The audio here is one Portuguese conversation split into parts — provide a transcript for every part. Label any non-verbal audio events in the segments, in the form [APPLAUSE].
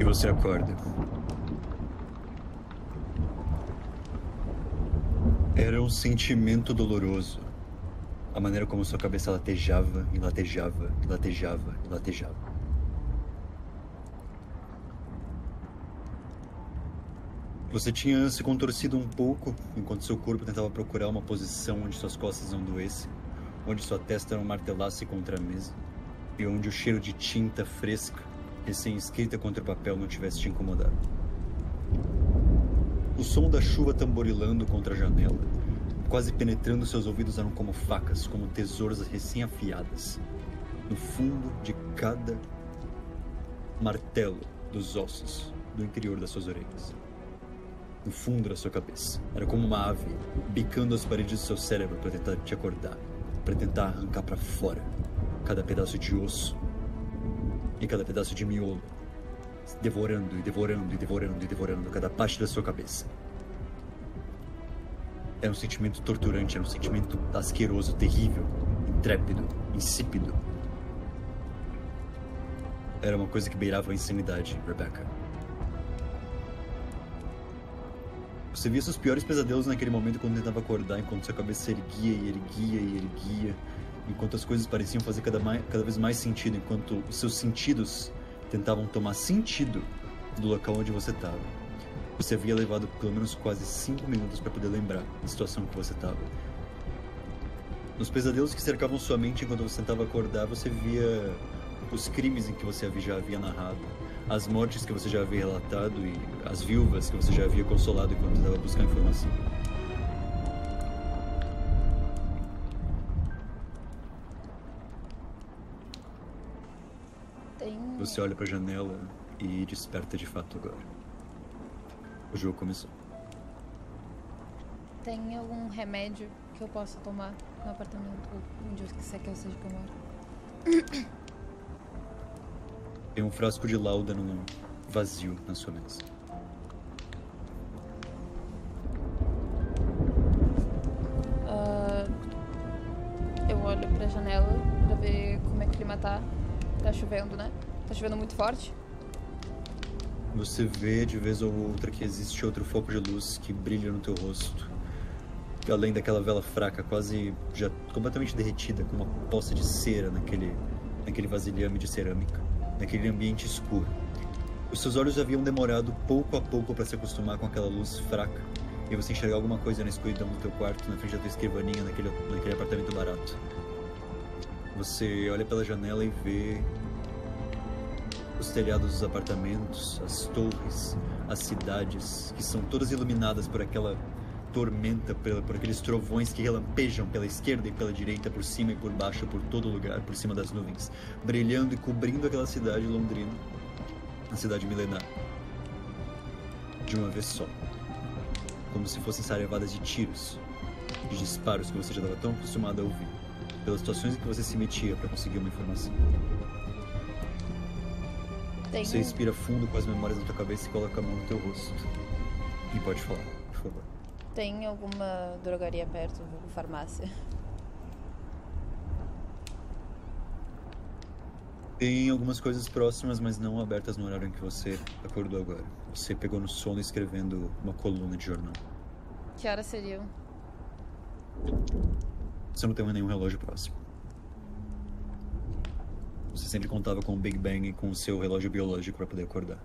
E você acorda. Era um sentimento doloroso. A maneira como sua cabeça latejava e latejava e latejava e latejava. Você tinha se contorcido um pouco enquanto seu corpo tentava procurar uma posição onde suas costas não doessem, onde sua testa não martelasse contra a mesa e onde o cheiro de tinta fresca, recém-escrita contra o papel, não tivesse te incomodado. O som da chuva tamborilando contra a janela, quase penetrando seus ouvidos, eram como facas, como tesouras recém-afiadas, no fundo de cada martelo dos ossos do interior das suas orelhas. No fundo da sua cabeça. Era como uma ave bicando as paredes do seu cérebro para tentar te acordar, para tentar arrancar para fora cada pedaço de osso e cada pedaço de miolo, devorando e devorando e devorando e devorando cada parte da sua cabeça. Era um sentimento torturante, era um sentimento asqueroso, terrível, intrépido, insípido. Era uma coisa que beirava a insanidade, Rebecca. Você via seus piores pesadelos naquele momento quando tentava acordar, enquanto sua cabeça erguia e erguia e erguia enquanto as coisas pareciam fazer cada, mais, cada vez mais sentido, enquanto os seus sentidos tentavam tomar sentido do local onde você estava. Você havia levado pelo menos quase cinco minutos para poder lembrar da situação que você estava. Nos pesadelos que cercavam sua mente enquanto você tentava acordar, você via os crimes em que você já havia narrado, as mortes que você já havia relatado e as viúvas que você já havia consolado enquanto estava buscando informação. Você olha para a janela e desperta de fato agora. O jogo começou. Tem algum remédio que eu possa tomar no apartamento onde você quer seja que eu moro? Tem um frasco de lauda no vazio na sua mesa. Uh, eu olho pra janela pra ver como é que o clima tá. Tá chovendo, né? Tá chovendo muito forte? Você vê de vez ou outra que existe outro foco de luz que brilha no teu rosto. Além daquela vela fraca, quase já completamente derretida, com uma poça de cera naquele, naquele vasilhame de cerâmica, naquele ambiente escuro. Os seus olhos haviam demorado pouco a pouco para se acostumar com aquela luz fraca e você enxergar alguma coisa na escuridão do teu quarto, na frente da tua escrivaninha, naquele, naquele apartamento barato. Você olha pela janela e vê os telhados dos apartamentos, as torres, as cidades, que são todas iluminadas por aquela tormenta, por, por aqueles trovões que relampejam pela esquerda e pela direita, por cima e por baixo, por todo lugar, por cima das nuvens, brilhando e cobrindo aquela cidade londrina, a cidade milenar, de uma vez só, como se fossem saravadas de tiros, de disparos que você já estava tão acostumado a ouvir, pelas situações em que você se metia para conseguir uma informação. Tem Você respira fundo com as memórias na tua cabeça e coloca a mão no teu rosto. E pode falar, por favor. Tem alguma drogaria perto, farmácia? Tem algumas coisas próximas, mas não abertas no horário em que você acordou agora. Você pegou no sono escrevendo uma coluna de jornal. Que horas seriam? Você não tem nenhum relógio próximo. Você sempre contava com o Big Bang e com o seu relógio biológico para poder acordar.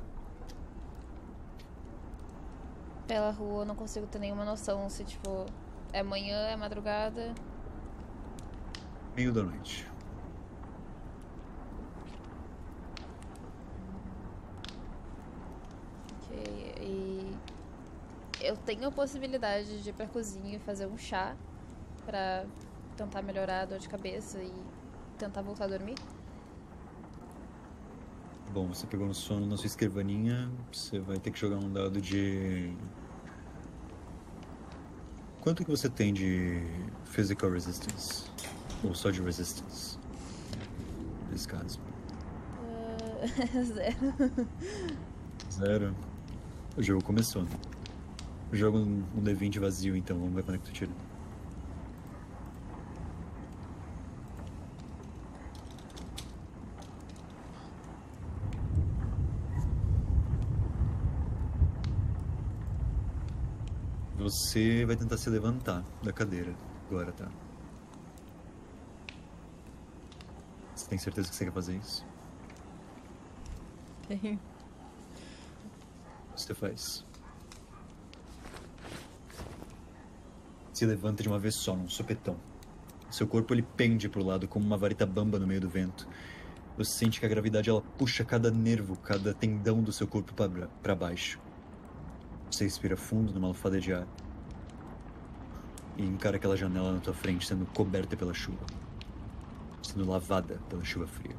Pela rua eu não consigo ter nenhuma noção se, tipo, é manhã, é madrugada. Meio da noite. Ok, e eu tenho a possibilidade de ir pra cozinha e fazer um chá pra tentar melhorar a dor de cabeça e tentar voltar a dormir. Bom, você pegou no sono na sua escrivaninha. Você vai ter que jogar um dado de. Quanto que você tem de physical resistance? Ou só de resistance? Nesse caso. Ah, [LAUGHS] zero. Zero. O jogo começou. Joga um, um D20 vazio, então vamos ver quando é que tu tira. Você vai tentar se levantar da cadeira agora, tá? Você tem certeza que você quer fazer isso? Tenho. Você faz. Se levanta de uma vez só, num sopetão. Seu corpo ele pende pro lado como uma varita bamba no meio do vento. Você sente que a gravidade ela puxa cada nervo, cada tendão do seu corpo para baixo. Você respira fundo numa lufada de ar e encara aquela janela na tua frente sendo coberta pela chuva, sendo lavada pela chuva fria.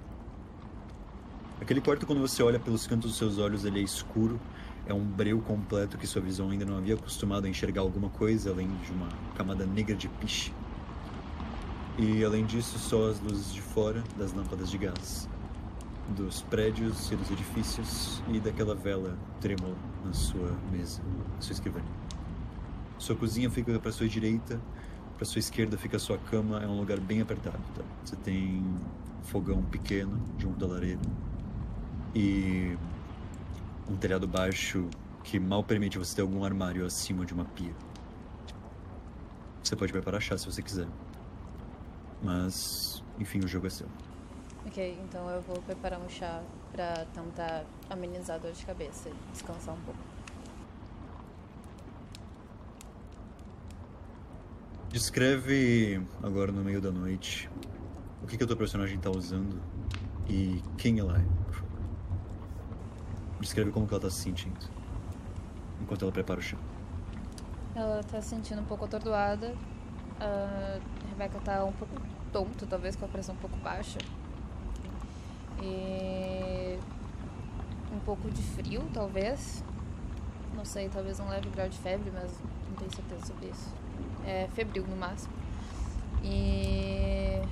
Aquele quarto, quando você olha pelos cantos dos seus olhos, ele é escuro, é um breu completo que sua visão ainda não havia acostumado a enxergar alguma coisa além de uma camada negra de piche. E além disso, só as luzes de fora das lâmpadas de gás, dos prédios e dos edifícios e daquela vela trêmula na sua mesa, na sua escrivaninha. Sua cozinha fica para sua direita, para sua esquerda fica a sua cama, é um lugar bem apertado, tá? Você tem fogão pequeno junto da lareira e um telhado baixo que mal permite você ter algum armário acima de uma pia. Você pode preparar chá se você quiser. Mas, enfim, o jogo é seu. Ok, então eu vou preparar um chá pra tentar amenizar a dor de cabeça e descansar um pouco. Descreve agora no meio da noite o que, que o teu personagem tá usando e quem ela é, por favor. Descreve como que ela tá se sentindo enquanto ela prepara o chá. Ela tá se sentindo um pouco atordoada. A Rebecca tá um pouco tonta, talvez com a pressão um pouco baixa. E um pouco de frio, talvez. Não sei, talvez um leve grau de febre, mas não tenho certeza sobre isso. É febril no máximo. E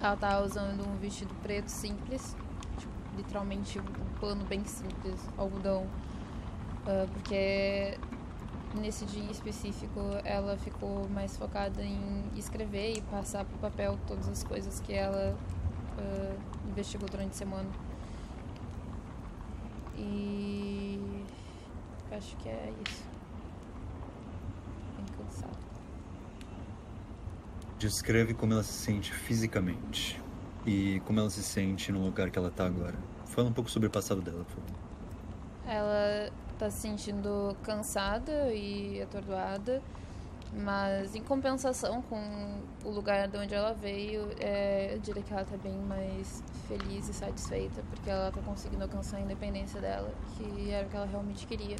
ela tá usando um vestido preto simples, tipo, literalmente um pano bem simples, algodão, uh, porque nesse dia específico ela ficou mais focada em escrever e passar pro papel todas as coisas que ela uh, investigou durante a semana. E acho que é isso. Bem cansado. Descreve como ela se sente fisicamente e como ela se sente no lugar que ela tá agora. Fala um pouco sobre o passado dela, por favor. Ela tá se sentindo cansada e atordoada, mas em compensação com o lugar de onde ela veio, é, eu diria que ela tá bem mais feliz e satisfeita, porque ela tá conseguindo alcançar a independência dela, que era o que ela realmente queria.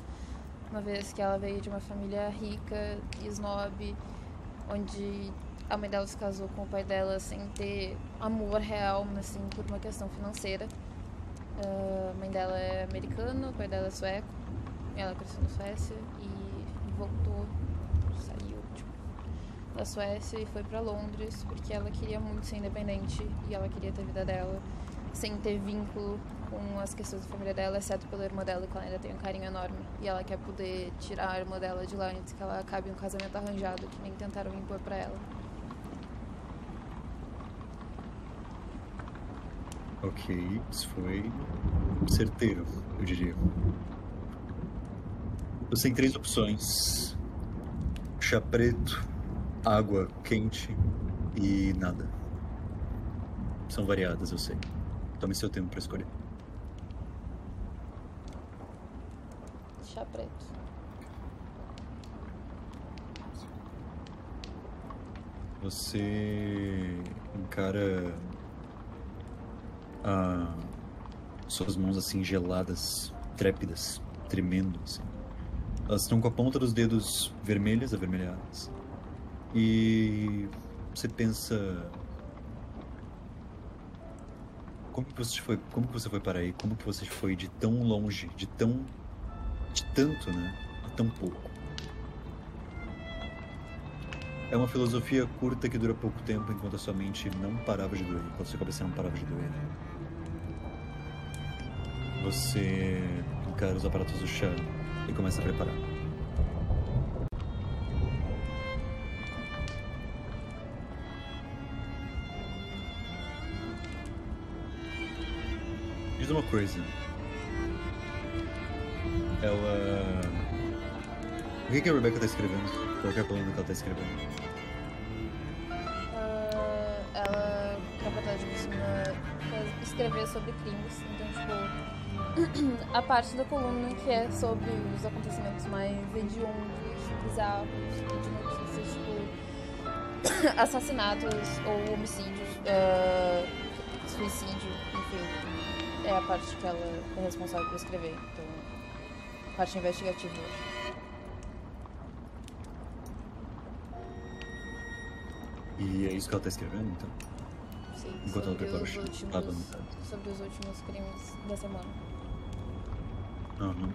Uma vez que ela veio de uma família rica e snob, onde a mãe dela se casou com o pai dela sem ter amor real, mas sim por uma questão financeira. A mãe dela é americana, o pai dela é sueco. Ela cresceu na Suécia e voltou, da Suécia e foi para Londres porque ela queria muito ser independente e ela queria ter a vida dela sem ter vínculo com as questões da família dela, exceto pela irmã dela, que ela ainda tem um carinho enorme. E ela quer poder tirar a irmã dela de lá antes que ela acabe um casamento arranjado que nem tentaram impor para ela. Ok, isso foi certeiro, eu diria. Você tem três opções: chá preto, água quente e nada. São variadas, eu sei. Tome seu tempo para escolher. Chá preto. Você encara ah, suas mãos assim geladas, trépidas, tremendo assim. Elas estão com a ponta dos dedos vermelhas, avermelhadas. E você pensa como que você foi, como que você foi para aí? Como que você foi de tão longe, de tão de tanto, né, a tão pouco? É uma filosofia curta que dura pouco tempo enquanto a sua mente não parava de doer, enquanto a sua cabeça não parava de doer. Você encara os aparatos do chá e começa a preparar. Diz uma coisa. Ela O que, que a Rebecca tá escrevendo? Qual é a coluna que ela tá escrevendo? Ah, ela quer botar tipo assim, uma- pra escrever sobre crimes. Então, tipo, [CLEARS THROAT] a parte da coluna que é sobre os acontecimentos mais hediondos, bizarros, de notícias, tipo, [CLEARS THROAT] assassinatos ou homicídios, ah, suicídio, enfim. É a parte que ela é responsável por escrever. Então, parte investigativa hoje. E é isso que ela tá escrevendo, então? Sim, Enquanto ela sobre prepara o os últimos, Ah, sobre os últimos crimes da semana. Aham.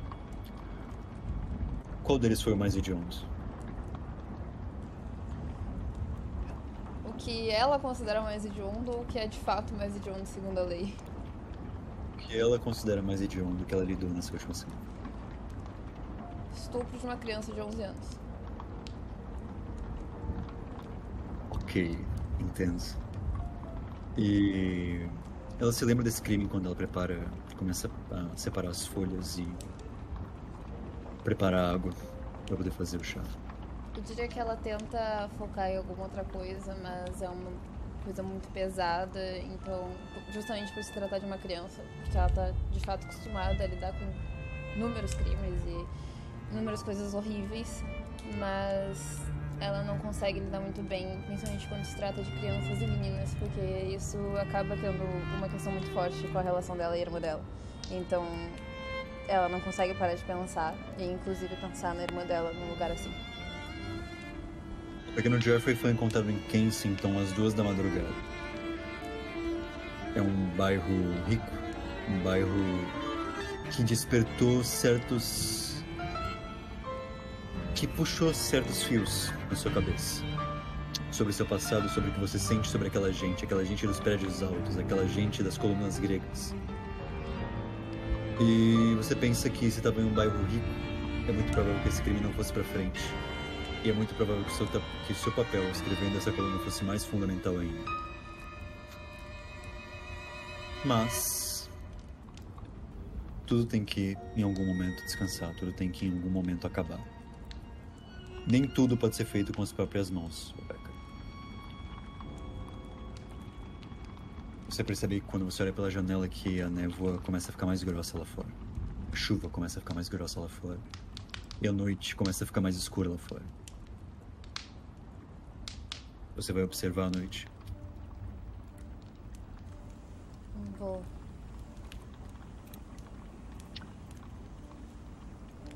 Qual deles foi o mais hediondo? O que ela considera mais hediondo ou o que é de fato mais hediondo segundo a lei? O que ela considera mais hediondo que ela lidou nessa última semana? Estupro de uma criança de 11 anos. Ok, entendo. E ela se lembra desse crime quando ela prepara, começa a separar as folhas e preparar água pra poder fazer o chá. Eu diria que ela tenta focar em alguma outra coisa, mas é uma coisa muito pesada, então, justamente por se tratar de uma criança, porque ela tá de fato acostumada a lidar com inúmeros crimes e inúmeras coisas horríveis, mas ela não consegue lidar muito bem, principalmente quando se trata de crianças e meninas, porque isso acaba tendo uma questão muito forte com a relação dela e a irmã dela. Então, ela não consegue parar de pensar, e inclusive pensar na irmã dela num lugar assim. O pequeno Jeffrey foi encontrado em Kensington às duas da madrugada. É um bairro rico, um bairro que despertou certos. que puxou certos fios na sua cabeça. Sobre seu passado, sobre o que você sente sobre aquela gente, aquela gente dos prédios altos, aquela gente das colunas gregas. E você pensa que se estava em um bairro rico, é muito provável que esse crime não fosse pra frente. E é muito provável que seu, que seu papel escrevendo essa coluna fosse mais fundamental ainda. Mas. Tudo tem que, em algum momento, descansar. Tudo tem que, em algum momento, acabar. Nem tudo pode ser feito com as próprias mãos, Rebecca. Você percebe que quando você olha pela janela que a névoa começa a ficar mais grossa lá fora. A chuva começa a ficar mais grossa lá fora. E a noite começa a ficar mais escura lá fora. Você vai observar a noite. Vou.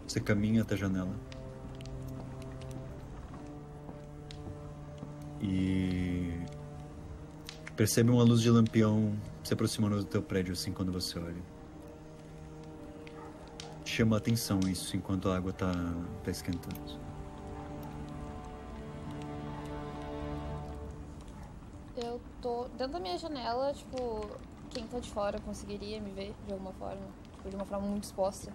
Você caminha até a janela. E percebe uma luz de lampião se aproximando do teu prédio assim quando você olha. Chama a atenção isso enquanto a água tá, tá esquentando. Janela, tipo, quem tá de fora conseguiria me ver de alguma forma? Tipo, de uma forma muito exposta.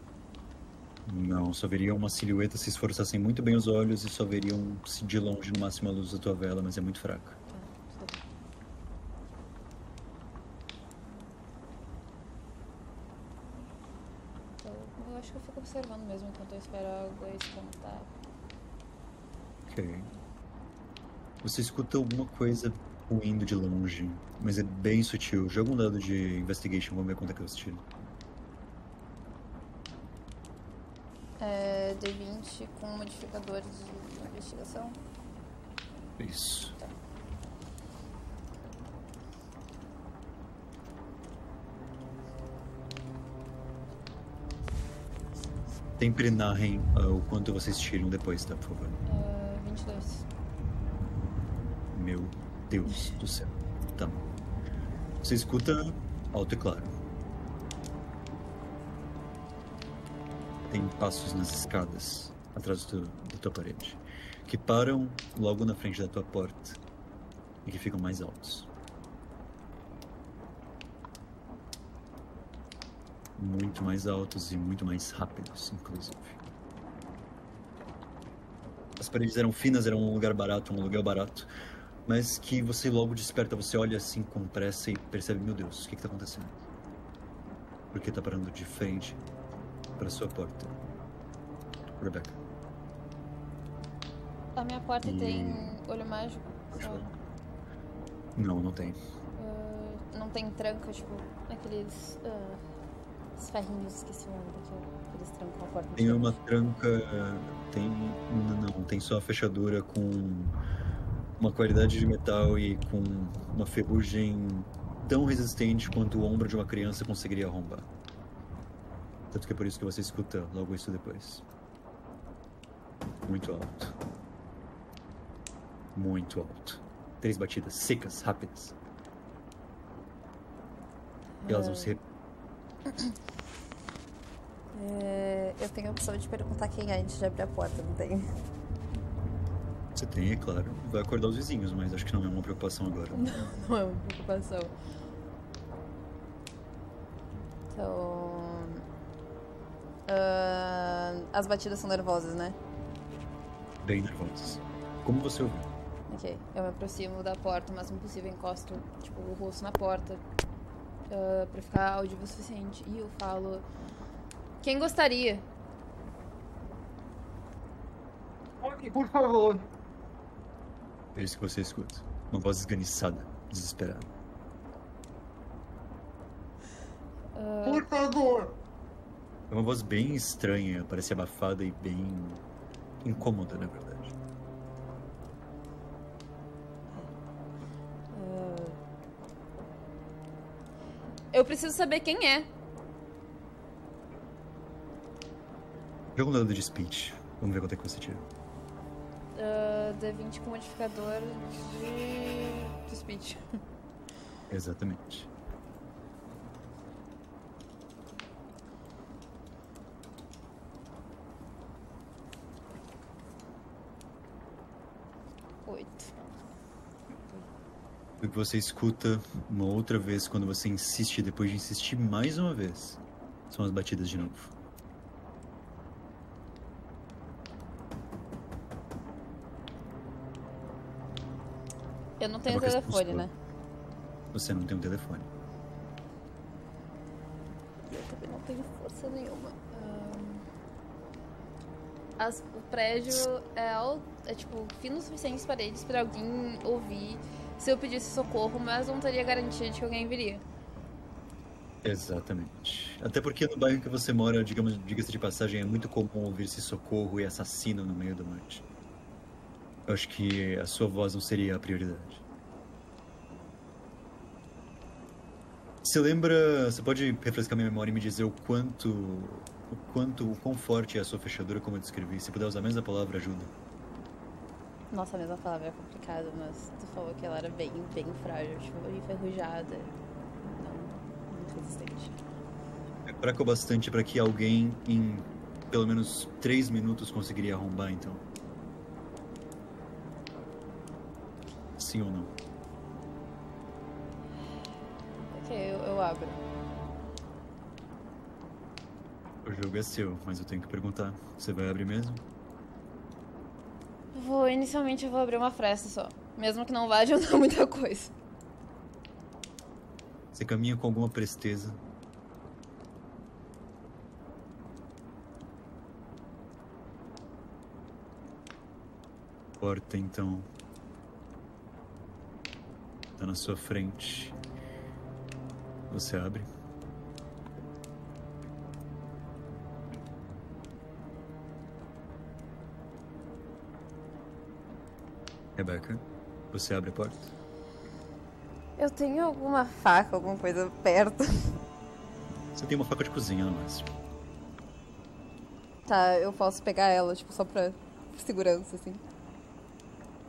Não, só veria uma silhueta se esforçassem muito bem os olhos e só veriam de longe no máximo a luz da tua vela, mas é muito fraca. Tá, tudo bem. Então, eu acho que eu fico observando mesmo enquanto eu espero a água esquentar. Ok. Você escuta alguma coisa ruindo de longe, mas é bem sutil. Joga um dado de investigation, vamos ver quanto é que você tira. É D20 com modificador de investigação. Isso. Sempre narrem ah, o quanto vocês tiram depois, tá, por favor? É, 22. Meu Deus do céu. Tá. Você escuta alto e claro. Tem passos nas escadas atrás do, da tua parede que param logo na frente da tua porta e que ficam mais altos. Muito mais altos e muito mais rápidos, inclusive. As paredes eram finas, era um lugar barato, um aluguel barato, mas que você logo desperta, você olha assim com pressa e percebe, meu Deus, o que está acontecendo? Porque tá parando de frente para sua porta. Rebecca. A minha porta E- tem olho mágico? Não, não tem. Ah, não tem tranca, tipo, aqueles. ah, os ferrinhos, esqueci o nome daquilo. Aqueles trancam a porta. Tem uma tranca. Tem. Não, não, tem só a fechadura com uma qualidade de metal e com uma ferrugem tão resistente quanto o ombro de uma criança conseguiria arrombar. Tanto que é por isso que você escuta logo isso depois. Muito alto. Muito alto. Três batidas secas, rápidas. E elas vão se rep- [CLEARS THROAT] É, eu tenho a opção de perguntar quem é antes de abrir a porta, não tem? Você tem, é claro. Vai acordar os vizinhos, mas acho que não é uma preocupação agora. [LAUGHS] Não é uma preocupação. Então. ah, as batidas são nervosas, né? Bem nervosos. Como você ouviu? Ok. Eu me aproximo da porta o máximo possível, encosto tipo, o rosto na porta ah, pra ficar audível o suficiente. E eu falo. Quem gostaria? Ok, por favor. É isso que você escuta. Uma voz esganiçada, desesperada. Ah, Por favor. É uma voz bem estranha, parece abafada e bem incômoda, na verdade. ah, eu preciso saber quem é. Joga um dado de speech. Vamos ver quanto é que você tira. Ah, D20 com modificador de, de speech. [LAUGHS] Exatamente. Oito. O que você escuta uma outra vez quando você insiste, depois de insistir mais uma vez, são as batidas de novo. Eu não tenho É questão telefone, né? Você não tem um telefone. Eu também não tenho força nenhuma. Ahn, as- o prédio é, al- é tipo fino o suficiente as paredes pra alguém ouvir se eu pedisse socorro, mas não teria garantia de que alguém viria. Exatamente. Até porque no bairro que você mora, digamos, diga-se de passagem, é muito comum ouvir-se socorro e assassino no meio da noite. Acho que a sua voz não seria a prioridade. Você lembra, você pode refrescar minha memória e me dizer o quanto, o quanto, o quão forte é a sua fechadura como eu descrevi? Se puder usar a mesma palavra, ajuda. Nossa, a mesma palavra é complicada, mas tu falou que ela era bem, bem frágil, tipo, enferrujada. Não, muito resistente. É fraco bastante para que alguém em pelo menos três minutos conseguiria arrombar, então. Sim ou não? Ok, eu, eu abro. O jogo é seu, mas eu tenho que perguntar. Você vai abrir mesmo? Vou, inicialmente eu vou abrir uma fresta só. Mesmo que não vá adiantar [LAUGHS] muita coisa. Você caminha com alguma presteza. Porta, então. Tá na sua frente. Você abre. Rebecca, você abre a porta. Eu tenho alguma faca, alguma coisa perto. Você tem uma faca de cozinha no máximo. Tá, eu posso pegar ela, tipo, só pra segurança, assim.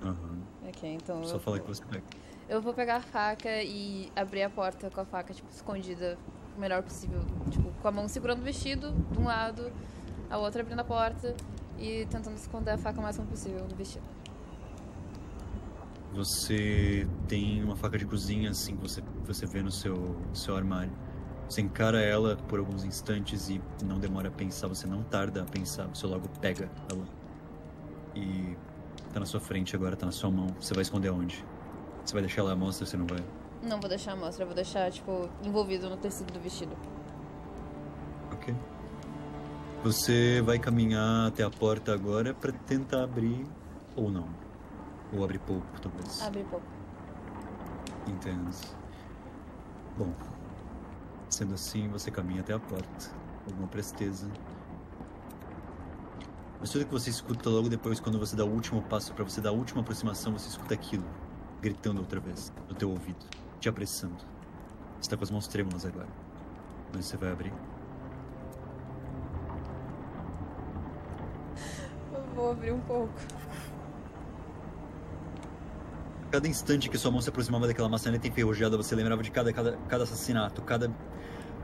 Aham. Ok, então. Só eu, fala que você pega. Eu vou pegar a faca e abrir a porta com a faca, tipo, escondida o melhor possível. Tipo, com a mão segurando o vestido de um lado, a outra abrindo a porta e tentando esconder a faca o máximo possível no vestido. Você tem uma faca de cozinha assim que você, você vê no seu, seu armário. Você encara ela por alguns instantes e não demora a pensar, você não tarda a pensar, você logo pega ela. E tá na sua frente agora, tá na sua mão. Você vai esconder aonde? Você vai deixar ela à mostra, você não vai? Não vou deixar a mostra, vou deixar, tipo, envolvido no tecido do vestido. Ok. Você vai caminhar até a porta agora pra tentar abrir Ou não? Ou abre pouco, talvez. Abre pouco. Entendo. Bom, sendo assim, você caminha até a porta, alguma presteza. Mas tudo que você escuta logo depois, quando você dá o último passo, para você dar a última aproximação, você escuta aquilo, gritando outra vez, no teu ouvido, te apressando. Você tá com as mãos trêmulas agora. Mas você vai abrir. Eu vou abrir um pouco. A cada instante que sua mão se aproximava daquela maçaneta enferrujada, você lembrava de cada, cada, cada assassinato, cada,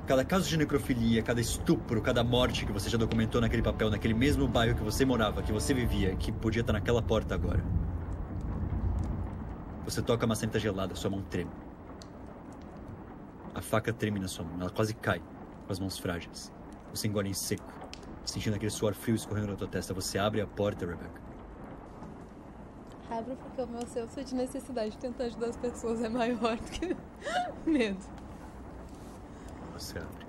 cada caso de necrofilia, cada estupro, cada morte que você já documentou naquele papel, naquele mesmo bairro que você morava, que você vivia, que podia estar naquela porta agora. Você toca a maçaneta gelada, sua mão treme. A faca treme na sua mão, ela quase cai com as mãos frágeis. Você engole em seco, sentindo aquele suor frio escorrendo na tua testa. Você abre a porta, Rebecca. Abro porque o meu senso de necessidade de tentar ajudar as pessoas é maior do que [LAUGHS] medo. Você abre.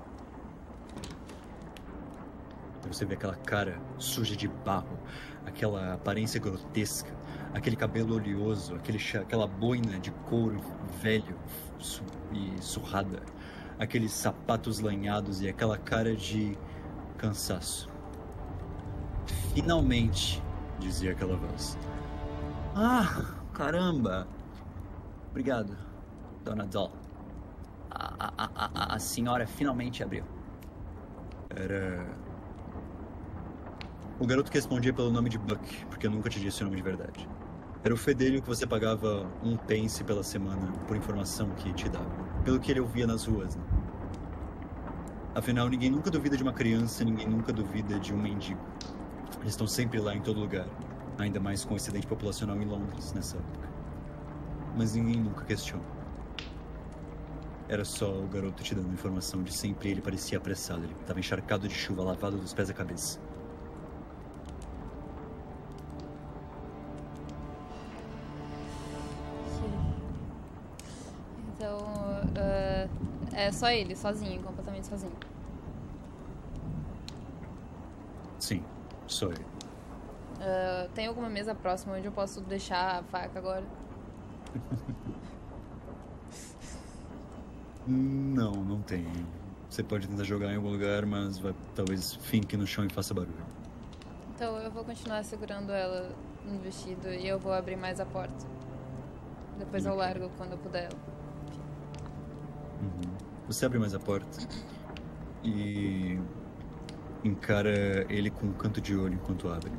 E você vê aquela cara suja de barro, aquela aparência grotesca, aquele cabelo oleoso, aquele, aquela boina de couro velho su- e surrada, aqueles sapatos lanhados e aquela cara de cansaço. Finalmente, dizia aquela voz. Ah, caramba! Obrigado, Dona Doll. A, a, a- a senhora finalmente abriu. Era. O garoto que respondia pelo nome de Buck, porque eu nunca te disse o nome de verdade. Era o fedelho que você pagava um pence pela semana por informação que te dava. Pelo que ele ouvia nas ruas, né? Afinal, ninguém nunca duvida de uma criança, ninguém nunca duvida de um mendigo. Eles estão sempre lá em todo lugar. Ainda mais com o excedente populacional em Londres nessa época. Mas ninguém nunca questiona. Era só o garoto te dando informação de sempre ele parecia apressado. Ele estava encharcado de chuva, lavado dos pés à cabeça. Ah, é só ele, sozinho, completamente sozinho. Sim, sou ele. Ah, tem alguma mesa próxima onde eu posso deixar a faca agora? [LAUGHS] Não, não tem. Você pode tentar jogar em algum lugar, mas vai, talvez finque no chão e faça barulho. Então eu vou continuar segurando ela no vestido e eu vou abrir mais a porta. Depois eu largo quando eu puder. Uhum. Você abre mais a porta e encara ele com um canto de olho enquanto abre.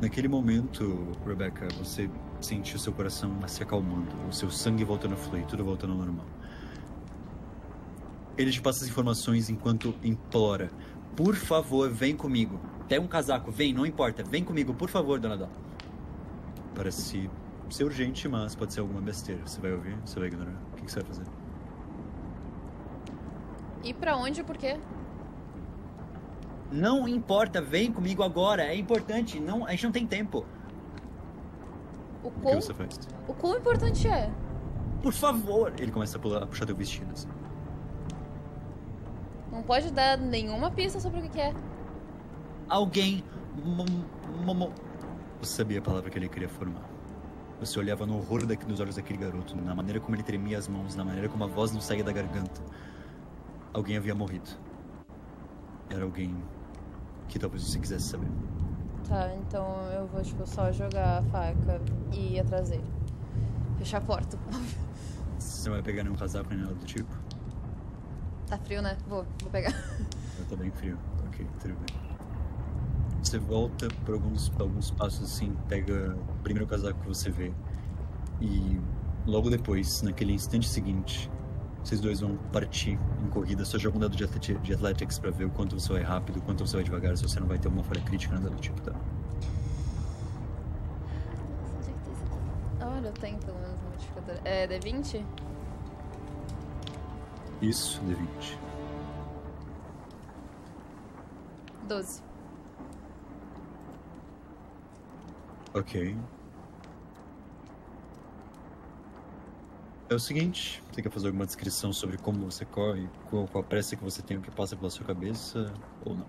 Naquele momento, Rebecca, você sente o seu coração se acalmando, o seu sangue voltando a fluir, tudo voltando ao normal. Ele te passa as informações enquanto implora: Por favor, vem comigo. Pega um casaco, vem, não importa, vem comigo, por favor, dona Dó. Parece ser urgente, mas pode ser alguma besteira. Você vai ouvir? Você vai ignorar? O que você vai fazer? E pra onde e por quê? Não importa, vem comigo agora, é importante, não, a gente não tem tempo. O O que quão, você faz? o quão importante é? Por favor! Ele começa a, pular, a puxar teu vestido. assim. Não pode dar nenhuma pista sobre o que é. Alguém. Você sabia a palavra que ele queria formar. Você olhava no horror daqui nos olhos daquele garoto, na maneira como ele tremia as mãos, na maneira como a voz não saía da garganta. Alguém havia morrido. Era alguém que talvez você quisesse saber. Tá, então eu vou, tipo, só jogar a faca e ir atrás dele. Fechar a porta. Você não vai pegar nenhum casaco nem nada do tipo? Tá frio, né? Vou, vou pegar. Tá bem frio. Ok, tudo bem. Você volta por alguns, por alguns passos assim, pega o primeiro casaco que você vê. E logo depois, naquele instante seguinte, vocês dois vão partir em corrida. Só joga um dado de, atleti- de Athletics pra ver o quanto você vai rápido, o quanto você vai devagar, se você não vai ter alguma falha crítica, nada do tipo, tá? Olha, eu tenho pelo menos um modificador. É D20? Isso, D20. 12. Ok. É o seguinte, você quer fazer alguma descrição sobre como você corre, qual, qual a pressa que você tem, o que passa pela sua cabeça, ou não?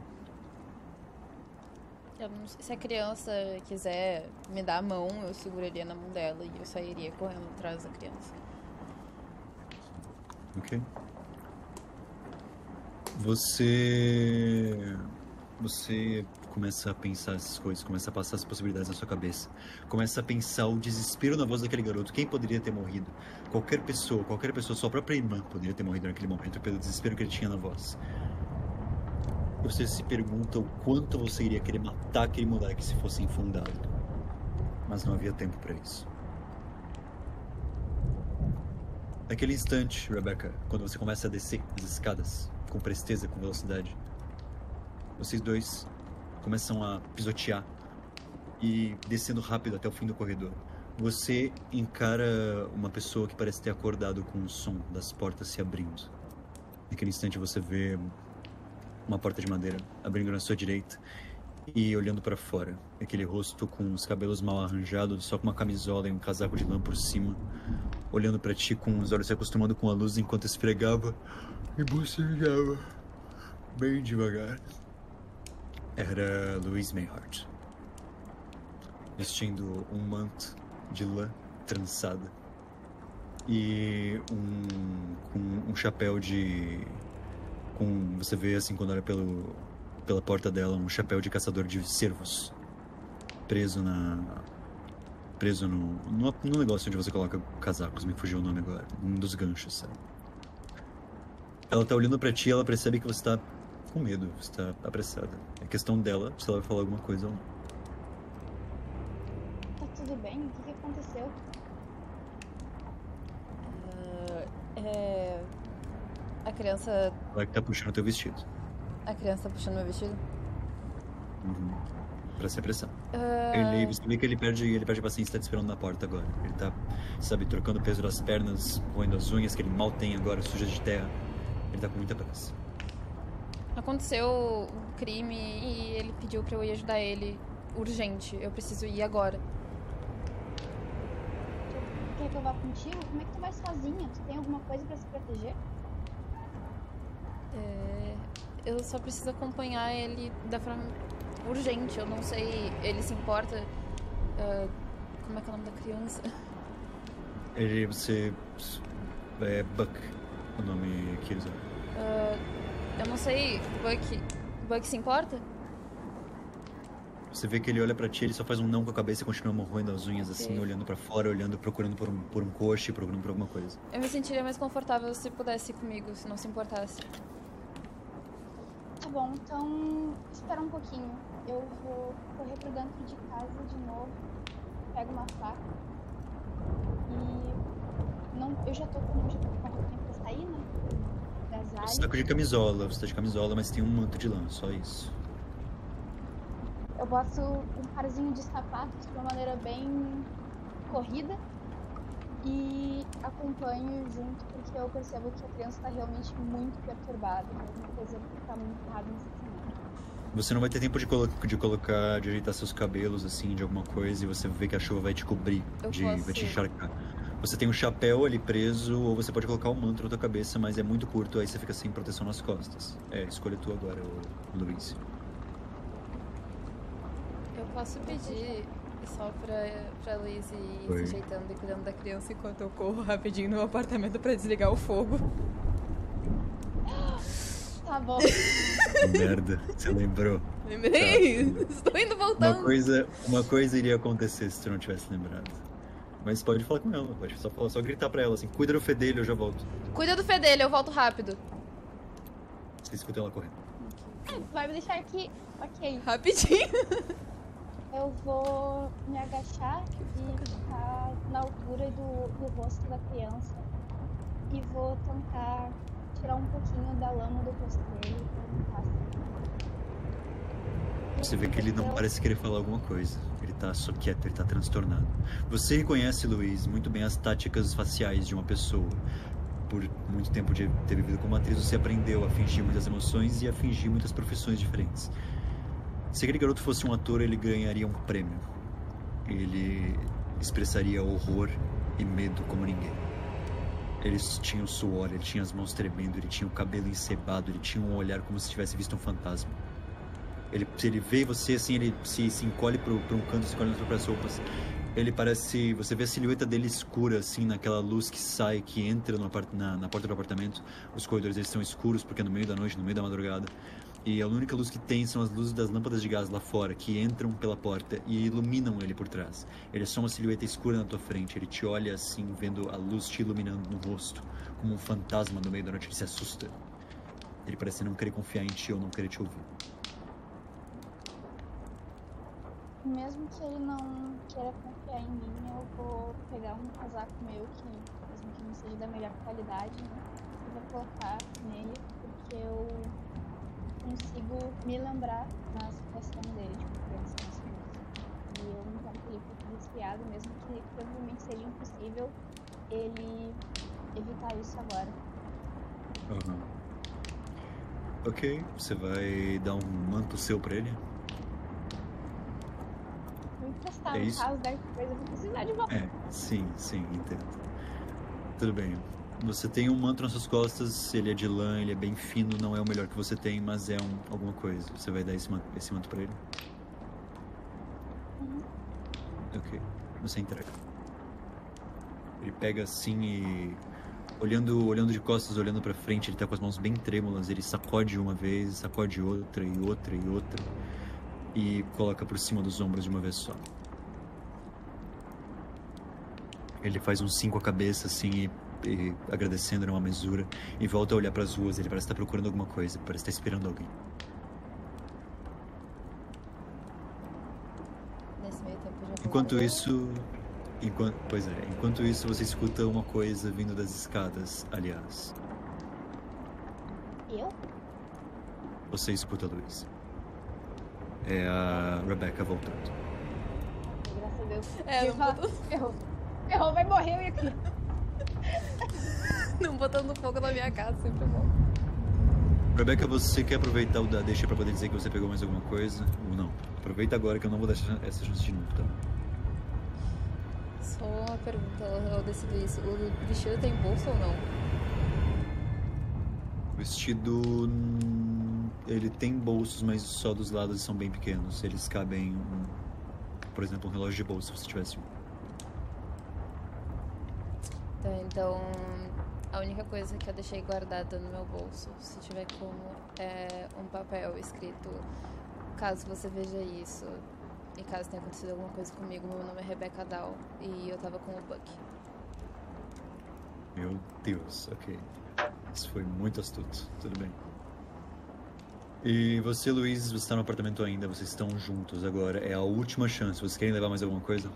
Não se a criança quiser me dar a mão, eu seguraria na mão dela e eu sairia correndo atrás da criança. Ok. Você. Você começa a pensar essas coisas, começa a passar as possibilidades na sua cabeça. Começa a pensar o desespero na voz daquele garoto. Quem poderia ter morrido? Qualquer pessoa, qualquer pessoa, sua própria irmã poderia ter morrido naquele momento pelo desespero que ele tinha na voz. Você se pergunta o quanto você iria querer matar aquele moleque se fosse infundado. Mas não havia tempo para isso. Naquele instante, Rebecca, quando você começa a descer as escadas com presteza, com velocidade, vocês dois começam a pisotear e descendo rápido até o fim do corredor. Você encara uma pessoa que parece ter acordado com o som das portas se abrindo. Naquele instante você vê uma porta de madeira abrindo na sua direita e olhando para fora, aquele rosto com os cabelos mal arranjados, só com uma camisola e um casaco de lã por cima, olhando para ti com os olhos se acostumando com a luz enquanto esfregava e bocejava bem devagar. Era Louise Mayhart, vestindo um manto de lã trançada e um, um chapéu de com você vê assim quando olha pelo pela porta dela um chapéu de caçador de cervos preso na preso no, no, no negócio onde você coloca casacos, me fugiu o nome agora, um dos ganchos, sabe? Ela tá olhando para ti, ela percebe que você tá com medo, você tá apressada. É questão dela se ela vai falar alguma coisa ou não. Tudo bem? O que, que aconteceu? Ah, é... A criança. Ela que tá puxando teu vestido. A criança tá puxando meu vestido? Uhum. Pra se apressar. Ah, Ele, você vê que ele perde, ele perde a paciência e tá te esperando na porta agora. Ele tá, sabe, trocando o peso das pernas, roendo as unhas que ele mal tem agora, sujas de terra. Ele tá com muita pressa. Aconteceu um crime e ele pediu pra eu ir ajudar ele urgente. Eu preciso ir agora. Quer que eu vá contigo? Como é que tu vai sozinha? Tu tem alguma coisa pra se proteger? É, Eu só preciso acompanhar ele da forma urgente. Eu não sei. Ele se importa. ah, como é que é o nome da criança? Ele, você. É Buck, o nome que usa. Ah, eu não sei. Buck. Buck se importa? Você vê que ele olha pra ti, ele só faz um não com a cabeça e continua roendo as unhas assim, Ok. olhando pra fora, olhando, procurando por um, por um coche, procurando por alguma coisa. Eu me sentiria mais confortável se pudesse ir comigo, se não se importasse. Tá bom, então espera um pouquinho. Eu vou correr pro dentro de casa de novo. Pego uma faca. E não, eu já tô com, já tô com uma roupinha pra sair, né? Você tá de camisola, você tá de camisola, mas tem um manto de lã, só isso. Eu boto um parzinho de sapatos de uma maneira bem corrida e acompanho junto porque eu percebo que a criança tá realmente muito perturbada. Alguma coisa tá muito errada nesse. Você não vai ter tempo de, colo de colocar, de ajeitar seus cabelos, assim, de alguma coisa, e você vê que a chuva vai te cobrir, de, posso- vai te encharcar. Você tem um chapéu ali preso, ou você pode colocar um manto na tua cabeça, mas é muito curto, aí você fica sem proteção nas costas. É, escolha tu agora, ô, Luiz. Posso pedir só pra, pra Liz ir Oi. se ajeitando e cuidando da criança enquanto eu corro rapidinho no apartamento pra desligar o fogo. [GASPS] Tá bom. [LAUGHS] Merda, você lembrou. Lembrei! Tá. Estou indo Uma voltando. coisa, uma coisa iria acontecer se tu não tivesse lembrado. Mas pode falar com ela, pode só, falar, só gritar pra ela assim, cuida do fedelho, eu já volto. Cuida do fedelho, eu volto rápido. Você escuta ela correndo. Vai me deixar aqui. Ok. Rapidinho. [LAUGHS] Eu vou me agachar e ficar na altura do, do rosto da criança. E vou tentar tirar um pouquinho da lama do rosto dele. Você vê que ele não parece querer falar alguma coisa. Ele tá só quieto, ele tá transtornado. Você reconhece, Luiz, muito bem as táticas faciais de uma pessoa. Por muito tempo de ter vivido como atriz, você aprendeu a fingir muitas emoções e a fingir muitas profissões diferentes. Se aquele garoto fosse um ator, ele ganharia um prêmio. Ele expressaria horror e medo como ninguém. Ele tinha o suor, ele tinha as mãos tremendo, ele tinha o cabelo encebado, ele tinha um olhar como se tivesse visto um fantasma. Ele, se ele vê você assim, ele se, se encolhe para um canto, se encolhe para as roupas. Ele parece. Você vê a silhueta dele escura, assim, naquela luz que sai, que entra no na, na porta do apartamento. Os corredores eles são escuros porque é no meio da noite, no meio da madrugada. E a única luz que tem são as luzes das lâmpadas de gás lá fora, que entram pela porta e iluminam ele por trás. Ele é só uma silhueta escura na tua frente. Ele te olha assim, vendo a luz te iluminando no rosto, como um fantasma no meio da noite. Ele se assusta. Ele parece não querer confiar em ti ou não querer te ouvir. Mesmo que ele não queira confiar em mim, eu vou pegar um casaco meu que, mesmo que não seja da melhor qualidade, né? Eu vou colocar nele, porque eu consigo me lembrar na situação dele, tipo, criança nesse E eu não quero que ele fique resfriado, mesmo que provavelmente seja impossível ele evitar isso agora. Uhum. Ok, você vai dar um manto seu pra ele? Vou emprestar, É no isso? caso da coisa, eu vou precisar de volta. É, sim, sim, entendo. Tudo bem. Você tem um manto nas suas costas, ele é de lã, ele é bem fino, não é o melhor que você tem, mas é um, alguma coisa. Você vai dar esse manto, esse manto pra ele? Uhum. Ok, você entrega. Ele pega assim e. Olhando, olhando de costas, olhando pra frente, ele tá com as mãos bem trêmulas. Ele sacode uma vez, sacode outra e outra e outra. E coloca por cima dos ombros de uma vez só. Ele faz um cinco a cabeça assim e, e agradecendo numa mesura. E volta a olhar pras ruas. Ele parece estar procurando alguma coisa, parece estar esperando alguém. Nesse meio tempo eu já vou Enquanto isso. Enquanto, pois é, enquanto isso você escuta uma coisa vindo das escadas, aliás. Eu? Você escuta a luz. É a Rebecca voltando. Graças a Deus. É, Ferrou. botando, Ferrou. Ferrou, vai morrer, eu ia aqui. [LAUGHS] não botando fogo na minha casa, sempre é bom. Rebecca, você quer aproveitar o da deixa pra poder dizer que você pegou mais alguma coisa? Ou não? Aproveita agora que eu não vou dar essa chance de novo, tá? Só uma pergunta, eu decido isso. O vestido tem bolsa ou não? O vestido. Ele tem bolsos, mas só dos lados são bem pequenos. Eles cabem, um, por exemplo, um relógio de bolsa se você tivesse um. Tá, então a única coisa que eu deixei guardada no meu bolso, se tiver como, é um papel escrito caso você veja isso e caso tenha acontecido alguma coisa comigo, meu nome é Rebecca Dow e eu tava com o Buck. Meu Deus, ok. Isso foi muito astuto. Tudo bem. E você, Luiz, você está no apartamento ainda, vocês estão juntos agora. É a última chance. Vocês querem levar mais alguma coisa?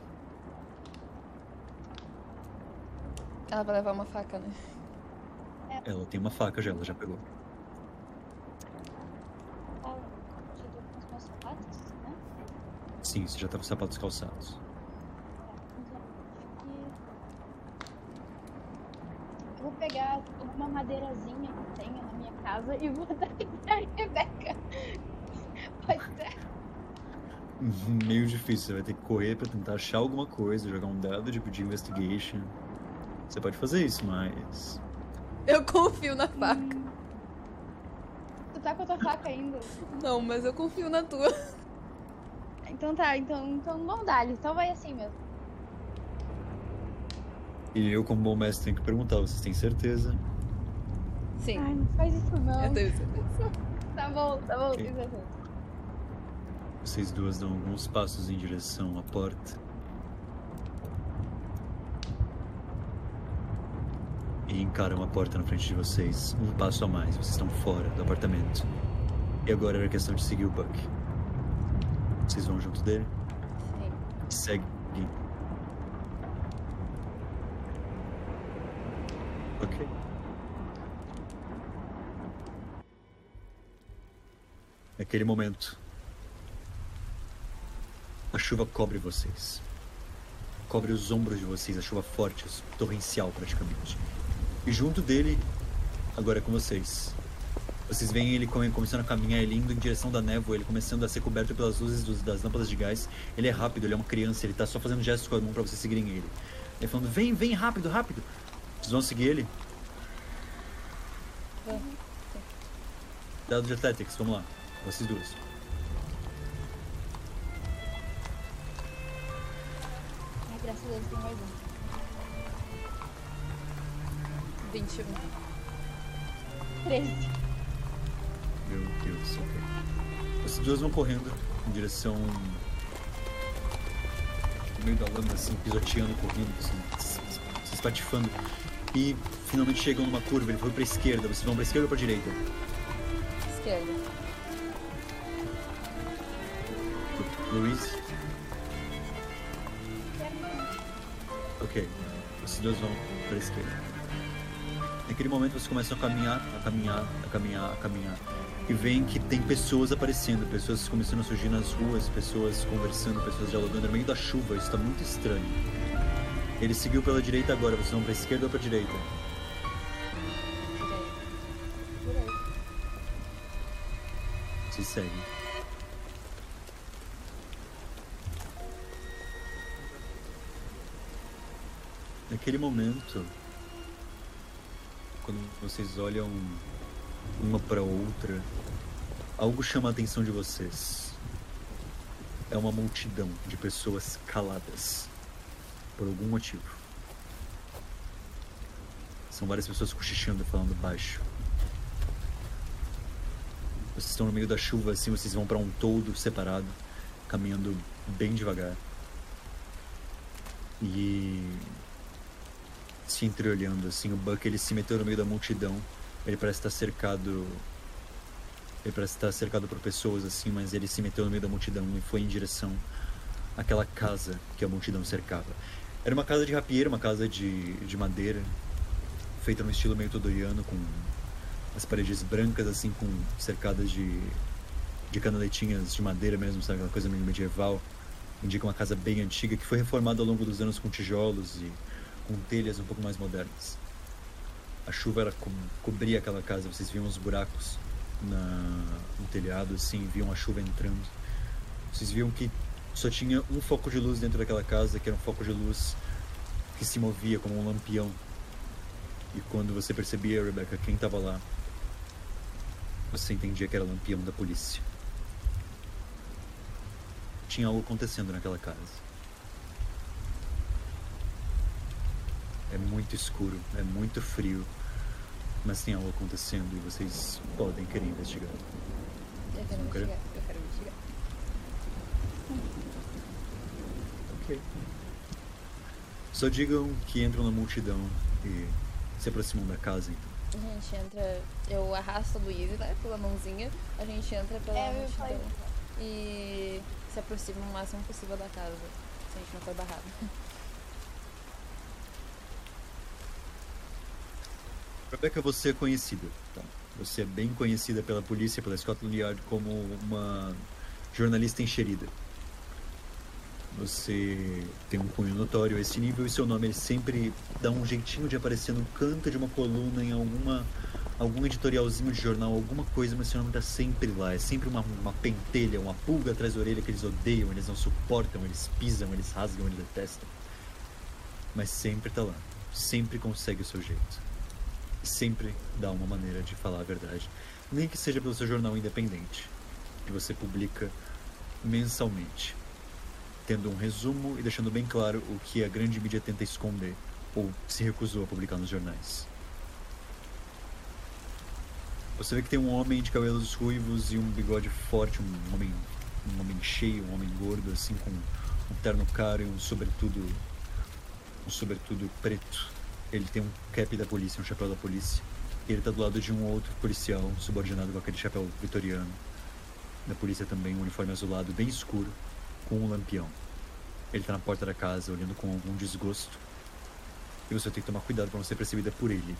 Ela vai levar uma faca, né? Ela tem uma faca já, ela já pegou. Ah, já tô com os meus sapatos, né? Sim, você já tá com os sapatos calçados. Tá, acho que. Eu vou pegar alguma madeirazinha que tenha na minha casa e vou [LAUGHS] dar pra Rebeca. Pode ser? Meio difícil, você vai ter que correr pra tentar achar alguma coisa, jogar um dado de de investigation. Você pode fazer isso, mas. Eu confio na faca. Tu tá com a tua faca ainda? Não, mas eu confio na tua. Então tá, então, então vamos dar Então vai assim mesmo. E eu, como bom mestre, tenho que perguntar: vocês têm certeza? Sim, Ai, não faz isso não. eu tenho certeza. Tá bom, tá bom, Ok. tenho certeza. Vocês duas dão alguns passos em direção à porta. E encaram a porta na frente de vocês, um passo a mais. Vocês estão fora do apartamento. E agora era questão de seguir o Buck. Vocês vão junto dele? Sim. Segue. Ok. Naquele momento, a chuva cobre vocês. Cobre os ombros de vocês, a chuva forte, torrencial praticamente. E junto dele, agora é com vocês. Vocês veem ele começando a caminhar, ele indo em direção da névoa, ele começando a ser coberto pelas luzes dos, das lâmpadas de gás. Ele é rápido, ele é uma criança, ele tá só fazendo gestos com a mão pra vocês seguirem ele. Ele falando, vem, vem, rápido, rápido. Vocês vão seguir ele? Vamos. Dado de Athletics, vamos lá. Vocês duas. Ai, graças a Deus tem mais um. 21. 13. Meu Deus, ok. As duas vão correndo em direção. no meio da lama, assim, pisoteando, correndo, assim, se espatifando. E finalmente chegam numa curva, ele foi pra esquerda. Vocês vão pra esquerda ou pra direita? Esquerda. Luiz? Ok. Vocês dois vão pra esquerda. Naquele momento vocês começam a caminhar, a caminhar, a caminhar, a caminhar. E veem que tem pessoas aparecendo, pessoas começando a surgir nas ruas, pessoas conversando, pessoas dialogando no meio da chuva. Isso tá muito estranho. Ele seguiu pela direita agora, vocês vão pra esquerda ou pra direita? Se segue. Naquele momento, quando vocês olham uma para outra, algo chama a atenção de vocês. É uma multidão de pessoas caladas por algum motivo. São várias pessoas cochichando, falando baixo. Vocês estão no meio da chuva, assim, vocês vão para um todo separado, caminhando bem devagar. E se entreolhando, assim, o Buck ele se meteu no meio da multidão. Ele parece estar cercado. Ele parece estar cercado por pessoas, assim, mas ele se meteu no meio da multidão e foi em direção àquela casa que a multidão cercava. Era uma casa de rapieiro, uma casa de, de madeira, feita no estilo meio todoriano, com as paredes brancas, assim, com cercadas de, de canaletinhas de madeira mesmo, sabe? Aquela coisa meio medieval. Indica uma casa bem antiga que foi reformada ao longo dos anos com tijolos e com telhas um pouco mais modernas. A chuva era co cobria aquela casa, vocês viam os buracos na, no telhado, assim, viam a chuva entrando. Vocês viam que só tinha um foco de luz dentro daquela casa, que era um foco de luz que se movia como um lampião. E quando você percebia, Rebecca, quem estava lá, você entendia que era o lampião da polícia. Tinha algo acontecendo naquela casa. É muito escuro, é muito frio, mas tem algo acontecendo e vocês podem querer investigar. Eu quero Não quero. investigar. Eu quero investigar. Ok. Só digam que entram na multidão e se aproximam da casa, então. A gente entra. Eu arrasto a Luísa, né? Pela mãozinha. A gente entra pela É, eu multidão. falei. E se aproxima o máximo possível da casa. Se a gente não for barrado. [LAUGHS] Rebecca, você é conhecida. Tá? Você é bem conhecida pela polícia, pela Scotland Yard, como uma jornalista enxerida. Você tem um cunho notório a esse nível e seu nome ele sempre dá um jeitinho de aparecer no canto de uma coluna em alguma algum editorialzinho de jornal, alguma coisa, mas seu nome tá sempre lá. É sempre uma, uma pentelha, uma pulga atrás da orelha que eles odeiam, eles não suportam, eles pisam, eles rasgam, eles detestam. Mas sempre tá lá. Sempre consegue o seu jeito sempre dá uma maneira de falar a verdade, nem que seja pelo seu jornal independente, que você publica mensalmente, tendo um resumo e deixando bem claro o que a grande mídia tenta esconder ou se recusou a publicar nos jornais. Você vê que tem um homem de cabelos ruivos e um bigode forte, um homem, um homem cheio, um homem gordo, assim, com um terno caro e um sobretudo, um sobretudo preto ele tem um cap da polícia, um chapéu da polícia. E ele tá do lado de um outro policial, subordinado com aquele chapéu vitoriano. Da polícia também, um uniforme azulado bem escuro, com um lampião. Ele tá na porta da casa, olhando com algum desgosto. E você tem que tomar cuidado para não ser percebida por ele.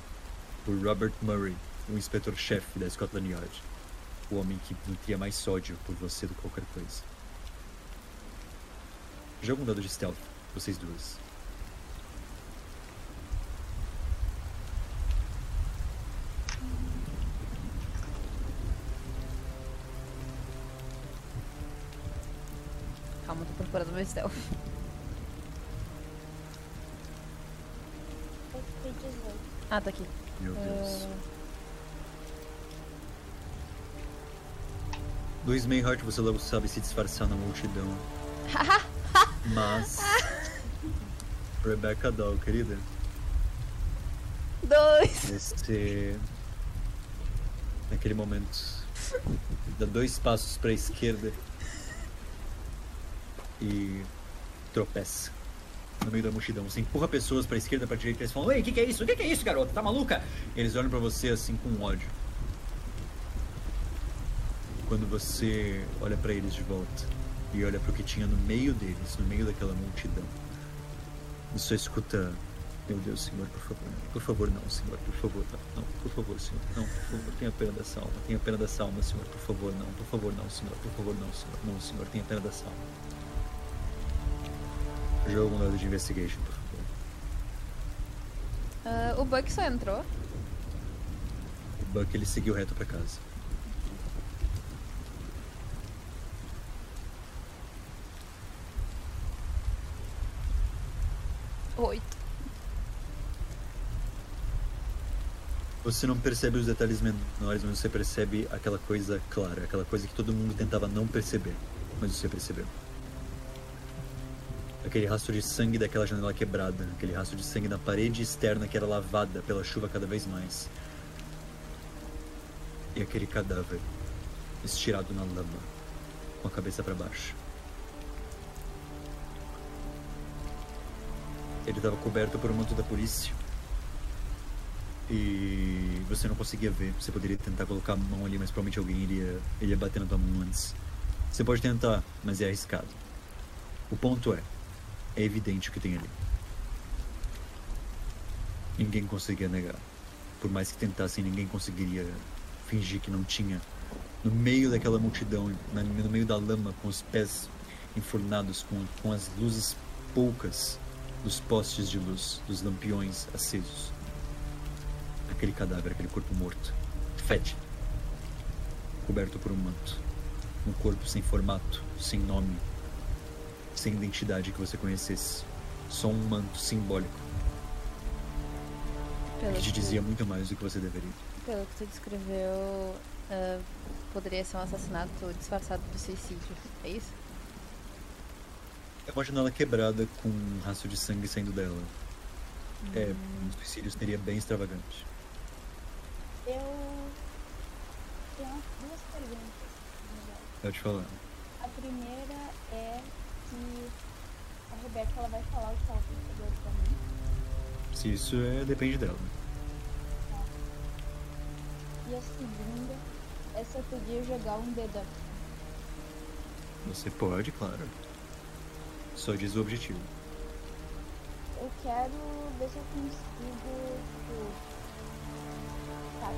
Por Robert Murray, o inspetor-chefe da Scotland Yard. O homem que nutria mais sódio por você do que qualquer coisa. Joga um dado de stealth, vocês duas. Procurando meu stealth. Eu fiquei 18. Ah, tá aqui. Meu Deus. Ah, Do Smayheart você logo sabe se disfarçar na multidão. [LAUGHS] Mas. Rebecca Doll, querida. Dois! Você. Naquele momento. Dá dois passos pra esquerda. E. tropeça. No meio da multidão. Você empurra pessoas pra esquerda, pra direita e eles falam: Ei, o que, que é isso? O que, que é isso, garota? Tá maluca? E eles olham pra você assim com ódio. Quando você olha pra eles de volta e olha pro que tinha no meio deles, no meio daquela multidão, você escuta meu Deus, Senhor, por favor. Por favor, não, Senhor. Por favor, não. Não, por favor, Senhor. Não, por favor. Tenha pena dessa alma. Tenha pena dessa alma, Senhor. Por favor, não. Por favor, não, Senhor. Por favor, não, Senhor. Não, Senhor. Tenha pena dessa alma. Joga um dado de investigation, por favor. Ah, o Buck só entrou. O Buck, ele seguiu reto pra casa. Oito. Você não percebe os detalhes menores, mas você percebe aquela coisa clara, aquela coisa que todo mundo tentava não perceber, mas você percebeu. Aquele rastro de sangue daquela janela quebrada, aquele rastro de sangue na parede externa que era lavada pela chuva cada vez mais. E aquele cadáver estirado na lama, com a cabeça para baixo. Ele estava coberto por um manto da polícia. E você não conseguia ver. Você poderia tentar colocar a mão ali, mas provavelmente alguém iria, iria bater na tua mão antes. Você pode tentar, mas é arriscado. O ponto é, é evidente o que tem ali. Ninguém conseguia negar. Por mais que tentassem, ninguém conseguiria fingir que não tinha. No meio daquela multidão, no meio da lama, com os pés enfurnados, com, com as luzes poucas dos postes de luz, dos lampiões acesos. Aquele cadáver, aquele corpo morto, fétido, coberto por um manto. Um corpo sem formato, sem nome, sem identidade que você conhecesse. Só um manto simbólico Pelo que te que- dizia muito mais do que você deveria. Pelo que tu descreveu, ah, poderia ser um assassinato disfarçado de suicídio. É isso? É uma janela quebrada com um rastro de sangue saindo dela. É, um suicídio seria bem extravagante. Eu tenho duas perguntas. verdade. Pode falar. A primeira é Rebeca ela vai falar o que ela percebeu pra mim. Se isso é, depende dela. E a segunda é se eu podia jogar um deduct. Você pode, claro. Só diz o objetivo. Eu quero ver se eu consigo, tipo, tá,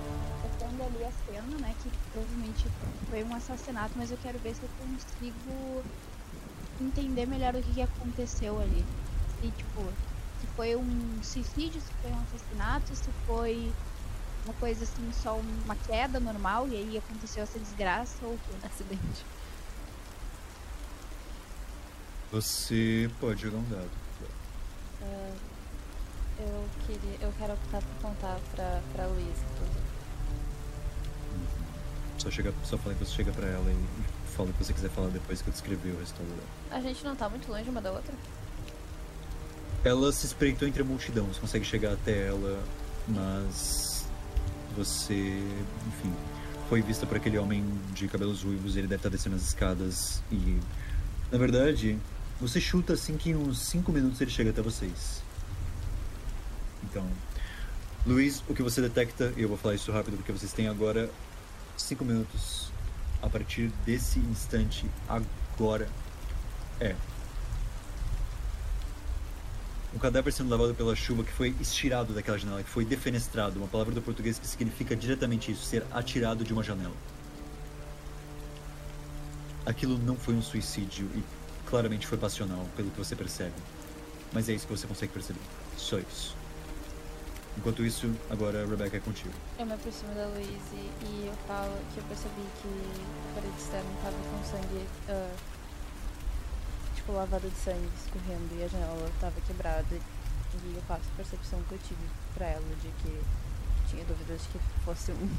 testando ali a cena, né, que provavelmente foi um assassinato, mas eu quero ver se eu consigo entender melhor o que, que aconteceu ali. Se, tipo, se foi um suicídio, se foi um assassinato, se foi uma coisa assim, só uma queda normal e aí aconteceu essa desgraça ou quê. Acidente. Você pode jogar um dado. Ah, eu queria. Eu quero optar por contar pra, pra Luiz, inclusive. Só, chega, só fala que você chega pra ela e fala o que você quiser falar depois que eu descrever o restante dela. A gente não tá muito longe uma da outra? Ela se espreitou entre a multidão, você consegue chegar até ela, mas você, enfim, foi vista por aquele homem de cabelos ruivos, ele deve estar descendo as escadas e, na verdade, você chuta assim que em uns 5 minutos ele chega até vocês. Então, Luiz, o que você detecta, e eu vou falar isso rápido porque vocês têm agora 5 minutos a partir desse instante, agora, é um cadáver sendo lavado pela chuva que foi estirado daquela janela, que foi defenestrado, uma palavra do português que significa diretamente isso, ser atirado de uma janela. Aquilo não foi um suicídio e claramente foi passional, pelo que você percebe. Mas é isso que você consegue perceber. Só isso. Enquanto isso, agora a Rebecca é contigo. Eu me aproximo da Luiz e, eu falo que eu percebi que a parede externa tava com sangue, ah, tipo, lavada de sangue escorrendo e a janela tava quebrada. E eu passo a percepção que eu tive pra ela de que tinha dúvidas de que fosse um,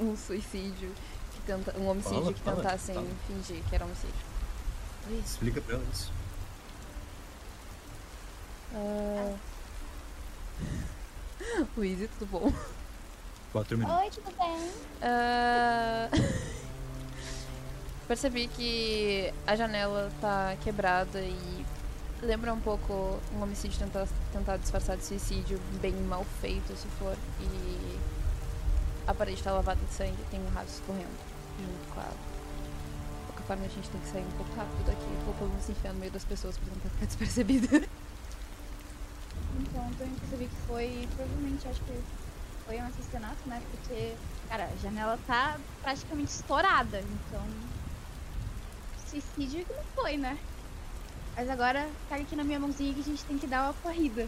[LAUGHS] um suicídio, que tenta, um homicídio Fala, que fala, tentassem fala. fingir que era homicídio. Luiz, Explica pra ela isso. Ah... [LAUGHS] [LAUGHS] Luiz, tudo bom? Quatro minutos. Oi, tudo bem? Ah, [LAUGHS] Percebi que a janela tá quebrada e lembra um pouco um homicídio tentar, tentar disfarçar de suicídio bem mal feito, se for. E a parede tá lavada de sangue, tem um rato escorrendo junto com a. De qualquer forma, a gente tem que sair um pouco rápido daqui, ou pelo menos enfiar no meio das pessoas pra tentar ficar despercebida. [LAUGHS] Então, eu também percebi que foi, provavelmente, acho que foi um assassinato, né? Porque, cara, a janela tá praticamente estourada, então. Suicídio que não foi, né? Mas agora, tá aqui na minha mãozinha que a gente tem que dar uma corrida.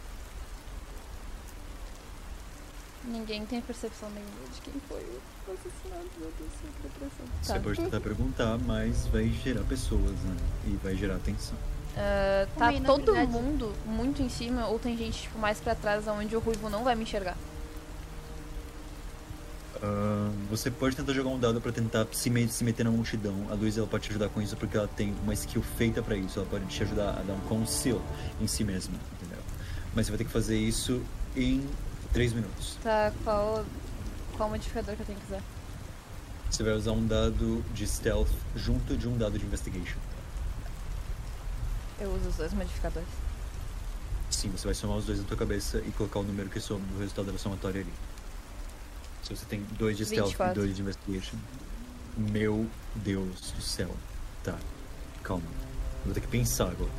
Ninguém tem percepção nenhuma de quem foi o assassinato, meu Deus, depressão. Você Tá. pode tentar perguntar, mas vai gerar pessoas, né? E vai gerar atenção. Ah, tá todo mundo muito em cima, ou tem gente tipo, mais pra trás, onde o ruivo não vai me enxergar? Ah, você pode tentar jogar um dado pra tentar se, me- se meter na multidão. A Luísa ela pode te ajudar com isso porque ela tem uma skill feita pra isso. Ela pode te ajudar a dar um conceal em si mesma, entendeu? Mas você vai ter que fazer isso em 3 minutos. Tá, qual, qual modificador que eu tenho que usar? Você vai usar um dado de stealth junto de um dado de investigation. Eu uso os dois modificadores. Sim, você vai somar os dois na tua cabeça e colocar o número que soma do resultado da somatória ali. Se você tem dois de stealth 24. e dois de investigation. Meu Deus do céu. Tá, calma. Eu vou ter que pensar agora.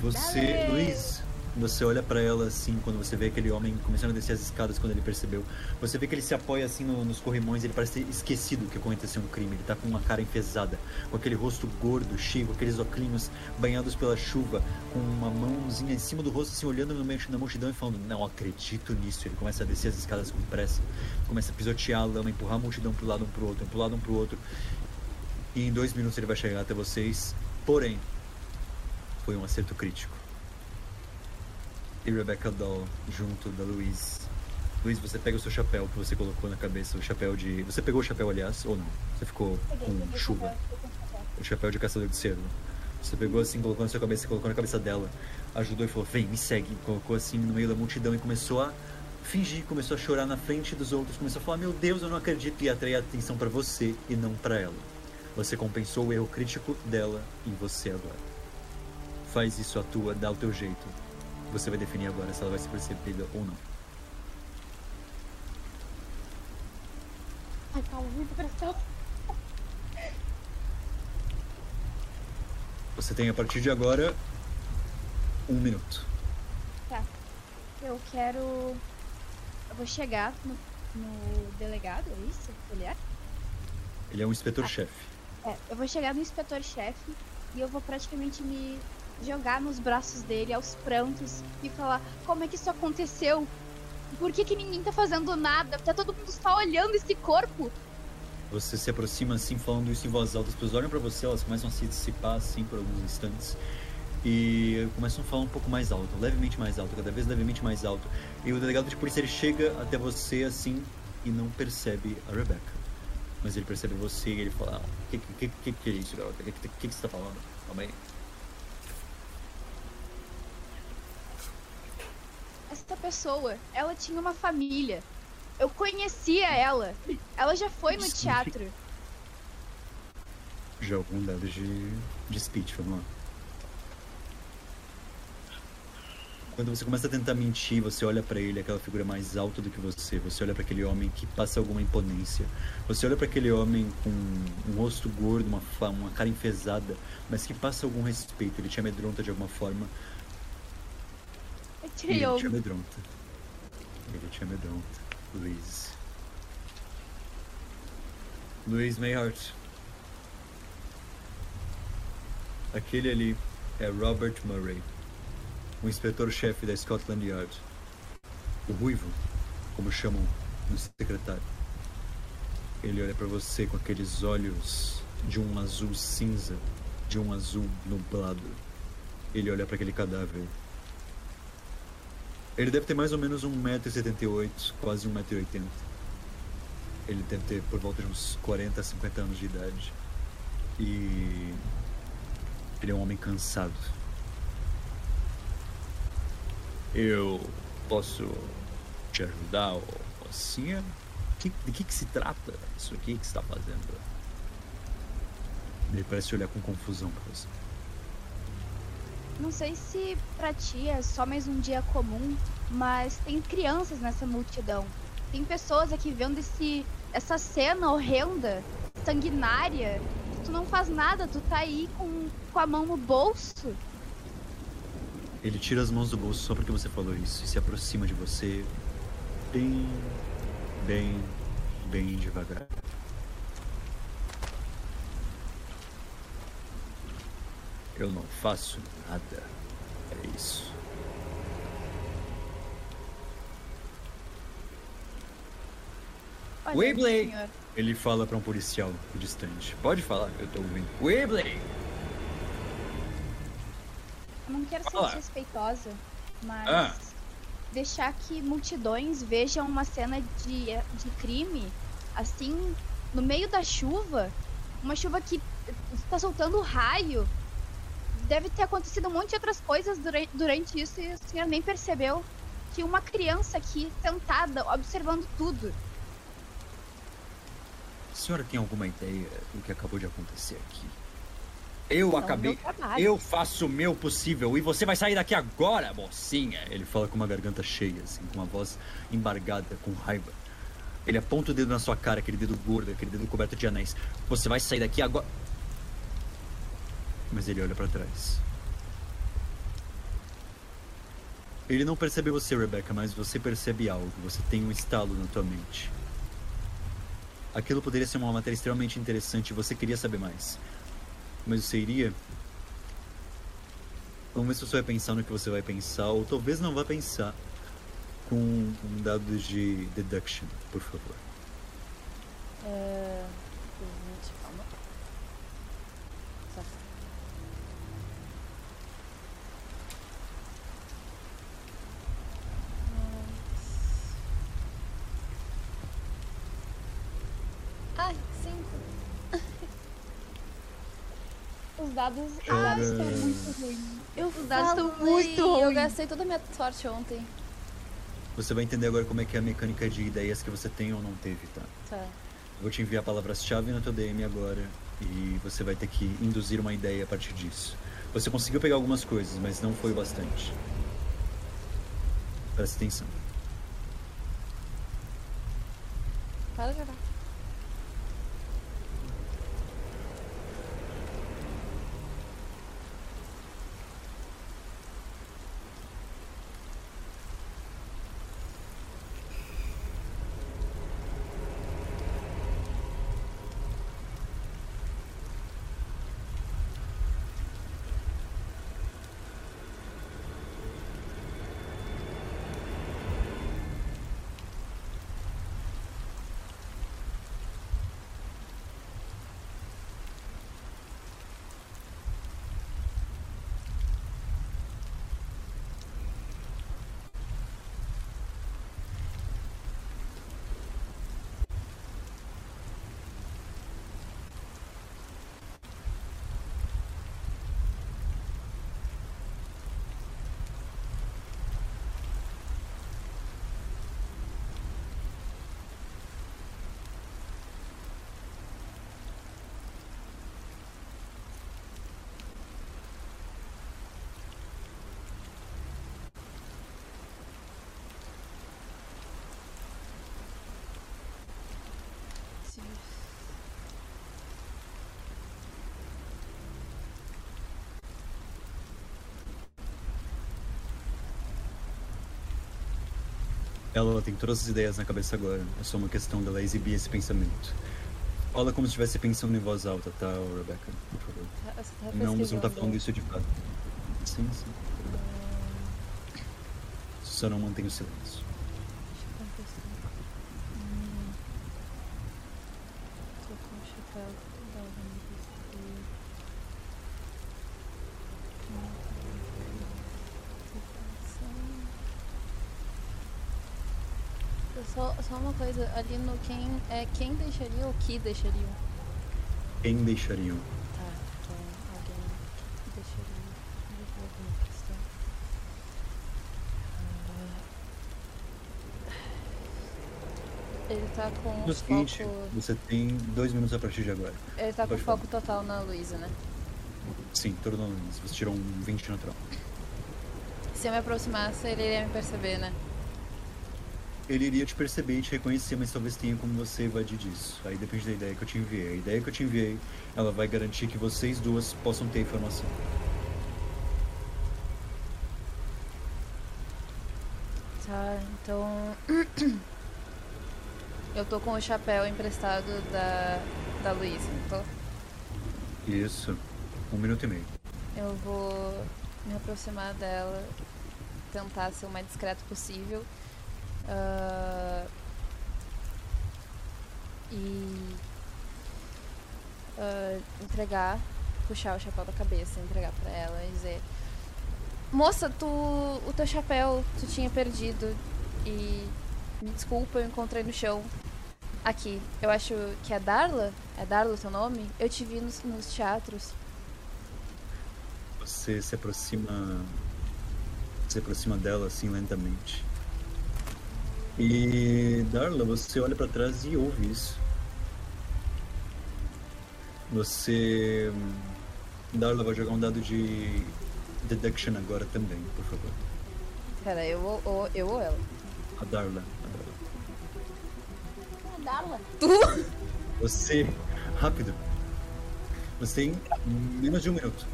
Você, Dale! Luiz, você olha pra ela assim, quando você vê aquele homem começando a descer as escadas quando ele percebeu. Você vê que ele se apoia assim no- nos corrimões, ele parece ter esquecido que aconteceu um crime. Ele tá com uma cara enfesada, com aquele rosto gordo, cheio, com aqueles óculos banhados pela chuva, com uma mãozinha em cima do rosto, assim, olhando no meio da multidão e falando: Não acredito nisso. Ele começa a descer as escadas com pressa, começa a pisotear a lama, empurrar a multidão pro lado um pro outro, um pro lado um pro outro. E em dois minutos ele vai chegar até vocês. Porém, foi um acerto crítico. E Rebecca Doll junto da Luiz. Luiz, você pega o seu chapéu que você colocou na cabeça, o chapéu de. Você pegou o chapéu, aliás, ou não? Você ficou com chuva. O chapéu de caçador de cervo. Você pegou assim, colocou na sua cabeça, colocou na cabeça dela, ajudou e falou: Vem, me segue. Colocou assim no meio da multidão e começou a fingir, começou a chorar na frente dos outros, começou a falar: Meu Deus, eu não acredito. E atrair a atenção pra você e não pra ela. Você compensou o erro crítico dela em você agora. Faz isso à tua, dá o teu jeito. Você vai definir agora se ela vai ser percebida ou não. Ai, calma, muita pressão. Você tem a partir de agora um minuto. Tá. Eu quero. Eu vou chegar no, no delegado, é isso? Ele é? Ele é um inspetor-chefe. É, eu vou chegar no inspetor-chefe e eu vou praticamente me jogar nos braços dele aos prantos e falar como é que isso aconteceu? Por que, que ninguém tá fazendo nada? Tá todo mundo só olhando esse corpo? Você se aproxima assim, falando isso em voz alta. As pessoas olham pra você, elas começam a se dissipar assim por alguns instantes. E começam a falar um pouco mais alto, levemente mais alto, cada vez levemente mais alto. E o delegado de polícia ele chega até você assim e não percebe a Rebecca. Mas ele percebe você e ele fala: ah, que, que, que, que é isso, garota? O que, que, que você tá falando? Calma aí. Essa pessoa, ela tinha uma família. Eu conhecia ela. Ela já foi no Sim. teatro. Joga um dado de, de speech, vamos lá. Quando você começa a tentar mentir, você olha pra ele, aquela figura mais alta do que você. Você olha pra aquele homem que passa alguma imponência. Você olha pra aquele homem com um rosto gordo, uma, uma cara enfesada, mas que passa algum respeito. Ele te amedronta de alguma forma. Tirei ele te amedronta. Ele te amedronta. Luiz. Luiz Mayhart. Aquele ali é Robert Murray, o inspetor-chefe da Scotland Yard. O ruivo, como chamam no secretário. Ele olha pra você com aqueles olhos de um azul cinza, de um azul nublado. Ele olha pra aquele cadáver ele deve ter mais ou menos 1,78m, quase 1,80m. Ele deve ter por volta de uns 40, 50 anos de idade. E ele é um homem cansado. Eu posso te ajudar, mocinha? Que- de que, que se trata isso aqui que você está fazendo? Ele parece olhar com confusão pra você. Não sei se pra ti é só mais um dia comum, mas tem crianças nessa multidão. Tem pessoas aqui vendo esse, essa cena horrenda, sanguinária. Tu não faz nada, tu tá aí com, com a mão no bolso. Ele tira as mãos do bolso só porque você falou isso e se aproxima de você bem, bem, bem devagar. Eu não faço nada. É isso. Olha, Webley! Ele fala pra um policial distante. Pode falar, eu tô ouvindo. Webley! Eu não quero ser desrespeitosa, mas Ah. deixar que multidões vejam uma cena de, de crime assim, no meio da chuva, uma chuva que está soltando raio. Deve ter acontecido um monte de outras coisas durante, durante isso e o senhor nem percebeu que uma criança aqui sentada observando tudo. A senhora tem alguma ideia do que acabou de acontecer aqui? Eu Não, acabei. Eu faço o meu possível e você vai sair daqui agora, mocinha. Ele fala com uma garganta cheia, assim, com uma voz embargada, com raiva. Ele aponta o dedo na sua cara, aquele dedo gordo, aquele dedo coberto de anéis. Você vai sair daqui agora. Mas ele olha pra trás. Ele não percebe você, Rebecca, mas você percebe algo. Você tem um estalo na tua mente. Aquilo poderia ser uma matéria extremamente interessante e você queria saber mais. Mas você iria? Vamos ver se você vai pensar no que você vai pensar, ou talvez não vá pensar. Com um dado de deduction, por favor. É... 20, calma. Tá. Ai, cinco. Os dados, os Ah. dados estão muito ruins. Eu Os dados estão muito Eu ruins. gastei toda a minha sorte ontem. Você vai entender agora como é que é a mecânica de ideias que você tem ou não teve, tá? Tá. Eu vou te enviar palavras-chave no teu DM agora e você vai ter que induzir uma ideia a partir disso. Você conseguiu pegar algumas coisas, mas não foi o bastante. Presta atenção. Para de olhar. Ela tem todas as ideias na cabeça agora. É só uma questão dela exibir esse pensamento. Fala como se estivesse pensando em voz alta, tá, Rebecca? Por favor. Tá- Você tá Não, você não tá falando isso de fato. Sim, sim. Só não mantém o silêncio. uma coisa ali no quem é quem deixaria ou que deixaria? Quem deixaria? Tá, então, alguém que deixaria. Ele tá com no seguinte, foco... você tem dois minutos a partir de agora. Ele tá com foco falar. total na Luísa, né? Sim, todo na Luísa. Você tirou um 20 natural. Se eu me aproximasse, ele iria me perceber, né? Ele iria te perceber e te reconhecer, mas talvez tenha como você evadir disso. Aí depende da ideia que eu te enviei. A ideia que eu te enviei, ela vai garantir que vocês duas possam ter informação. Tá, então. [CLEARS THROAT] eu tô com o chapéu emprestado da, da Luísa, não tô? Isso. Um minuto e meio. Eu vou me aproximar dela, tentar ser o mais discreto possível. Ah, e ah, entregar, puxar o chapéu da cabeça, entregar pra ela e dizer: Moça, tu, o teu chapéu tu tinha perdido e me desculpa, eu encontrei no chão. Aqui, eu acho que é Darla? É Darla o teu nome? Eu te vi nos, nos teatros. Você se aproxima. Se aproxima dela assim lentamente. E Darla, você olha pra trás e ouve isso. Você. Darla vai jogar um dado de deduction agora também, por favor. Pera, eu ou, ou- eu ou ela? A Darla. A Darla. É Darla. Você. Rápido. Você tem menos de um minuto.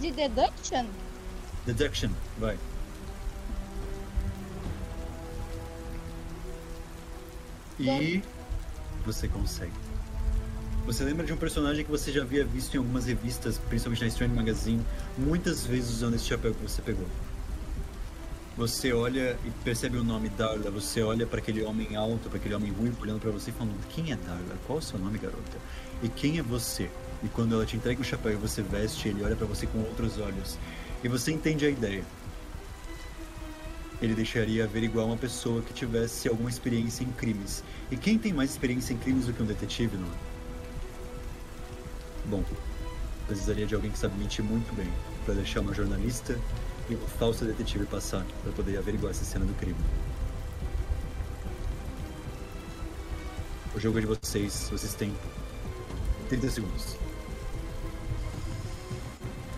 De deduction? Deduction, vai. E você consegue. Você lembra de um personagem que você já havia visto em algumas revistas, principalmente na Strange Magazine, muitas vezes usando esse chapéu que você pegou. Você olha e percebe o nome Darla, você olha para aquele homem alto, para aquele homem ruivo, olhando para você e falando: Quem é Darla? Qual é o seu nome, garota? E quem é você? E quando ela te entrega o chapéu e você veste, ele olha para você com outros olhos. E você entende a ideia. Ele deixaria averiguar uma pessoa que tivesse alguma experiência em crimes. E quem tem mais experiência em crimes do que um detetive, não é? Bom, precisaria de alguém que sabe mentir muito bem para deixar uma jornalista e uma falsa detetive passar para poder averiguar essa cena do crime. O jogo é de vocês, vocês têm 30 segundos.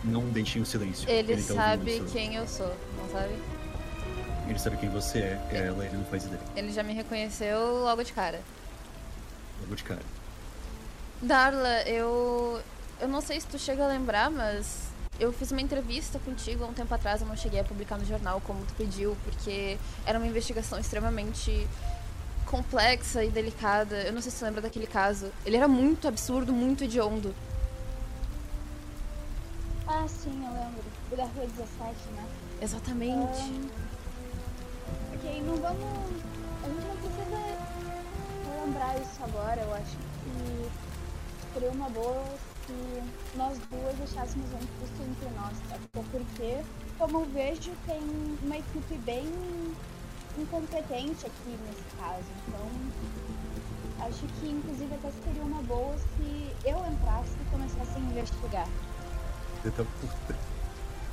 Não deixem o silêncio. Ele, tá ouvindo o sabe quem eu sou, não sabe? Ele sabe quem você é, é ela, ele não faz ideia. Ele já me reconheceu logo de cara. Logo de cara. Darla, eu. Eu não sei se tu chega a lembrar, mas eu fiz uma entrevista contigo há um tempo atrás, eu não cheguei a publicar no jornal como tu pediu, porque era uma investigação extremamente complexa e delicada. Eu não sei se tu lembra daquele caso. Ele era muito absurdo, muito hediondo. Ah, sim, eu lembro. O da Rua 17, né? Exatamente. Ahn, ok, não vamos. A gente não precisa lembrar isso agora. Eu acho que seria uma boa se nós duas deixássemos um custo entre nós. Até porque, como eu vejo, tem uma equipe bem incompetente aqui nesse caso. Então, acho que inclusive até seria uma boa se eu entrasse e começasse a investigar. Você tá puta.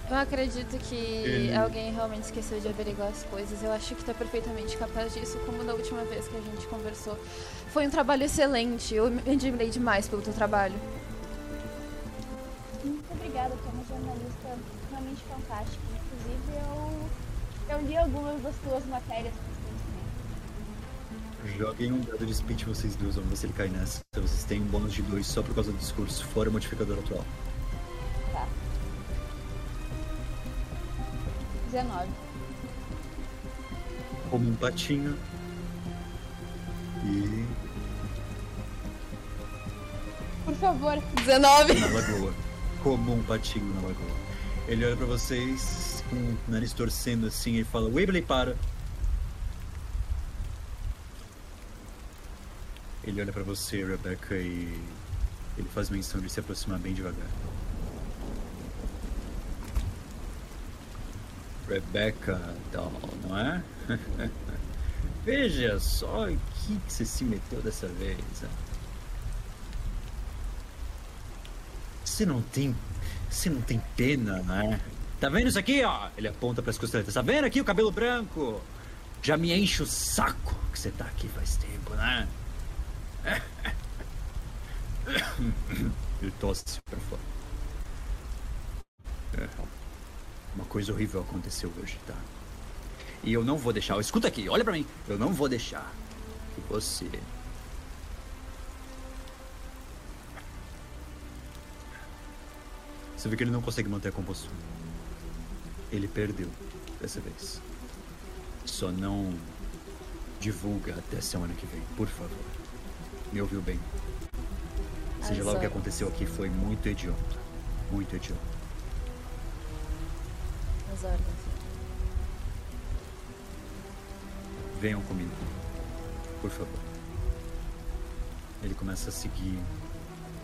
Eu acredito que Ele- alguém realmente esqueceu de averiguar as coisas. Eu acho que tu é perfeitamente capaz disso, como da última vez que a gente conversou. Foi um trabalho excelente. Eu me admirei demais pelo teu trabalho. Muito obrigada, tu é uma jornalista realmente fantástica. Inclusive, eu, eu li algumas das tuas matérias. Joguem um dado de speech vocês dois, vamos ver se ele cai nessa. Então, vocês têm um bônus de 2 só por causa do discurso, fora o modificador atual. 19. Como um patinho. E. Por favor, 19! na lagoa. Como um patinho na lagoa. Ele olha pra vocês com o nariz torcendo assim e fala: Webley, para! Ele olha pra você, Rebecca, e ele faz menção de se aproximar bem devagar. Rebecca Doll, não é? [LAUGHS] Veja só o que que você se meteu dessa vez. Você não tem. Você não tem pena, né? Tá vendo isso aqui, ó? Ele aponta pras costeletas. Tá vendo aqui o cabelo branco? Já me enche o saco que você tá aqui faz tempo, né? [COUGHS] Ele tosse pra fora. É, uma coisa horrível aconteceu hoje, tá? E eu não vou deixar. Escuta aqui, olha pra mim. Eu não vou deixar que você. Você vê que ele não consegue manter a compostura. Ele perdeu dessa vez. Só não divulga até semana que vem, por favor. Me ouviu bem? Seja lá o que aconteceu aqui foi muito idiota. Muito idiota. As ordens. Venham comigo. Por favor. Ele começa a seguir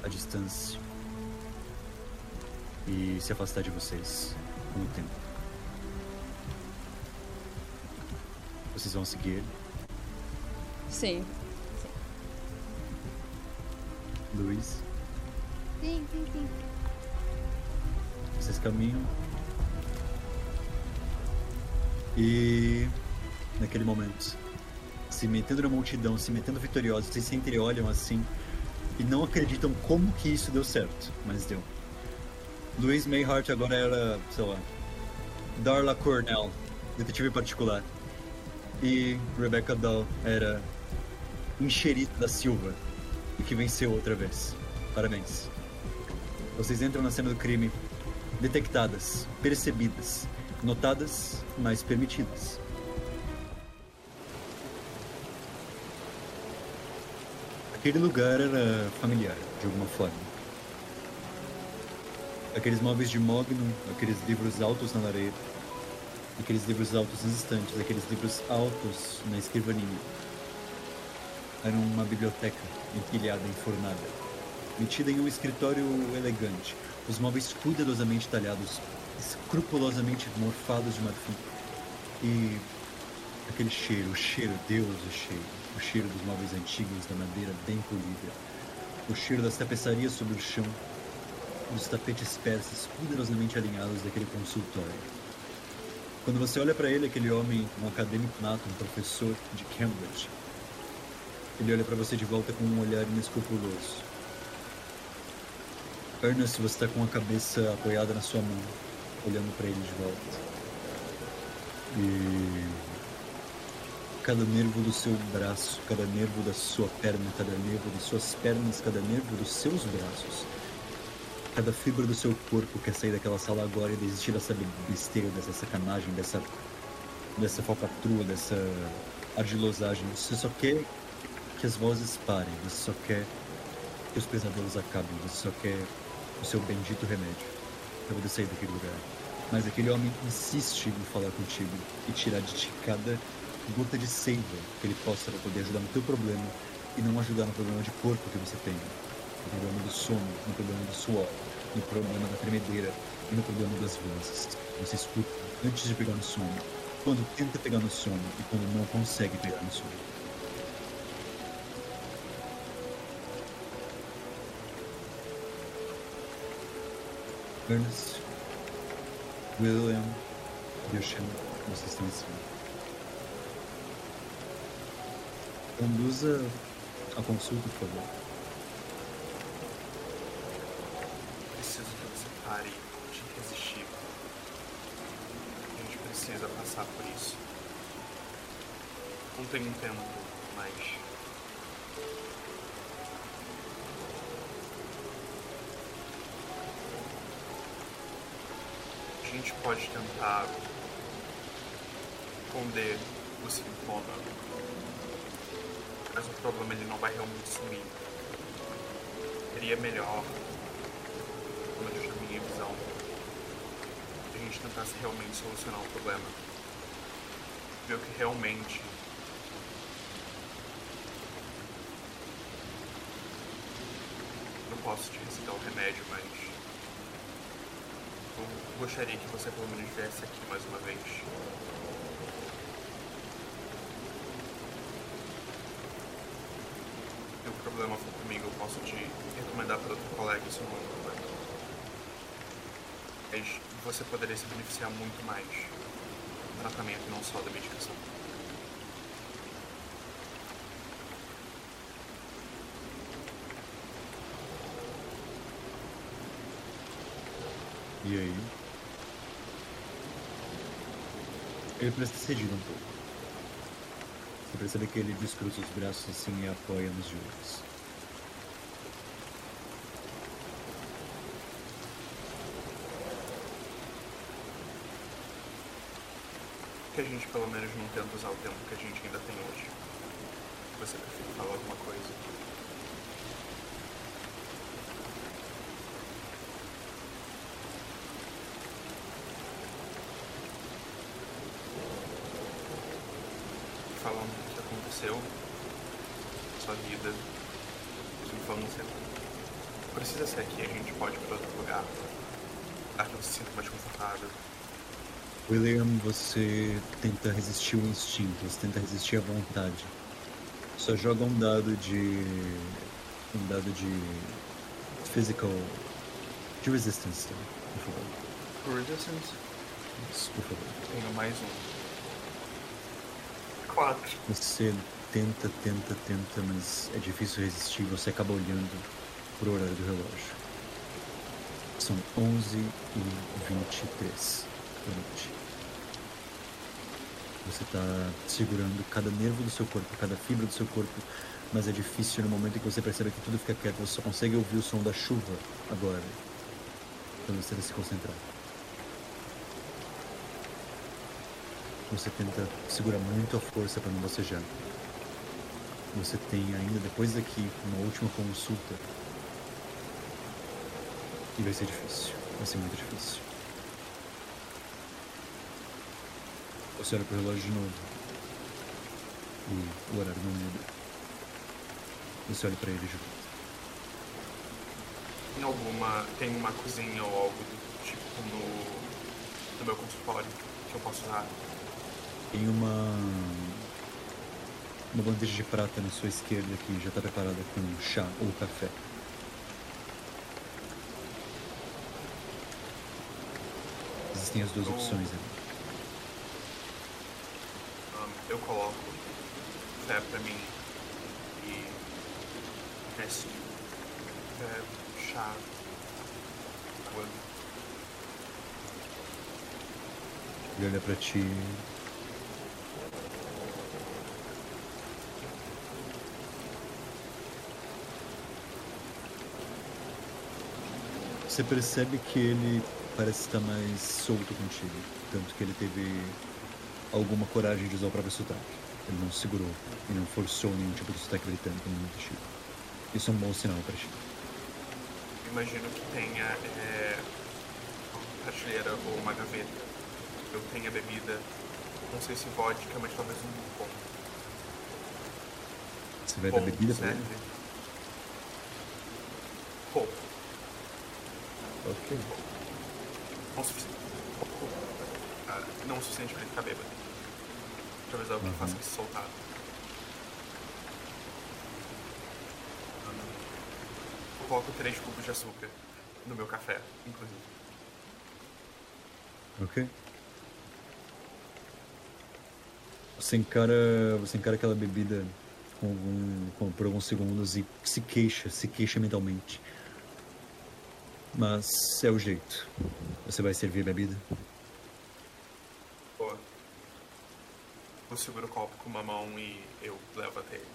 a distância e se afastar de vocês com o tempo. Vocês vão seguir ele? Sim. Luiz? Sim, sim, sim. Vocês caminham. E naquele momento, se metendo na multidão, se metendo vitoriosos, vocês se entreolham assim e não acreditam como que isso deu certo, mas deu. Luiz Mayhart agora era, sei lá, Darla Cornell, detetive particular. E Rebecca Dahl era enxerita da Silva, e que venceu outra vez. Parabéns. Vocês entram na cena do crime detectadas, percebidas, notadas, mas permitidas. Aquele lugar era familiar, de alguma forma. Aqueles móveis de mogno, aqueles livros altos na lareira, aqueles livros altos nos estantes, aqueles livros altos na escrivaninha. Era uma biblioteca empilhada, enfurnada, metida em um escritório elegante, os móveis cuidadosamente talhados, escrupulosamente morfados de marfim. E aquele cheiro, o cheiro, Deus o cheiro, o cheiro dos móveis antigos, da madeira bem polida, o cheiro das tapeçarias sobre o chão, dos tapetes persas cuidadosamente alinhados daquele consultório. Quando você olha para ele, aquele homem, um acadêmico nato, um professor de Cambridge, ele olha para você de volta com um olhar inescrupuloso. Ernest, você está com a cabeça apoiada na sua mão, olhando para ele de volta. E cada nervo do seu braço, cada nervo da sua perna, cada nervo das suas pernas, cada nervo dos seus braços, cada fibra do seu corpo quer sair daquela sala agora e desistir dessa besteira, dessa sacanagem, dessa dessa falcatrua, dessa argilosagem. Você só quer que as vozes parem, você só quer que os pesadelos acabem, você só quer o seu bendito remédio para poder sair daquele lugar. Mas aquele homem insiste em falar contigo e tirar de ti cada gota de seiva que ele possa para poder ajudar no teu problema e não ajudar no problema de corpo que você tem, no problema do sono, no problema do suor, no problema da tremedeira e no problema das vozes. Você escuta antes de pegar no sono, quando tenta pegar no sono e quando não consegue pegar no sono. Ernest, William, Yoshin, vocês estão em cima. Conduza a consulta, por favor. Preciso que você pare de resistir. A gente precisa passar por isso. Não tem um tempo mais. A gente pode tentar esconder o sintoma, mas o problema ele não vai realmente sumir. Seria melhor, pelo menos na minha visão, a gente tentasse realmente solucionar o problema. Ver o que realmente posso te recitar o remédio, mas eu gostaria que você pelo menos viesse aqui mais uma vez. Se o problema for comigo, eu posso te recomendar para outro colega, isso não é um problema. Mas você poderia se beneficiar muito mais do tratamento, não só da medicação. E aí? Ele parece ter cedido um pouco. Você percebe que ele descruza os braços assim e apoia nos joelhos. Que a gente pelo menos não tenta usar o tempo que a gente ainda tem hoje. Você prefere falar alguma coisa? Falando do que aconteceu, sua vida, sua infância. Precisa ser aqui, a gente pode ir para outro lugar. Aqui você se sinta mais confortável. William, você tenta resistir o instinto, você tenta resistir a vontade. Só joga um dado de. um dado de. physical. de resistance, tá? por favor. Resistance? Isso, por favor. Tenho mais um. Quatro. Você tenta, tenta, tenta, mas é difícil resistir. Você acaba olhando pro horário do relógio. São 11 e 23 da noite. Você está segurando cada nervo do seu corpo, cada fibra do seu corpo, mas é difícil no momento em que você percebe que tudo fica quieto. Você só consegue ouvir o som da chuva agora, quando você se concentrar. Você tenta segurar muito a força para não bocejar. Você tem ainda, depois daqui, uma última consulta. E vai ser difícil. Vai ser muito difícil. Você olha pro relógio de novo. E o horário não muda. Você olha pra ele de volta. Tem alguma. Tem uma cozinha ou algo do tipo no. no meu consultório que eu posso usar? Tem uma. Uma bandeja de prata na sua esquerda que já está preparada com chá ou café. Existem as duas opções ali. Eu coloco fé pra mim e resto. Fé, chá, água. Ele olha pra ti. Você percebe que ele parece estar mais solto contigo. Tanto que ele teve alguma coragem de usar o próprio sotaque. Ele não segurou e não forçou nenhum tipo de sotaque britânico no do tipo. Isso é um bom sinal pra ti. Imagino que tenha é, uma prateleira ou uma gaveta. Eu tenha bebida, não sei se vodka, mas talvez um bom. Você vai dar bebida pra serve. ele? Pouco, Ok. Não o suficiente. Pouco. Ah, não o suficiente pra ele ficar bêbado. Talvez algo que faça ele se soltar. Eu coloco três cubos de açúcar no meu café, inclusive. Ok. Você encara, você encara aquela bebida com com- por alguns segundos e se queixa, se queixa mentalmente. Mas é o jeito. Você vai servir a bebida? Boa. Eu seguro o copo com uma mão e eu levo até ele.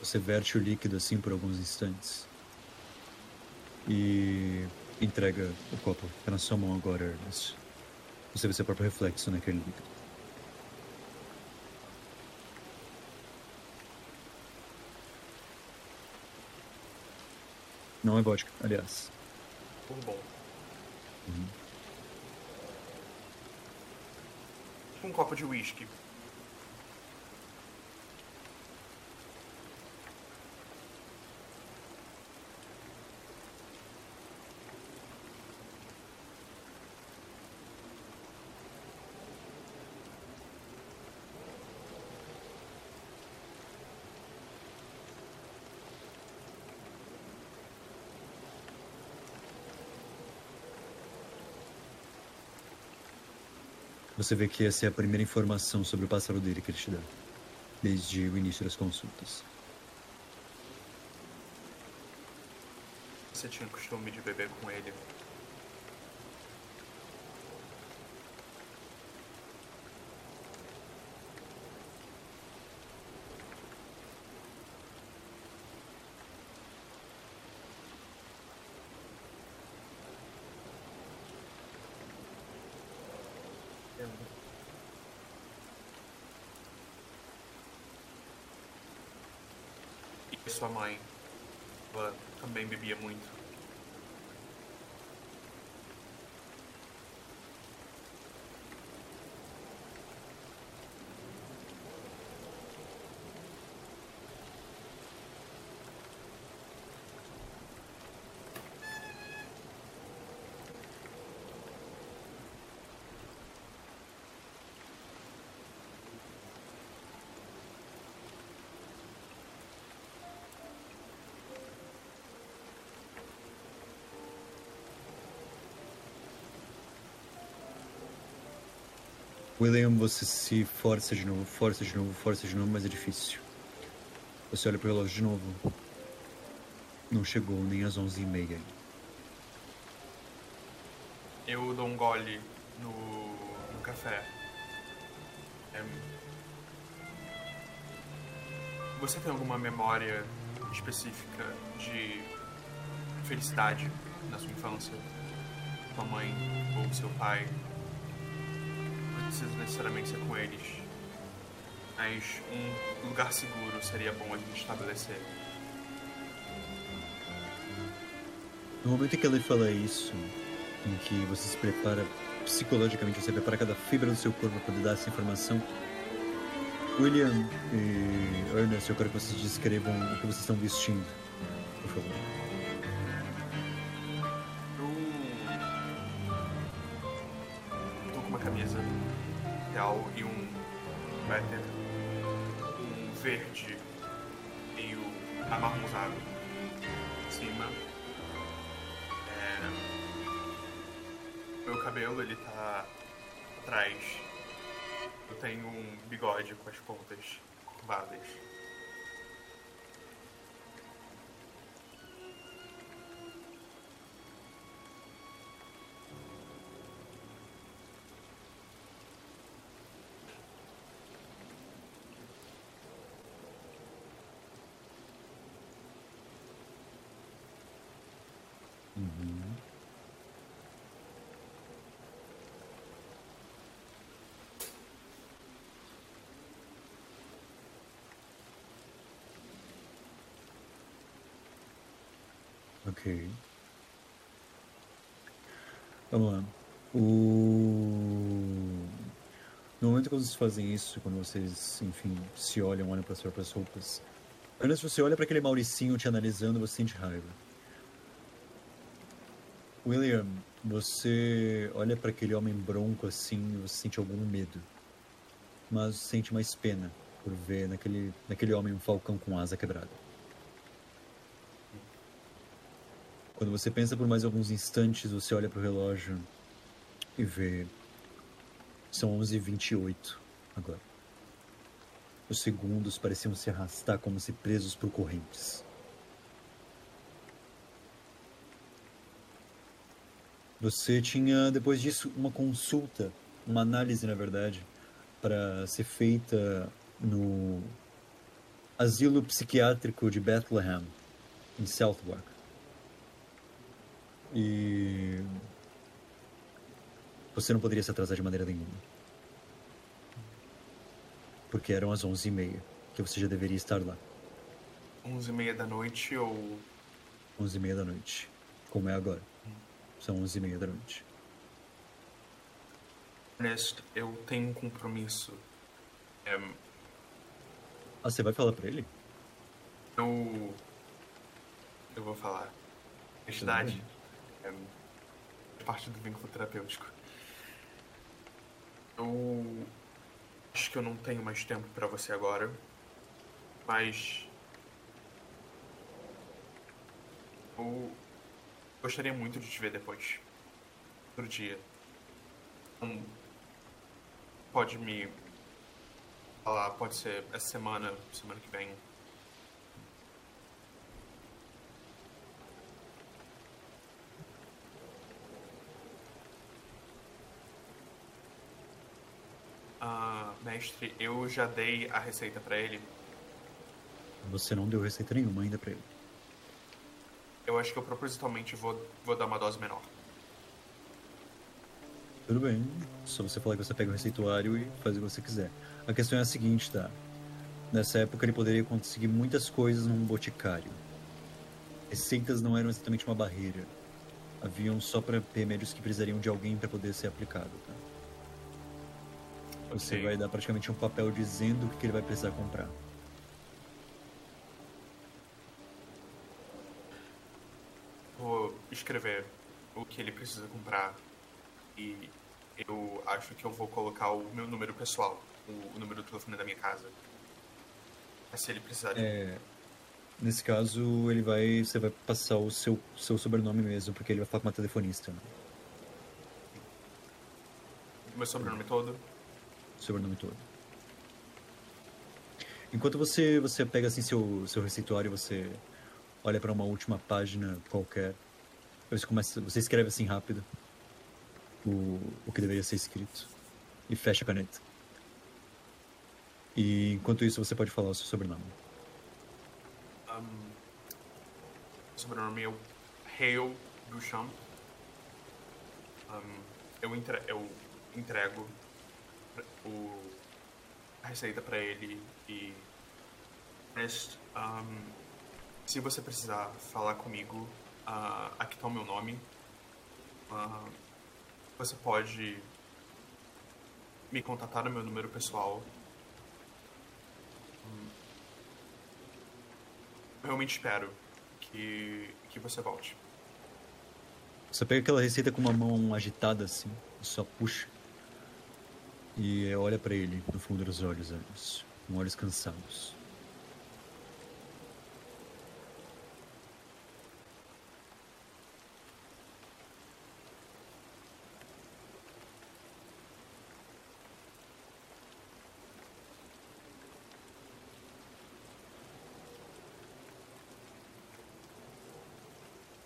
Você verte o líquido assim por alguns instantes. E entrega o copo. Fica na sua mão agora, Ernest. Você vê seu próprio reflexo naquele líquido. Não é vodka, aliás. Por bom. Um copo de whisky. Você vê que essa é a primeira informação sobre o passado dele que ele te dá. Desde o início das consultas. Você tinha costume de beber com ele E sua mãe, ela também bebia muito. William, você se força de novo, força de novo, força de novo, mas é difícil. Você olha pro relógio de novo. Não chegou nem às 11h30 ainda. Eu dou um gole no, no café. É, Você tem alguma memória específica de felicidade na sua infância? Sua mãe ou seu pai? Precisa necessariamente ser com eles. Mas um lugar seguro seria bom a gente estabelecer. No momento em que ela fala isso, em que você se prepara psicologicamente, você prepara cada fibra do seu corpo para poder dar essa informação, William e Ernest, eu quero que vocês descrevam o que vocês estão vestindo, por favor. Com as pontas curvadas. Ok. Vamos lá. O... No momento que vocês fazem isso, quando vocês, enfim, se olham, olham para as roupas, antes você olha para aquele Mauricinho te analisando, você sente raiva. William, você olha para aquele homem bronco assim você sente algum medo. Mas sente mais pena por ver naquele, naquele homem um falcão com asa quebrada. Quando você pensa por mais alguns instantes, você olha para o relógio e vê. São 11h28 agora. Os segundos pareciam se arrastar como se presos por correntes. Você tinha, depois disso, uma consulta, uma análise, na verdade, para ser feita no asilo psiquiátrico de Bethlehem, em Southwark. E você não poderia se atrasar de maneira nenhuma. Porque eram as 11h30, que você já deveria estar lá. 11 e meia da noite ou 11h30 da noite, como é agora. São 11h30 da noite. Ernest, eu tenho um compromisso. É, Ah, você vai falar pra ele? eu. Eu vou falar. Honestidade é parte do vínculo terapêutico. Eu acho que eu não tenho mais tempo pra você agora, mas. Eu gostaria muito de te ver depois. Outro dia. Então, pode me falar, pode ser essa semana, semana que vem. Ah, mestre, eu já dei a receita pra ele. Você não deu receita nenhuma ainda pra ele. Eu acho que eu propositalmente vou, vou dar uma dose menor. Tudo bem, só você falar que você pega o receituário e faz o que você quiser. A questão é a seguinte, tá? Nessa época ele poderia conseguir muitas coisas num boticário. Receitas não eram exatamente uma barreira. Haviam só para remédios que precisariam de alguém para poder ser aplicado. Tá? Você Ok. vai dar praticamente um papel dizendo o que ele vai precisar comprar. Vou escrever o que ele precisa comprar e eu acho que eu vou colocar o meu número pessoal, o, o número do telefone da minha casa. Mas se ele precisar de É, nesse caso, ele vai. Você vai passar o seu, seu sobrenome mesmo, porque ele vai falar com uma telefonista. Né? meu sobrenome todo, sobrenome todo. Enquanto você você pega assim seu seu receituário, você olha para uma última página qualquer, você começa, você escreve assim rápido o, o que deveria ser escrito e fecha a caneta. E enquanto isso você pode falar o seu sobrenome. O sobrenome é o Hale Duchamp. Ahn, eu, entre, eu entrego o, a receita para ele e Ernest, ahn, se você precisar falar comigo, ah, aqui está o meu nome. Ah, você pode me contatar no meu número pessoal. Eu realmente espero que, que você volte. Você pega aquela receita com uma mão agitada assim, e só puxa. E olha para ele no fundo dos olhos, Anos, com olhos cansados.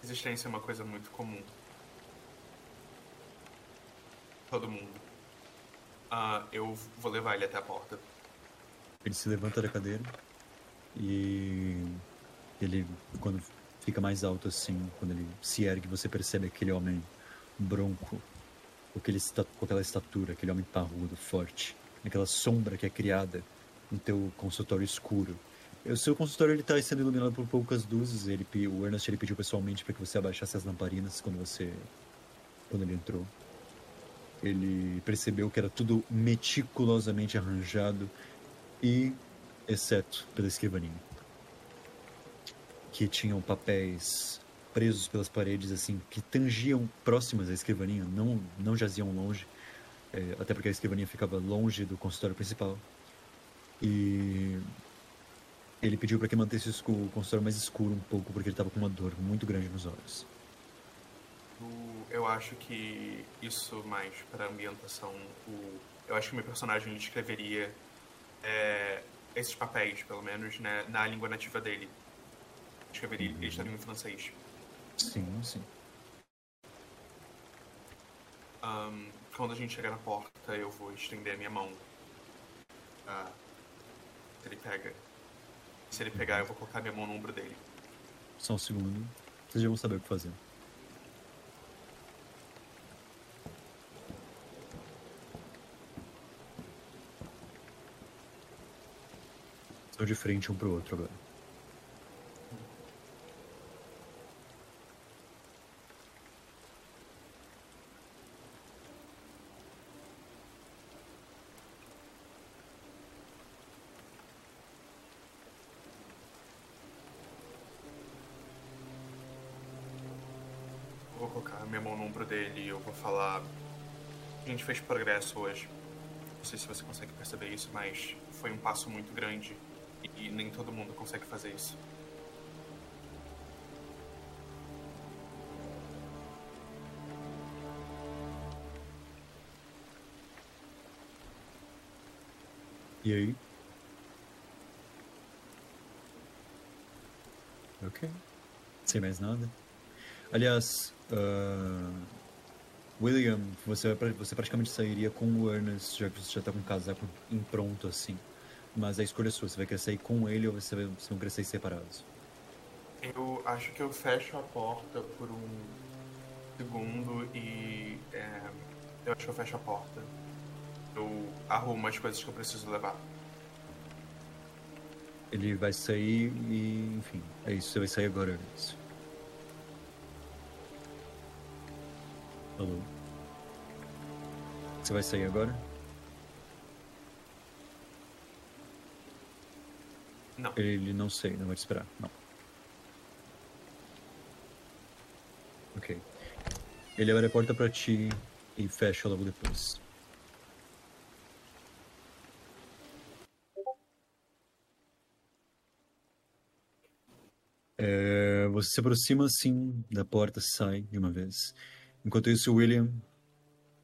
Existência é uma coisa muito comum. Todo mundo. Ah, eu vou levar ele até a porta. Ele se levanta da cadeira e ele, quando fica mais alto assim, quando ele se ergue, você percebe aquele homem bronco, aquele, com aquela estatura, aquele homem parrudo, forte, aquela sombra que é criada no teu consultório escuro. O seu consultório está sendo iluminado por poucas luzes. Ele, o Ernest ele pediu pessoalmente para que você abaixasse as lamparinas quando você, quando ele entrou. Ele percebeu que era tudo meticulosamente arranjado e exceto pela escrivaninha que tinham papéis presos pelas paredes assim que tangiam próximas à escrivaninha não não jaziam longe é, até porque a escrivaninha ficava longe do consultório principal. E ele pediu para que mantesse o consultório mais escuro um pouco porque ele estava com uma dor muito grande nos olhos Eu acho que isso mais para ambientação. O, eu acho que o meu personagem ele escreveria é, esses papéis, pelo menos, né, na língua nativa dele. Escreveria, ele estaria em francês. sim sim Ahn, quando a gente chegar na porta, eu vou estender a minha mão. Ah, se ele pega. Se ele pegar, eu vou colocar minha mão no ombro dele. só um segundo vocês já vão saber o que fazer Estão de frente um pro outro agora. Vou colocar minha mão no ombro dele e eu vou falar. A gente fez progresso hoje. Não sei se você consegue perceber isso, mas foi um passo muito grande e nem todo mundo consegue fazer isso. E aí? Ok. Sem mais nada. Aliás, ah, William, você, você praticamente sairia com o Ernest, já que você já tá com o casaco em pronto assim. Mas a escolha é sua, você vai sair com ele ou você vai, vocês vão querer sair separados? Eu acho que eu fecho a porta por um segundo e. é, eu acho que eu fecho a porta. Eu arrumo as coisas que eu preciso levar. Ele vai sair e, enfim, é isso. Você vai sair agora, Ernest. Alô? Você vai sair agora? Não. Ele não sei, não vai te esperar. Não. Ok. Ele abre a porta pra ti e fecha logo depois. É, você se aproxima assim da porta, sai de uma vez. Enquanto isso, William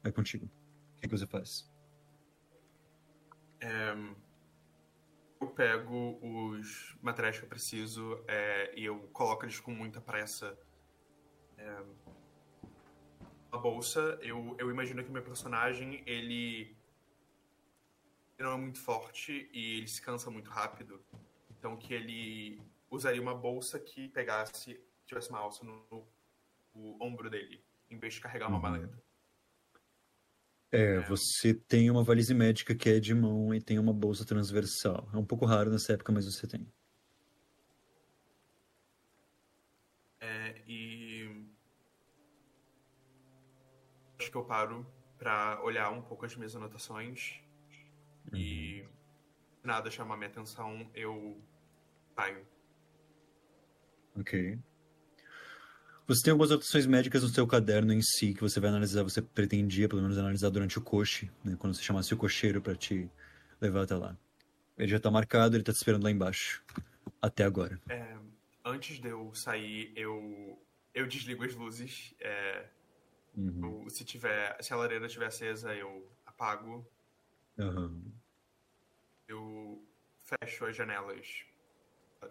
é contigo. O que, que você faz? É, eu pego os materiais que eu preciso é, e eu coloco eles com muita pressa é, na bolsa. Eu, eu imagino que o meu personagem, ele, ele não é muito forte e ele se cansa muito rápido. Então que ele usaria uma bolsa que pegasse, tivesse uma alça no, no- no ombro dele, em vez de carregar uma Uhum. maleta. É, você tem uma valise médica que é de mão e tem uma bolsa transversal. É um pouco raro nessa época, mas você tem. É, e acho que eu paro pra olhar um pouco as minhas anotações e se nada chamar minha atenção, eu saio. Ok. Você tem algumas anotações médicas no seu caderno em si que você vai analisar, você pretendia pelo menos analisar durante o coche, né, quando você chamasse o cocheiro pra te levar até lá. Ele já tá marcado, ele tá te esperando lá embaixo. Até agora. É, antes de eu sair, eu eu desligo as luzes. é, Uhum. eu- se tiver, se a lareira estiver acesa, eu apago. Aham. Eu fecho as janelas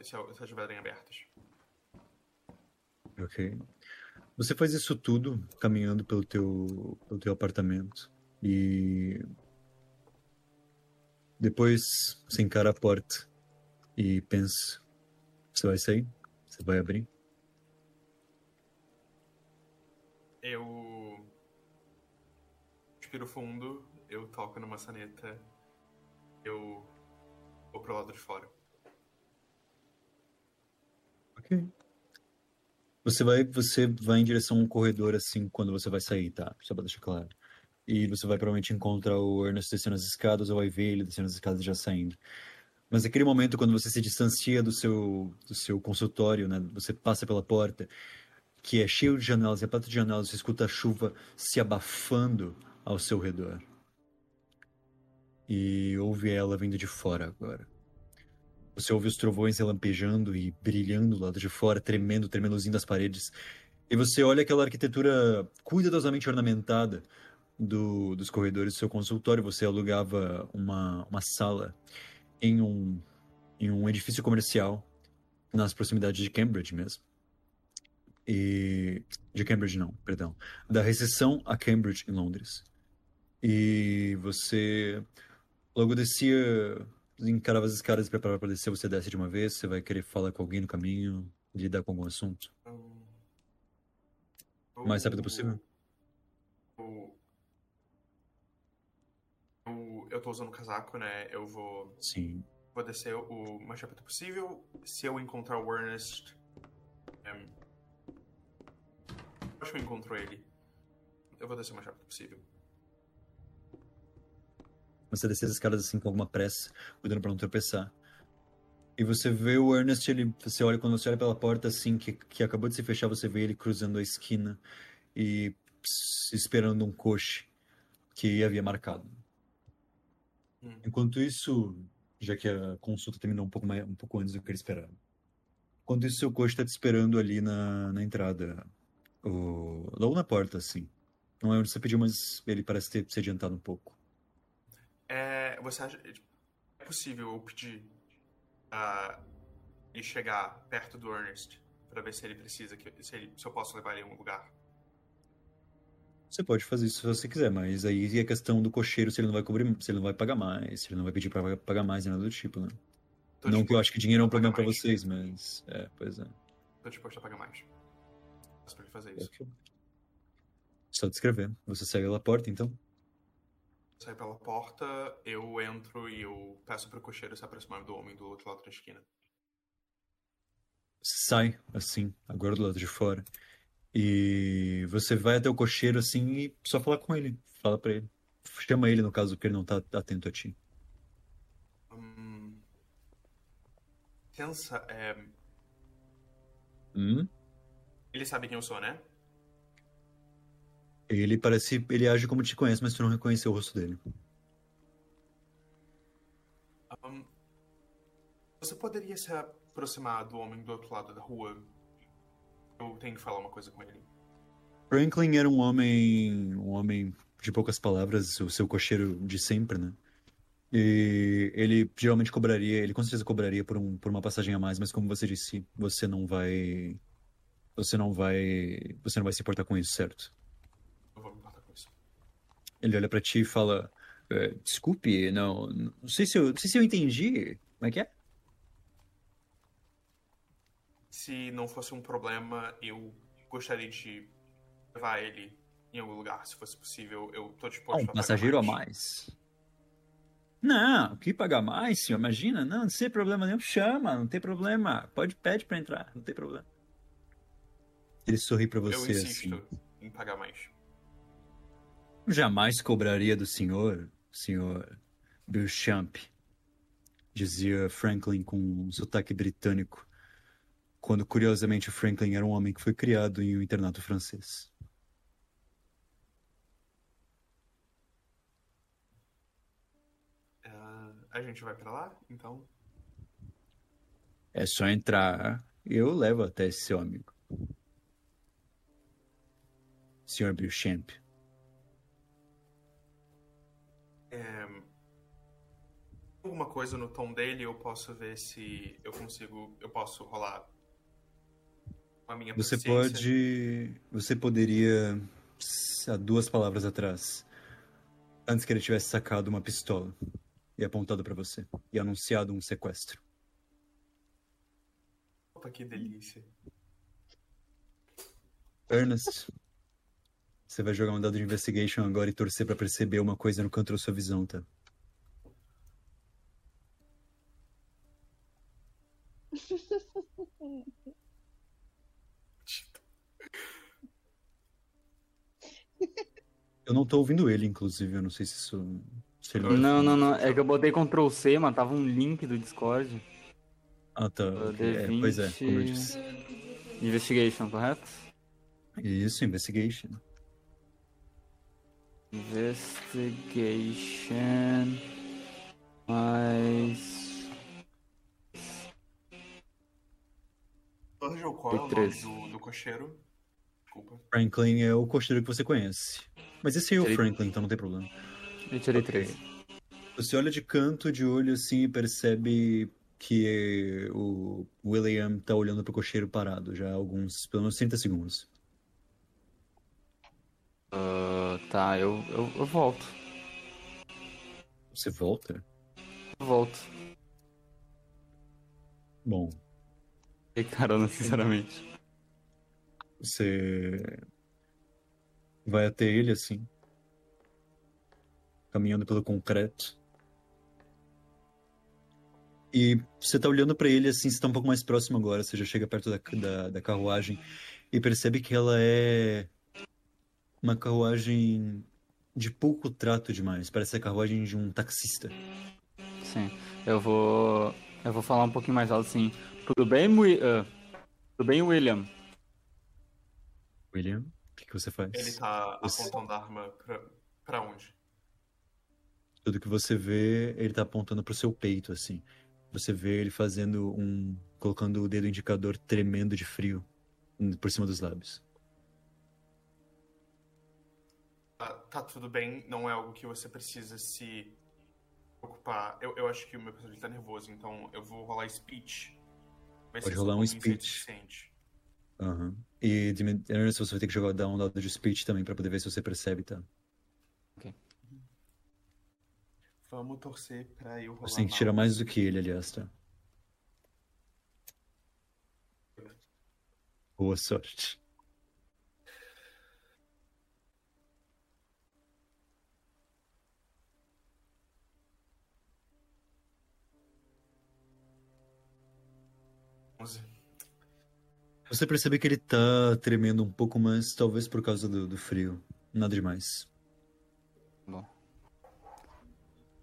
se, elas se estiverem abertas. Ok. Você faz isso tudo caminhando pelo teu, pelo teu apartamento e depois você encara a porta e pensa: você vai sair? Você vai abrir? Eu respiro fundo, eu toco na maçaneta, eu vou pro lado de fora. Ok. Você vai, você vai em direção a um corredor assim quando você vai sair, tá? Só pra deixar claro. E você vai provavelmente encontrar o Ernest descendo as escadas ou vai ver ele descendo as escadas já saindo. Mas naquele momento, quando você se distancia do seu, do seu consultório, né? Você passa pela porta, que é cheio de janelas, repleto de janelas, você escuta a chuva se abafando ao seu redor. E ouve ela vindo de fora agora. Você ouve os trovões relampejando e brilhando do lado de fora, tremendo, tremeluzinho das paredes. E você olha aquela arquitetura cuidadosamente ornamentada do, dos corredores do seu consultório. Você alugava uma, uma sala em um, em um edifício comercial nas proximidades de Cambridge mesmo. E. De Cambridge, não, perdão. Da recessão a Cambridge, em Londres. E você logo descia, encarava as escadas e preparava para descer. Você desce de uma vez, você vai querer falar com alguém no caminho, lidar com algum assunto. Hum, O mais rápido possível. Eu, eu, eu tô usando casaco, né? Eu vou, Sim. vou descer o mais rápido possível. Se eu encontrar o Ernest. em, acho que eu encontro ele. Eu vou descer o mais rápido possível. Você desce as escadas assim com alguma pressa, cuidando para não tropeçar. E você vê o Ernest, ele, você olha quando você olha pela porta assim que, que acabou de se fechar, você vê ele cruzando a esquina e ps, esperando um coche que havia marcado. Hum. Enquanto isso, já que a consulta terminou um pouco mais, um pouco antes do que ele esperava. Enquanto isso, seu coche está te esperando ali na, na entrada, o, logo na porta, assim. Não é onde você pediu, mas ele parece ter se adiantado um pouco. É, você acha. É possível eu pedir a ele chegar perto do Ernest pra ver se ele precisa, que, se, ele, se eu posso levar ele em algum lugar? Você pode fazer isso se você quiser, mas aí é questão do cocheiro se ele não vai cobrir, se ele não vai pagar mais, se ele não vai pedir pra pagar mais, nada do tipo, né? Tô não que eu acho que dinheiro é um a problema mais. vocês, mas. É, pois é. Tô disposto a pagar mais. Posso pra ele fazer isso. Ok. Só descrever. Você segue pela porta, então? Saio pela porta, eu entro e eu peço pro cocheiro se aproximar do homem do outro lado da esquina. Sai, assim, agora do lado de fora. E você vai até o cocheiro, assim, e só fala com ele. Fala pra ele. Chama ele, no caso, que ele não tá atento a ti. Hum... Pensa, é... Hum? Ele sabe quem eu sou, né? Ele parece. Ele age como te conhece, mas tu não reconheceu o rosto dele. Hum, Você poderia se aproximar do homem do outro lado da rua? Eu tenho que falar uma coisa com ele. Franklin era um homem. um homem de poucas palavras, o seu cocheiro de sempre, né? E ele geralmente cobraria, ele com certeza cobraria por, um, por uma passagem a mais, mas como você disse, você não vai. Você não vai. Você não vai se importar com isso, certo? Eu vou me importar com isso. Ele olha pra ti e fala: "É, Desculpe, não, não sei se eu, não sei se eu entendi. Como é que é? Se não fosse um problema, eu gostaria de levar ele em algum lugar, se fosse possível. Eu tô Ah, disposto um a pagar passageiro a mais. Não, que pagar mais, senhor? Imagina, não, não tem problema nenhum. Chama, não tem problema. Pode, pede pra entrar, não tem problema. Ele sorri pra Eu você insisto assim. em pagar mais. Jamais cobraria do senhor, senhor Beauchamp, dizia Franklin com um sotaque britânico, quando curiosamente Franklin era um homem que foi criado em um internato francês. Ah, a gente vai pra lá, então? É só entrar e eu levo até esse seu amigo. Senhor Beauchamp. É... Alguma coisa no tom dele, eu posso ver se eu consigo. Eu posso rolar a minha Você pode. Você poderia. Há duas palavras atrás. Antes que ele tivesse sacado uma pistola e apontado pra você. E anunciado um sequestro. Opa, que delícia. Ernest. Você vai jogar um dado de investigation agora e torcer pra perceber uma coisa no canto da sua visão, tá? [LAUGHS] Eu não tô ouvindo ele, inclusive. Eu não sei se isso. Se ele... Não, não, não. É que eu botei Ctrl C, mas tava um link do Discord. Ah, tá. É, pois é, como eu D20. disse. Investigation, correto? Isso, investigation. Investigation. Mais. Virgil, qual é o nome do, do cocheiro? Desculpa. Franklin é o costeiro que você conhece. Mas esse aí é o Franklin, então não tem problema. Eu tirei três. Você olha de canto de olho assim e percebe que o William tá olhando pro cocheiro parado já há alguns, pelo menos 30 segundos. Ah, tá, eu, eu, eu volto. Você volta? Eu volto. Bom, E carona, sinceramente. você vai até ele assim, caminhando pelo concreto. E você tá olhando pra ele assim, você tá um pouco mais próximo agora, você já chega perto da, da, da carruagem e percebe que ela é uma carruagem de pouco trato demais. Parece a carruagem de um taxista. Sim. Eu vou. Eu vou falar um pouquinho mais alto assim. Tudo bem, ah, Tudo bem, William? William, o que, que você faz? Ele tá Você- apontando a arma pra, pra onde? Tudo que você vê, ele tá apontando pro seu peito, assim. Você vê ele fazendo um. colocando o dedo indicador tremendo de frio hum, por cima dos lábios. Tá, tudo bem, não é algo que você precisa se preocupar. Eu, eu acho que o meu personagem tá nervoso, então eu vou rolar speech. Vai Pode ser rolar um speech. suficiente. Aham. E, Ernest, você vai ter que jogar, dar um dado de speech também pra poder ver se você percebe, tá? Vamos torcer pra eu rolar Você tem que tirar mais do que ele, aliás, tá? Boa sorte. Você percebe que ele tá tremendo um pouco, mas talvez por causa do, do frio. Nada demais. Bom.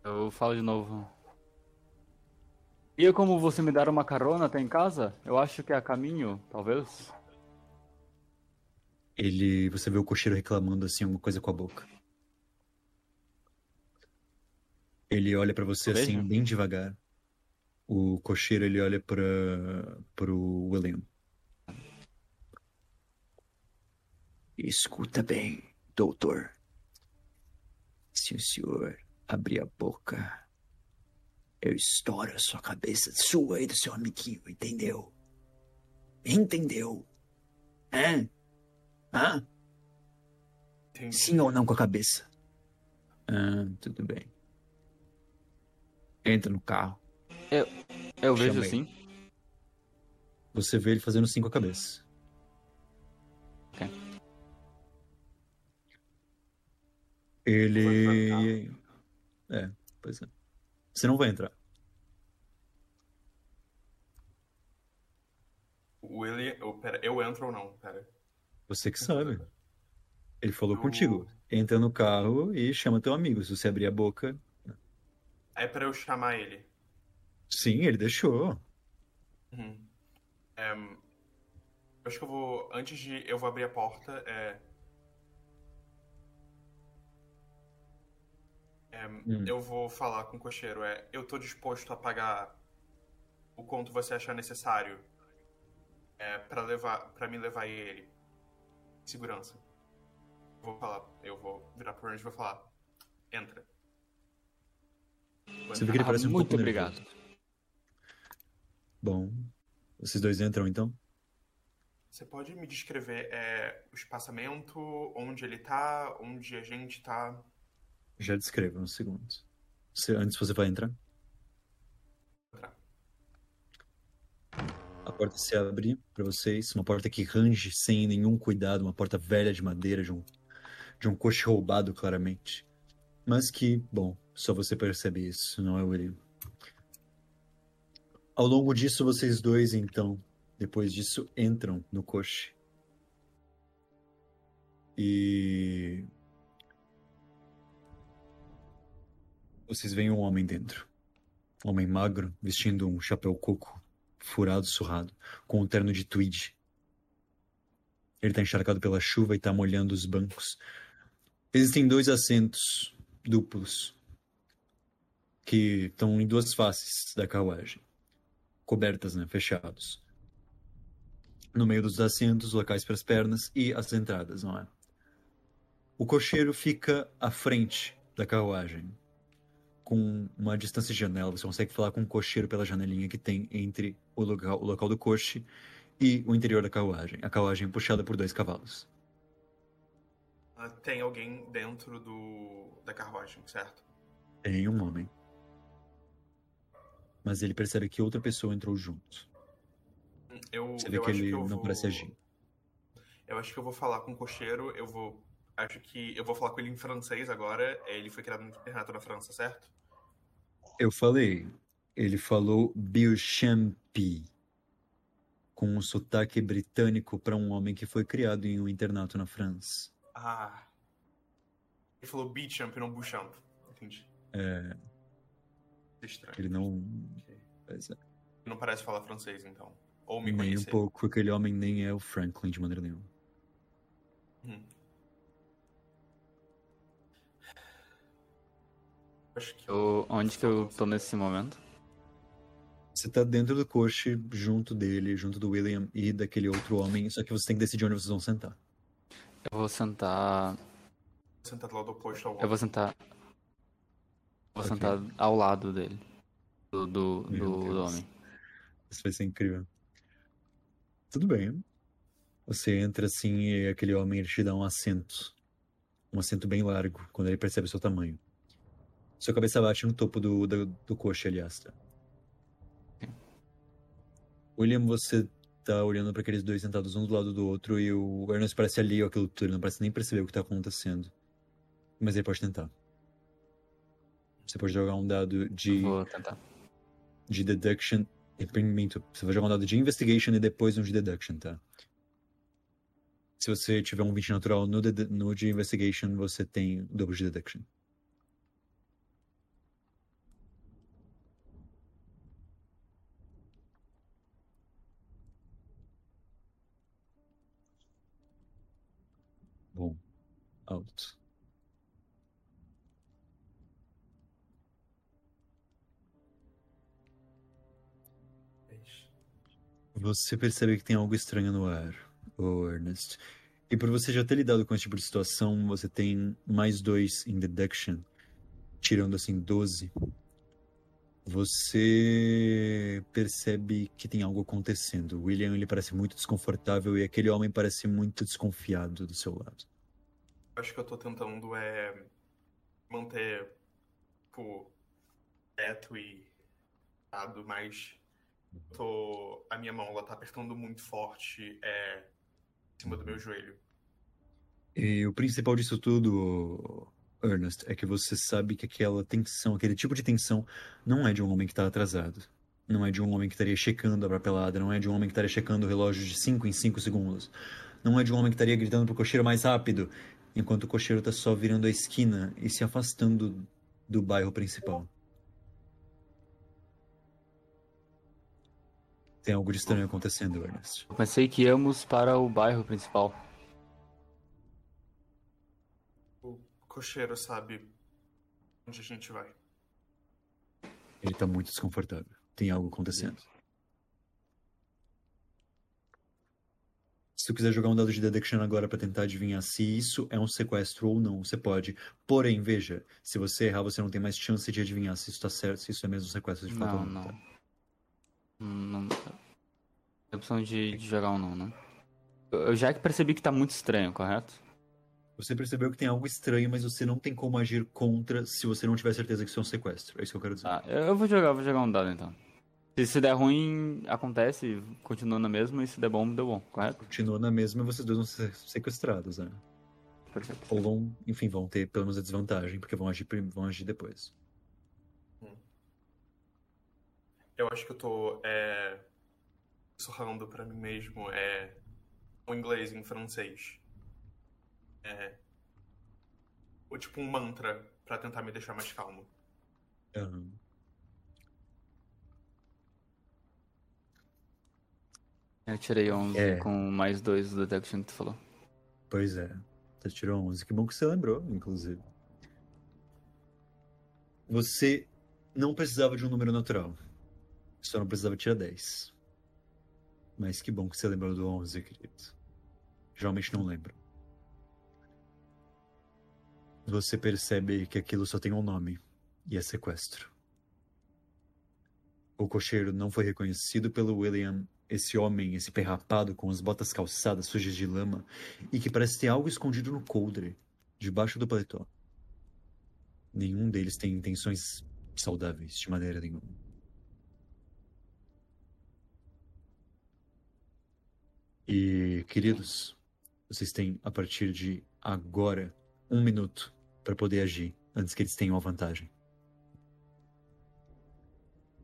Eu falo de novo. E como você me dar uma carona até em casa? Eu acho que é a caminho, talvez. Ele. Você vê o cocheiro reclamando assim, alguma coisa com a boca. Ele olha pra você assim, bem devagar. O cocheiro ele olha para pro William. Escuta bem, doutor. Se o senhor abrir a boca, eu estouro a sua cabeça, sua e do seu amiguinho, entendeu? Entendeu? Hã? Hã? Entendi. Sim ou não com a cabeça? Ah, tudo bem. Entra no carro. Eu vejo Chamei. sim. Você vê ele fazendo sim com a cabeça. Ok. Ele. É, pois é. Você não vai entrar. O William. Oh, pera, eu entro ou não? Pera. Você que sabe. Ele falou Eu- contigo. Entra no carro e chama teu amigo. Se você abrir a boca. É pra eu chamar ele. Sim, ele deixou. Uhum. É, eu acho que eu vou. Antes de. Eu vou abrir a porta. É. É, Hum. Eu vou falar com o cocheiro. É, eu tô disposto a pagar o quanto você achar necessário é, para levar, para me levar ele. Segurança. Vou falar. Eu vou virar pro Ernest e vou falar. Entra. Você vê que ele Ah, parece um muito pouco obrigado. nervoso. Bom. Vocês dois entram então? Você pode me descrever é, o espaçamento, onde ele tá, onde a gente tá? Já descrevo um segundo. Você- antes você vai entrar? Entrar. A porta se abre para vocês, uma porta que range sem nenhum cuidado, uma porta velha de madeira de um de um coche roubado claramente. Mas que, bom, só você percebe isso, não é William. Ao longo disso vocês dois então, depois disso entram no coche. E vocês veem um homem dentro. Um homem magro, vestindo um chapéu coco furado, surrado, com um terno de tweed. Ele está encharcado pela chuva e está molhando os bancos. Existem dois assentos duplos que estão em duas faces da carruagem, cobertas, né, fechados. No meio dos assentos, locais para as pernas e as entradas, não é? O cocheiro fica à frente da carruagem, com uma distância de janela. Você consegue falar com o cocheiro pela janelinha que tem entre o local, o local do coche e o interior da carruagem. A carruagem é puxada por dois cavalos. Ah, Tem alguém dentro do da carruagem, certo? Tem um homem. Mas ele percebe que outra pessoa entrou junto. Eu, Você vê eu que ele que não vou... parece agir. Eu acho que eu vou falar com o cocheiro, eu vou... Acho que eu vou falar com ele em francês agora. Ele foi criado no internato na França, certo? Eu falei. Ele falou Beauchamp. Com um sotaque britânico para um homem que foi criado em um internato na França. Ah. Ele falou Beauchamp não Bouchamp. Entendi. É, Estranho. ele não. Ok. pois é, Não parece falar francês, então. Ou me nem um conhecer. pouco. Aquele homem nem é o Franklin de maneira nenhuma. Hum. Acho que Eu- onde que eu tô nesse momento? Você tá dentro do coche, junto dele, junto do William e daquele outro homem, só que você tem que decidir onde vocês vão sentar. Eu vou sentar. sentado do lado oposto ao Eu vou sentar. Vou Ok. sentar ao lado dele. Do, do, do, homem. Isso vai ser incrível. Tudo bem. Você entra assim e aquele homem ele te dá um assento. Um assento bem largo, quando ele percebe o seu tamanho. Sua cabeça bate no topo do, do, do coche, aliás. Tá? William, você tá olhando para aqueles dois sentados um do lado do outro e o Ernest parece alheio àquilo tudo, ele não parece nem perceber o que tá acontecendo. Mas ele pode tentar. Você pode jogar um dado de Vou tentar. de deduction. Minto, você vai jogar um dado de investigation e depois um de deduction, tá? Se você tiver um 20 natural no, de- no de Investigation, você tem o dobro de Deduction. Alto. Você percebe que tem algo estranho no ar, ô Ernest. E por você já ter lidado com esse tipo de situação, você tem mais dois em deduction, tirando assim 12. Você percebe que tem algo acontecendo. O William ele parece muito desconfortável e aquele homem parece muito desconfiado do seu lado. Acho que eu tô tentando é manter tipo quieto e dado, mas tô a minha mão ela tá apertando muito forte é em cima do meu joelho. E o principal disso tudo, Ernest, é que você sabe que aquela tensão, aquele tipo de tensão, não é de um homem que está atrasado. Não é de um homem que estaria checando a papelada, não é de um homem que estaria checando o relógio de 5 em 5 segundos. Não é de um homem que estaria gritando pro cocheiro mais rápido, enquanto o cocheiro está só virando a esquina e se afastando do bairro principal. Tem algo de estranho acontecendo, Ernest. Eu pensei que íamos para o bairro principal. O cocheiro sabe onde a gente vai. Ele tá muito desconfortável. Tem algo acontecendo. Se tu quiser jogar um dado de deduction agora pra tentar adivinhar se isso é um sequestro ou não, você pode. Porém, veja, se você errar, você não tem mais chance de adivinhar se isso tá certo, se isso é mesmo um sequestro de fato Não, ou não. não. tá? Não. Tem opção de, de jogar um não, né? Eu já que percebi que tá muito estranho, correto? Você percebeu que tem algo estranho, mas você não tem como agir contra se você não tiver certeza que isso é um sequestro. É isso que eu quero dizer. Ah, eu eu vou jogar, vou jogar um dado então. Se, se der ruim, acontece, continua na mesma, e se der bom, deu bom, correto? Continua na mesma e vocês dois vão ser sequestrados, né? Perfeito. Ou vão, enfim, vão ter pelo menos a desvantagem, porque vão agir, vão agir depois. Eu acho que eu tô é, sussurrando pra mim mesmo é, o inglês em francês. É, ou tipo um mantra pra tentar me deixar mais calmo. Aham. Eu tirei 11 É. com mais dois do detection que tu falou. Pois é. Você tirou 11. Que bom que você lembrou, inclusive. Você não precisava de um número natural. Só não precisava tirar 10. Mas que bom que você lembrou do 11, querido. Geralmente não lembro. Você percebe que aquilo só tem um nome. E é sequestro. O cocheiro não foi reconhecido pelo William. Esse homem, esse perrapado com as botas calçadas sujas de lama e que parece ter algo escondido no coldre, debaixo do paletó. Nenhum deles tem intenções saudáveis, de maneira nenhuma. E, queridos, vocês têm, a partir de agora, um minuto para poder agir antes que eles tenham a vantagem.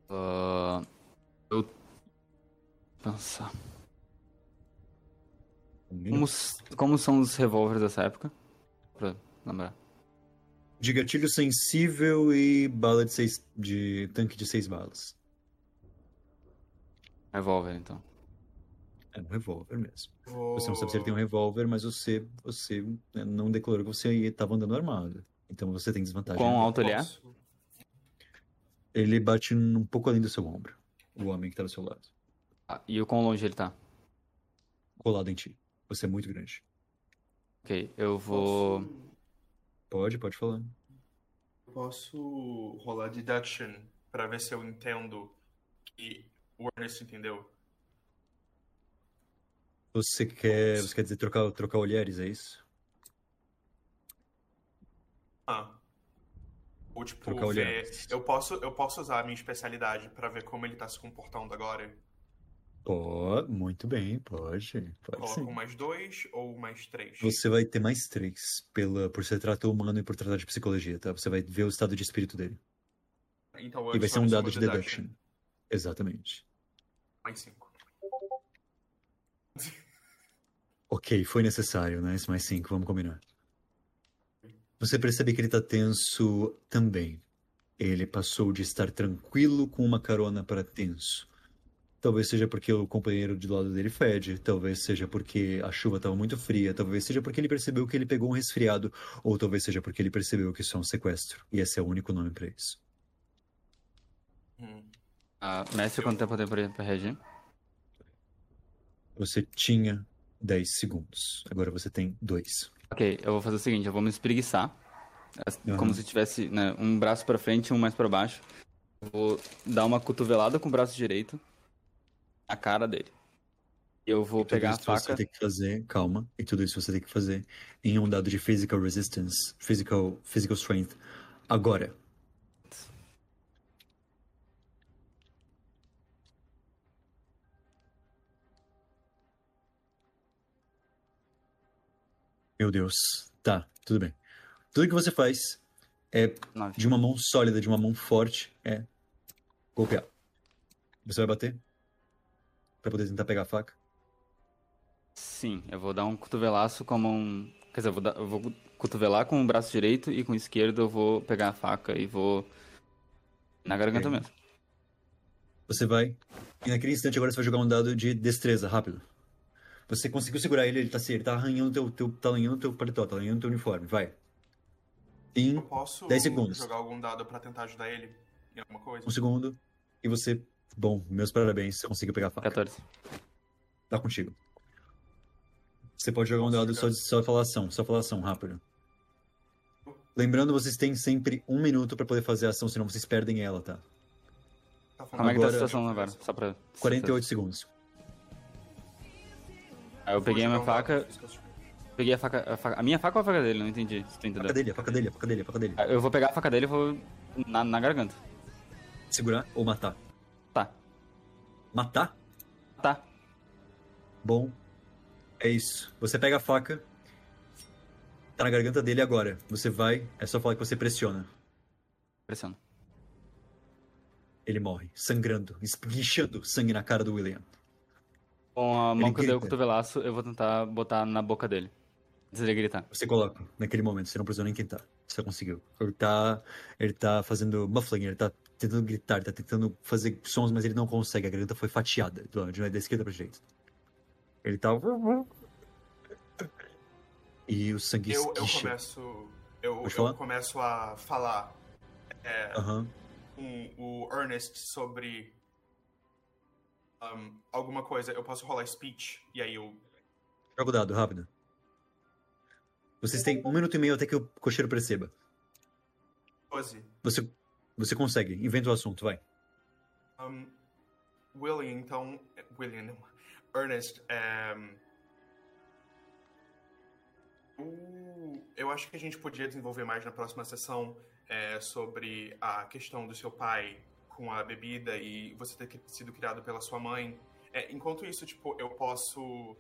Ah, eu. Pensar. Como, como são os revólveres dessa época? Pra lembrar. De gatilho sensível e bala de seis. de tanque de seis balas. Revólver, então. É um revólver mesmo. Vou... Você não sabe se ele tem um revólver, mas você, você né, não declarou que você estava andando armado. Então você tem desvantagem. Quão alto ele é? Ele bate um pouco além do seu ombro. O homem que tá do seu lado. Ah, e o quão longe ele tá? Colado em ti. Você é muito grande. Ok, eu vou. Posso, Pode, pode falar. posso rolar deduction pra ver se eu entendo que o Ernest entendeu? Você quer. Você quer dizer trocar, trocar olhares, é isso? Ah. Ou tipo, Trocar ver... olhares. Eu posso, eu posso usar a minha especialidade pra ver como ele tá se comportando agora? Pode, muito bem, pode. Pode Coloco sim. mais dois ou mais três? Você vai ter mais três pela, por ser trato humano e por tratar de psicologia, tá? Você vai ver o estado de espírito dele. Então, eu E vai ser um dado de no deduction. Exatamente. Mais cinco. Ok. Foi necessário, né? Mais cinco, vamos combinar. [LAUGHS] Você percebe que ele tá tenso também. Ele passou de estar tranquilo com uma carona para tenso. Talvez seja porque o companheiro de lado dele fede, talvez seja porque a chuva estava muito fria, talvez seja porque ele percebeu que ele pegou um resfriado, ou talvez seja porque ele percebeu que isso é um sequestro. E esse é o único nome para isso. Hum. Ah, mestre, quanto tempo tem pra, pra reagir? Você tinha 10 segundos, agora você tem 2. Ok, eu vou fazer o seguinte, eu vou me espreguiçar. Como se tivesse né, um braço pra frente e um mais pra baixo. Vou dar uma cotovelada com o braço direito na cara dele. Eu vou pegar a isso faca. você tem que fazer, calma, e tudo isso você tem que fazer em um dado de physical resistance, physical, physical strength. Agora. Meu Deus. Tá, tudo bem. Tudo que você faz é de uma mão sólida, de uma mão forte, é golpear. Você vai bater? Pra poder tentar pegar a faca? Sim, eu vou dar um cotovelaço com a mão. Quer dizer, eu vou, dar- eu vou cotovelar com o braço direito e com o esquerdo eu vou pegar a faca e vou. Na garganta Ok. mesmo. Você vai. E naquele instante agora você vai jogar um dado de destreza, rápido. Você conseguiu segurar ele, ele tá assim, ele tá arranhando teu, teu, tá arranhando teu paletó, tá arranhando teu uniforme, vai. Em Eu posso 10 segundos. jogar algum dado pra tentar ajudar ele em alguma coisa? um segundo. E você. Bom, meus parabéns, você conseguiu pegar a faca. 14. Tá contigo. Você pode jogar um dado só de só falação, só falação, rápido. Lembrando, vocês têm sempre um minuto pra poder fazer a ação, senão vocês perdem ela, tá? Tá Como é que tá a Agora- situação agora? Só pra. 48 segundos. Aí eu peguei a minha faca. Peguei a faca, a faca. A minha faca ou a faca dele? Não entendi. Se tu entendeu. faca dele, a faca dele, a faca dele, a faca dele. Ah, Eu vou pegar a faca dele e vou. Na, na garganta. Segurar ou matar? Matar? Tá. Bom, é isso. Você pega a faca, tá na garganta dele agora. Você vai, é só falar que você pressiona. Pressiona. Ele morre, sangrando, esguichando sangue na cara do William. Com a mão Ele que eu dei o grita. cotovelaço, eu vou tentar botar na boca dele. Antes dele gritar. Você coloca naquele momento, você não precisou nem tentar. Você conseguiu. Ele tá, ele tá fazendo muffling, ele tá tentando gritar, ele tá tentando fazer sons, mas ele não consegue. A garganta foi fatiada do- de da esquerda pra direita. Ele tá. E o sangue Eu, eu começo. Eu, eu começo a falar é, o Ernest sobre um, alguma coisa. Eu posso rolar speech e aí eu. Joga o dado, rápido. Vocês têm um minuto e meio até que o cocheiro perceba. 12. Você, você consegue. Inventa o assunto, vai. Um, William, então. William, não. Ernest, é, o- eu acho que a gente podia desenvolver mais na próxima sessão é, sobre a questão do seu pai com a bebida e você ter sido criado pela sua mãe. É, enquanto isso, tipo, eu posso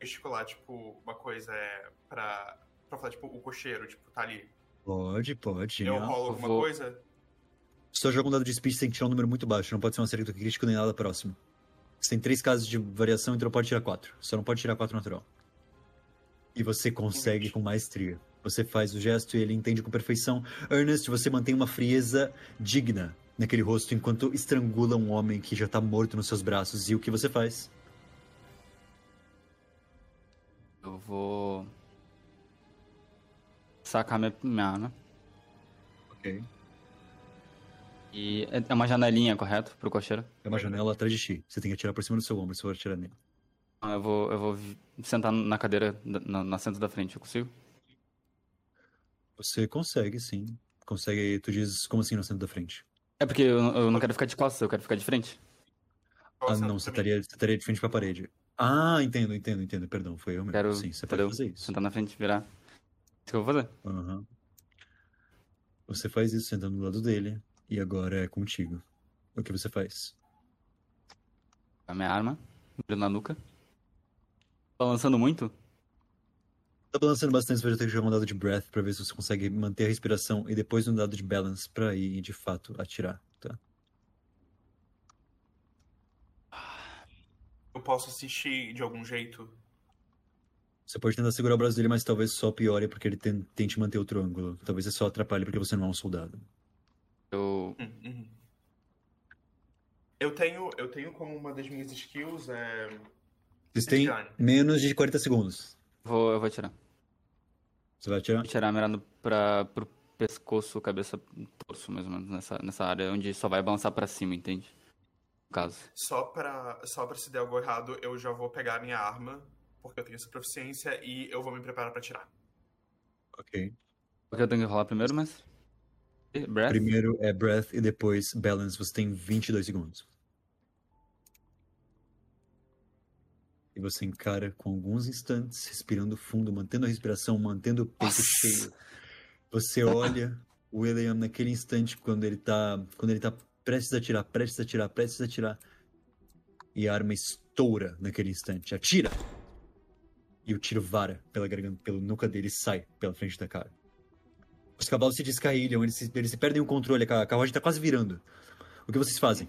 gesticular, tipo, uma coisa é, pra, pra falar, tipo, o cocheiro, tipo, tá ali. Pode, pode. Eu rolo alguma vou- coisa? Só joga um dado de speech sem tirar um número muito baixo. Não pode ser um acerto crítico nem nada próximo. Você tem três casos de variação, então pode tirar quatro. Só não pode tirar quatro natural. E você consegue com maestria. Você faz o gesto e ele entende com perfeição. Ernest, você mantém uma frieza digna naquele rosto enquanto estrangula um homem que já tá morto nos seus braços. E o que você faz? Eu vou. Sacar minha, minha arma. Ok. E é uma janelinha, correto? Pro cocheiro? É uma janela atrás de ti. Você tem que atirar por cima do seu ombro se for atirar nele. Ah, Eu vou, eu vou sentar na cadeira, na, na assento da frente, eu consigo? Você consegue, sim. Consegue, tu diz, como assim no centro da frente? É porque eu, eu não quero ficar de costas, eu quero ficar de frente. Ah, não, você estaria, você estaria de frente pra parede. Ah, entendo, entendo, entendo. Perdão, foi eu mesmo. Quero, Sim, você pode fazer isso. Sentar na frente, virar. Isso que eu vou fazer. Aham. Você faz isso sentando do lado dele. E agora é contigo. O que você faz? A minha arma, miro na nuca. Balançando muito? Tá balançando bastante, você vai ter que jogar um dado de breath pra ver se você consegue manter a respiração. E depois um dado de balance pra ir, de fato, atirar, tá? Eu posso assistir de algum jeito? Você pode tentar segurar o braço dele, mas talvez só piore porque ele ten- tente manter outro ângulo. Talvez você só atrapalhe porque você não é um soldado. Eu. Hum, uhum. Eu tenho, eu tenho como uma das minhas skills é. Vocês têm menos de 40 segundos. Vou, eu vou atirar. Você vai atirar? Vou atirar mirando pra, pro pescoço, cabeça, torso, mais ou menos, nessa, nessa área onde só vai balançar pra cima, entende? No caso. Só pra, só pra se der algo errado, eu já vou pegar a minha arma, porque eu tenho essa proficiência, e eu vou me preparar pra atirar. Ok. Porque eu tenho que rolar primeiro, mas. Ih, Breath? Primeiro é breath e depois balance. Você tem 22 segundos. E você encara com alguns instantes, respirando fundo, mantendo a respiração, mantendo o peito cheio. Você olha o William naquele instante quando ele tá, quando ele tá prestes a atirar, prestes a atirar, prestes a atirar. E a arma estoura naquele instante. Atira! E o tiro vara pela garganta, pela nuca dele e sai pela frente da cara. Os cavalos se descarrilham, eles se, eles se perdem o controle, a ca- a carruagem tá quase virando. O que vocês fazem?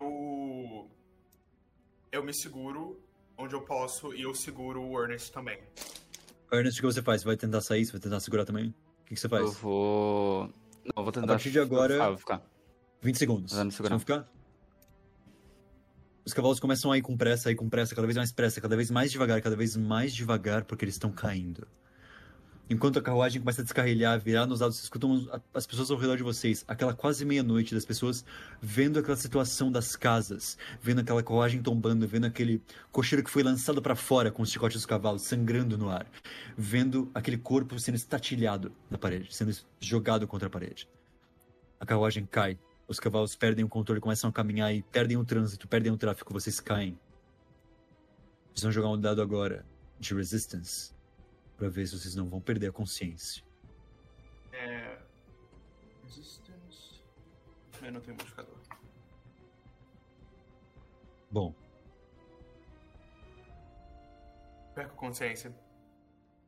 O... Eu me seguro onde eu posso, e eu seguro o Ernest também. Ernest, o que você faz? Você vai tentar sair? Você vai tentar segurar também? O que, que você faz? Eu vou. Não, eu vou tentar. partir de agora- Ah, vou ficar. 20 segundos. Vai me Vocês segurar. vão ficar? Os cavalos começam a ir com pressa, a ir com pressa, cada vez mais pressa, cada vez mais devagar, cada vez mais devagar, porque eles estão caindo. Enquanto a carruagem começa a descarrilhar, virar nos lados, vocês escutam as pessoas ao redor de vocês, aquela quase meia-noite das pessoas vendo aquela situação das casas, vendo aquela carruagem tombando, vendo aquele cocheiro que foi lançado para fora com os chicotes dos cavalos sangrando no ar, vendo aquele corpo sendo estatilhado na parede, sendo jogado contra a parede. A carruagem cai, os cavalos perdem o controle, começam a caminhar e perdem o trânsito, perdem o tráfego, vocês caem. Vocês vão jogar um dado agora de resistance para ver se vocês não vão perder a consciência. É... Resistance... Eu não tenho modificador. Bom, Perco consciência.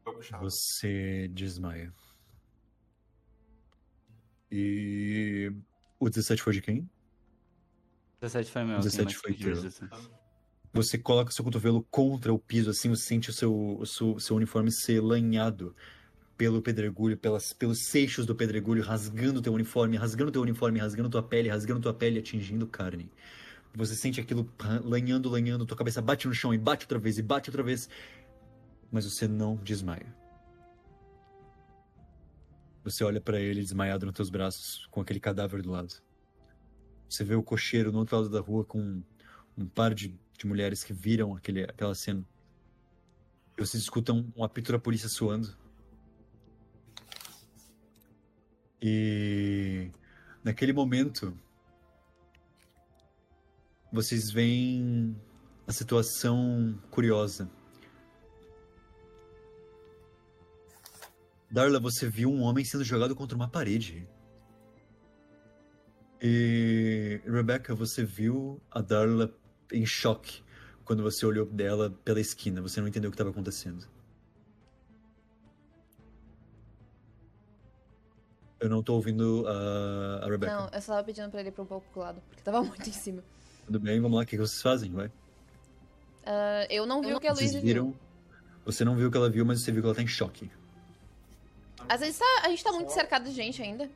Vou puxar. você desmaia. E o 17 foi de quem? 17 foi meu. 17 tem mais foi teu. resistance. Você coloca seu cotovelo contra o piso, assim, você sente o seu, o seu, seu uniforme ser lanhado pelo pedregulho, pelas, pelos seixos do pedregulho, rasgando teu uniforme, rasgando teu uniforme, rasgando tua pele, rasgando tua pele, atingindo carne. Você sente aquilo lanhando, lanhando, tua cabeça bate no chão e bate outra vez, e bate outra vez. Mas você não desmaia. Você olha pra ele desmaiado nos teus braços, com aquele cadáver do lado. Você vê o cocheiro no outro lado da rua com um par de, de mulheres que viram aquele, aquela cena. E vocês escutam um apito da polícia soando. E naquele momento vocês veem a situação curiosa. Darla, você viu um homem sendo jogado contra uma parede. E Rebecca, você viu a Darla em choque quando você olhou dela pela esquina. Você não entendeu o que estava acontecendo. Eu não tô ouvindo a, a Rebecca. Não, eu só tava pedindo pra ele ir pra um pouco pro lado, porque tava [LAUGHS] muito em cima. Tudo bem, vamos lá, o que que vocês fazem? Vai. Ah, eu não vi o que a Luísa viram? viu. Você não viu o que ela viu, mas você viu que ela tá em choque. Às vezes tá- a gente tá muito cercado de gente ainda,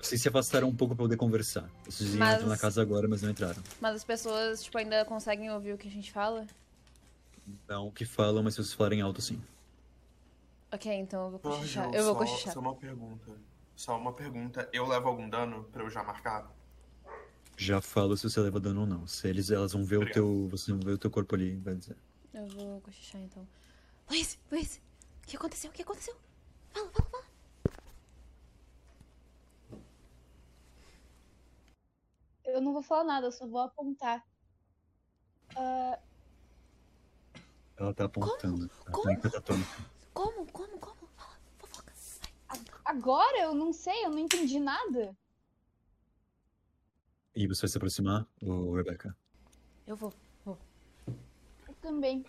Vocês se afastaram um pouco pra poder conversar. Vocês iam Mas- entrar na casa agora, mas não entraram. mas as pessoas, tipo, ainda conseguem ouvir o que a gente fala. Não o que falam, mas se vocês falarem alto, sim. Ok, então eu vou cochichar. Eu vou só, cochichar. Só uma pergunta. Só uma pergunta. Eu levo algum dano pra eu já marcar? Já falo se você leva dano ou não. Se eles, elas vão ver o teu. Você não vê o teu corpo ali, vai dizer. Eu vou cochichar então. Luiz, Luiz, o que aconteceu? O que aconteceu? Fala, fala, fala. Eu não vou falar nada, eu só vou apontar. Ah, Ela tá apontando. Ela Como? tá. Como? Como? Como? Fala, fofoca. Vai. agora eu não sei, eu não entendi nada. E você vai se aproximar, ô Rebecca? Eu vou. Eu também.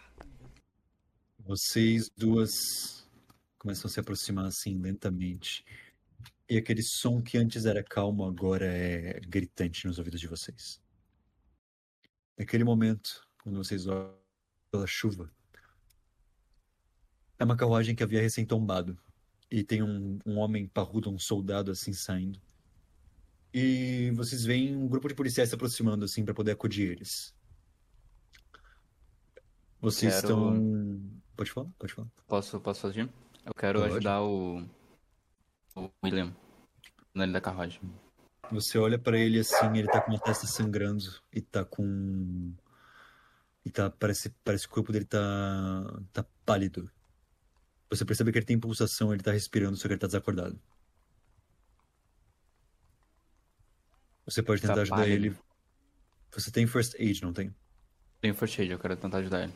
Vocês duas começam a se aproximar assim lentamente. E aquele som que antes era calmo agora é gritante nos ouvidos de vocês. Naquele momento, quando vocês olham pela chuva, É uma carruagem que havia recém-tombado. E tem um, um homem parrudo, um soldado assim saindo. E vocês veem um grupo de policiais se aproximando assim para poder acudir eles. Vocês Quero- estão. Pode falar? Pode falar. Posso, posso fazer? Eu quero Pode. ajudar o, o William na da carruagem. Você olha pra ele assim, ele tá com uma testa sangrando e tá com. E tá. Parece, parece que o corpo dele tá. tá pálido. Você percebe que ele tem pulsação, ele tá respirando, só que ele tá desacordado. Você pode Tá tentar ajudar pálido. ele. Você tem first aid, não tem? Tenho first aid, eu quero tentar ajudar ele.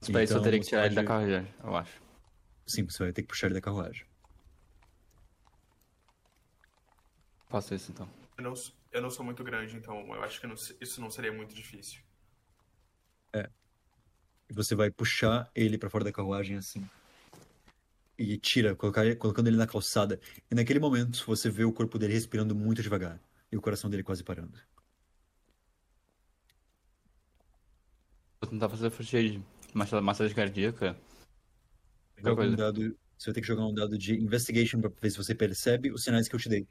Mas pra isso eu Então, teria que tirar ele da pode- carruagem, eu acho. Sim, você vai ter que puxar ele da carruagem. Faço isso então. Eu não, eu não sou muito grande, então eu acho que não isso não seria muito difícil. E você vai puxar ele pra fora da carruagem assim. E tira, colocar, colocando ele na calçada. E naquele momento você vê o corpo dele respirando muito devagar. E o coração dele quase parando. Vou tentar fazer aid. Massa- Massagem cardíaca. Um dado, você vai ter que jogar um dado de investigation pra ver se você percebe os sinais que eu te dei.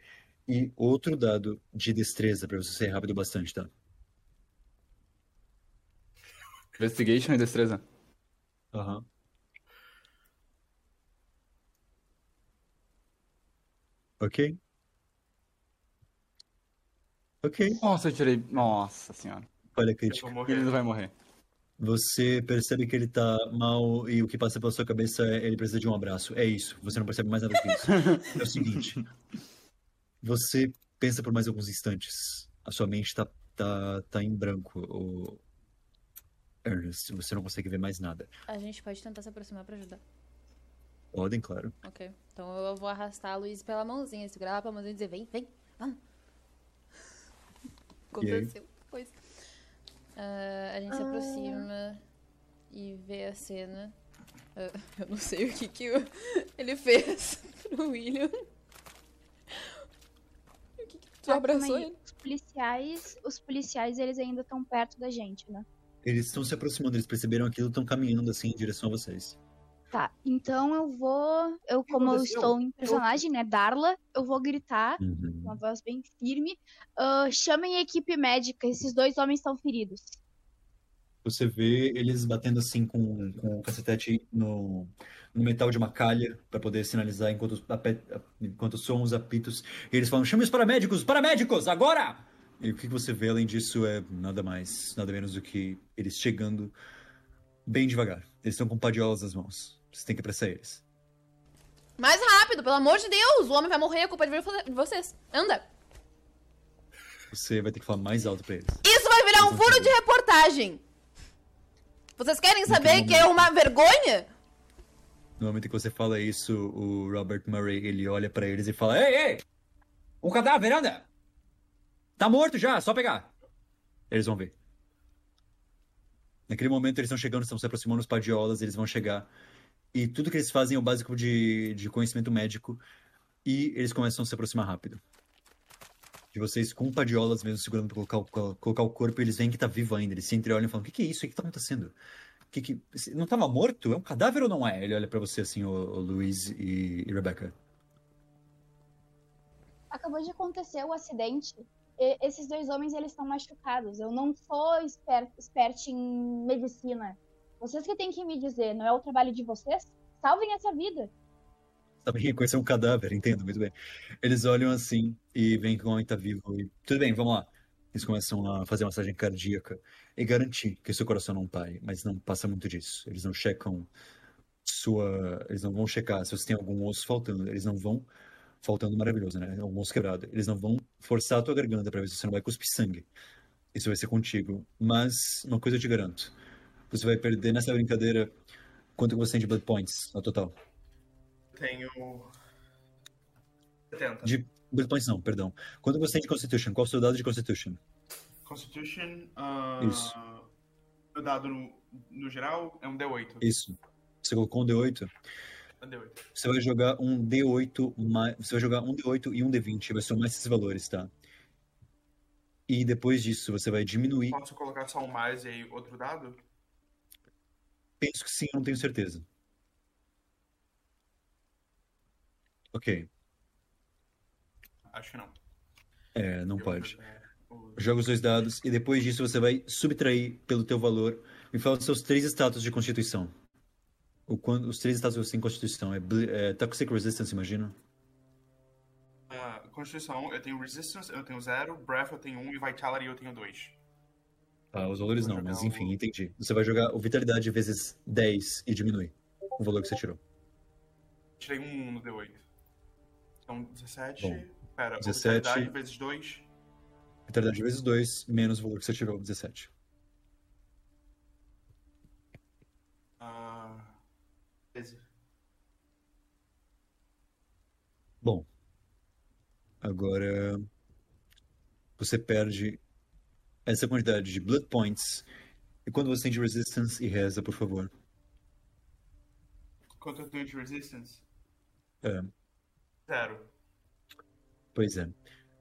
E outro dado de destreza pra você ser rápido bastante, tá? Investigation e destreza. Aham. Ok. Ok. Nossa, eu tirei. Nossa senhora. Olha a crítica. Ele não vai morrer. Você percebe que ele tá mal e o que passa pela sua cabeça é ele precisa de um abraço. É isso. Você não percebe mais nada que isso. [LAUGHS] É o seguinte. Você pensa por mais alguns instantes. A sua mente tá, tá, tá em branco. O... Ernest, você não consegue ver mais nada. A gente pode tentar se aproximar pra ajudar. Podem, claro. Ok. Então eu vou arrastar a Luiz pela mãozinha, segurar ela pela mãozinha e dizer: vem, vem, vamos. Aconteceu coisa. Ah, a gente se aproxima e vê a cena. Ah, eu não sei o que, que o- ele fez [LAUGHS] pro William. Tu abraçou ele? Os policiais, os policiais, eles ainda estão perto da gente, né? Eles estão se aproximando, eles perceberam aquilo, estão caminhando assim em direção a vocês. Tá, então eu vou. Eu, como eu estou em personagem, né? Darla, eu vou gritar com Uhum. uma voz bem firme. ah, chamem a equipe médica, esses dois homens estão feridos. Você vê eles batendo assim com, com o cacetete no, no metal de uma calha para poder sinalizar enquanto, enquanto soam os apitos. E eles falam: chame os paramédicos! Paramédicos! Agora! E o que você vê além disso é nada mais, nada menos do que eles chegando bem devagar. Eles estão com padiolas nas mãos. Você tem que apressar eles. Mais rápido, pelo amor de Deus! O homem vai morrer, a culpa é de vocês. Anda! Você vai ter que falar mais alto para eles. Isso vai virar um furo de reportagem! Vocês querem saber que é uma vergonha? No momento que você fala isso, o Robert Murray, ele olha pra eles e fala: Ei, ei! Um cadáver, anda! Tá morto já, só pegar. Eles vão ver. Naquele momento eles estão chegando, estão se aproximando dos padiolas, eles vão chegar. E tudo que eles fazem é o básico de, de conhecimento médico. E eles começam a se aproximar rápido. De vocês com padiolas mesmo segurando pra colocar, o- colocar o corpo, eles veem que tá vivo ainda. Eles se entreolham e falam: O que, que é isso? O que tá acontecendo? Que que... Não tava morto? É um cadáver ou não é? Ele olha pra você assim, o, o Luiz e, e Rebecca. Acabou de acontecer o acidente. E esses dois homens, eles estão machucados. Eu não sou expert, expert em medicina. Vocês que têm que me dizer, não é o trabalho de vocês? Salvem essa vida. Sabem reconhecer um cadáver, entendo, muito bem. Eles olham assim e veem que o homem tá vivo. E, tudo bem, vamos lá. Eles começam a fazer massagem cardíaca e garantir que seu coração não pare, mas não passa muito disso. Eles não checam sua. Eles não vão checar se você tem algum osso faltando. Eles não vão. Faltando maravilhoso, né? Algum osso quebrado. Eles não vão forçar a tua garganta pra ver se você não vai cuspir sangue. Isso vai ser contigo. Mas uma coisa eu te garanto: você vai perder nessa brincadeira quanto você tem de Blood Points no total. Tenho. 70. De Blood Points não, perdão. Quanto você tem de Constitution? Qual o seu dado de Constitution? Constitution. ah, Isso. O dado no, no geral é um D8. Isso. Você colocou um D8? É um D8. Você vai jogar um D8 mais. Você vai jogar um D8 e um D20. Vai somar esses valores, tá? E depois disso, você vai diminuir. Posso colocar só um mais e aí outro dado? Penso que sim, eu não tenho certeza. Ok. Acho que não. É, não Eu pode. o- Joga os dois dados e depois disso você vai subtrair pelo teu valor. Me fala os seus três status de constituição. O os três status que você tem em constituição. É, é Toxic Resistance, imagino. Ah, Constituição, eu tenho Resistance, eu tenho zero, Breath eu tenho um e Vitality eu tenho dois. Ah, os valores não, mas o- enfim, entendi. Você vai jogar o Vitalidade vezes 10 e diminui o valor que você tirou. Tirei um no D8. Então, 17. Bom, Pera, 17. Vitalidade vezes 2. Vitalidade vezes 2, menos o valor que você tirou, 17. Ah, 13. Bom, agora você perde essa quantidade de Blood Points. E quando você tem de Resistance e reza, por favor. Quanto eu tenho de Resistance? É, Zero. Pois é.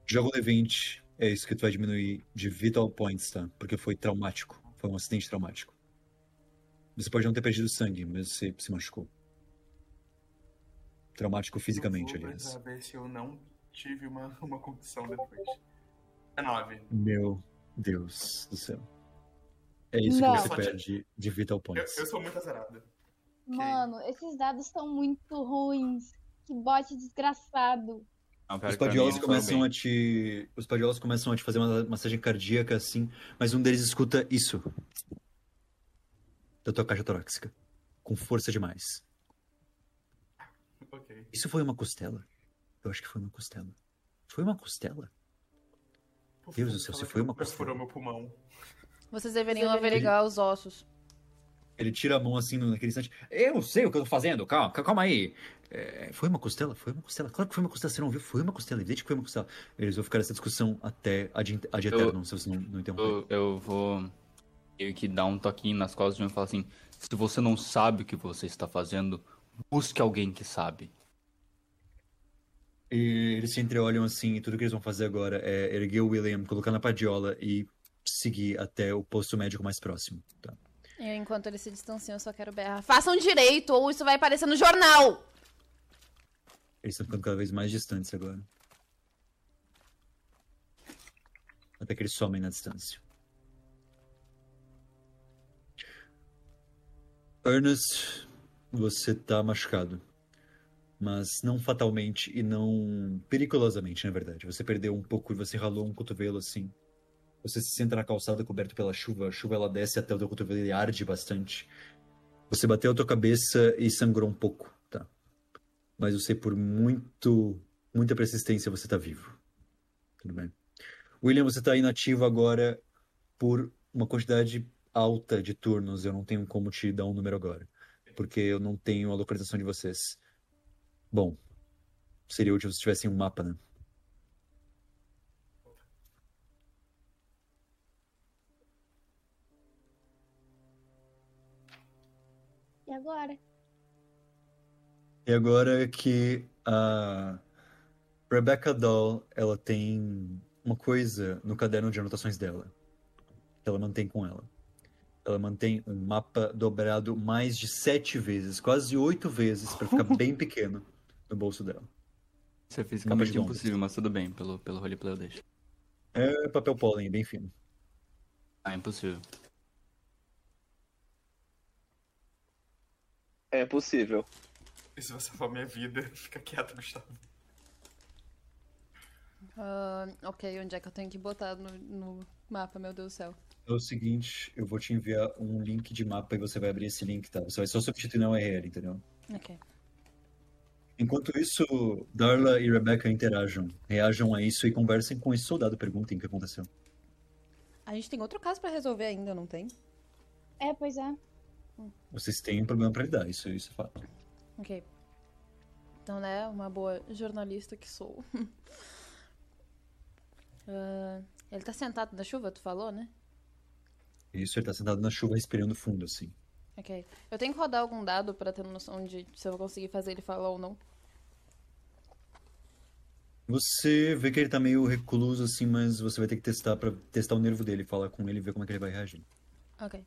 Joga o D20, é isso que tu vai diminuir de Vital Points, tá? Porque foi traumático. Foi um acidente traumático. Você pode não ter perdido sangue, mas você se machucou. Traumático fisicamente, eu vou aliás. ver se eu não tive uma, [LAUGHS] uma condição depois. 19. Meu Deus do céu. É isso Não. que você Eu perde de Vital Eu, Points. eu sou muito azarado. Mano, esses dados estão muito ruins. Que bot desgraçado. Os padiolas eles começam a te. Os padiolas começam a te fazer uma massagem cardíaca assim, mas um deles escuta isso. Da tua caixa torácica. Com força demais. Ok. Isso foi uma costela? Eu acho que foi uma costela. Foi uma costela? Por Deus do céu, se foi uma Perfurou costela. meu pulmão. Vocês deveriam averiguar os ossos. Ele tira a mão assim naquele instante. Eu sei o que eu tô fazendo, calma, calma aí. É, foi uma costela? Foi uma costela. Claro que foi uma costela, você não viu? Foi uma costela, evidente que foi uma costela. Eles vão ficar nessa discussão até ad, ad Eu- eterno, se você não, não interromper. Eu, eu vou meio que dar um toquinho nas costas de um e falar assim: se você não sabe o que você está fazendo, busque alguém que sabe. E eles se entreolham assim, e tudo que eles vão fazer agora é erguer o William, colocar na padiola e seguir até o posto médico mais próximo. Tá? E enquanto eles se distanciam, eu só quero berrar. Façam direito, ou isso vai aparecer no jornal! Eles estão ficando cada vez mais distantes agora. Até que eles somem na distância. Ernest, você tá machucado. Mas não fatalmente e não perigosamente, na verdade. Você perdeu um pouco e você ralou um cotovelo assim. Você se senta na calçada coberto pela chuva. A chuva ela desce até o teu cotovelo e arde bastante. Você bateu a tua cabeça e sangrou um pouco, tá? Mas você, por muito, muita persistência, você tá vivo. Tudo bem. William, você tá inativo agora por uma quantidade alta de turnos. Eu não tenho como te dar um número agora. Porque eu não tenho a localização de vocês. Bom, seria útil se tivessem um mapa, né? Agora? E agora que a Rebecca Doll, ela tem uma coisa no caderno de anotações dela, que ela mantém com ela. Ela mantém um mapa dobrado mais de sete vezes, quase oito vezes, para ficar [LAUGHS] bem pequeno no bolso dela. Isso é fisicamente de Londres. impossível, mas tudo bem, pelo, pelo roleplay eu deixo. É papel pólen, bem fino. Ah, impossível. É possível. E se você for minha vida, [LAUGHS] fica quieto, Gustavo. Ah, ok, onde é que eu tenho que botar no, no mapa, meu Deus do céu? É o seguinte, eu vou te enviar um link de mapa e você vai abrir esse link, tá? Você vai só substituir na URL, entendeu? Ok. Enquanto isso, Darla e Rebecca interajam, reajam a isso e conversem com esse soldado, perguntem o que aconteceu. A gente tem outro caso pra resolver ainda, não tem? É, pois é. Vocês têm um problema pra lidar, isso, isso é fato. Ok. Então, né, uma boa jornalista que sou. [LAUGHS] Ah, ele tá sentado na chuva, tu falou, né? Isso, ele tá sentado na chuva respirando fundo, assim. Ok. Eu tenho que rodar algum dado pra ter noção de se eu vou conseguir fazer ele falar ou não. Você vê que ele tá meio recluso, assim, mas você vai ter que testar pra testar o nervo dele, falar com ele e ver como é que ele vai reagir. Ok.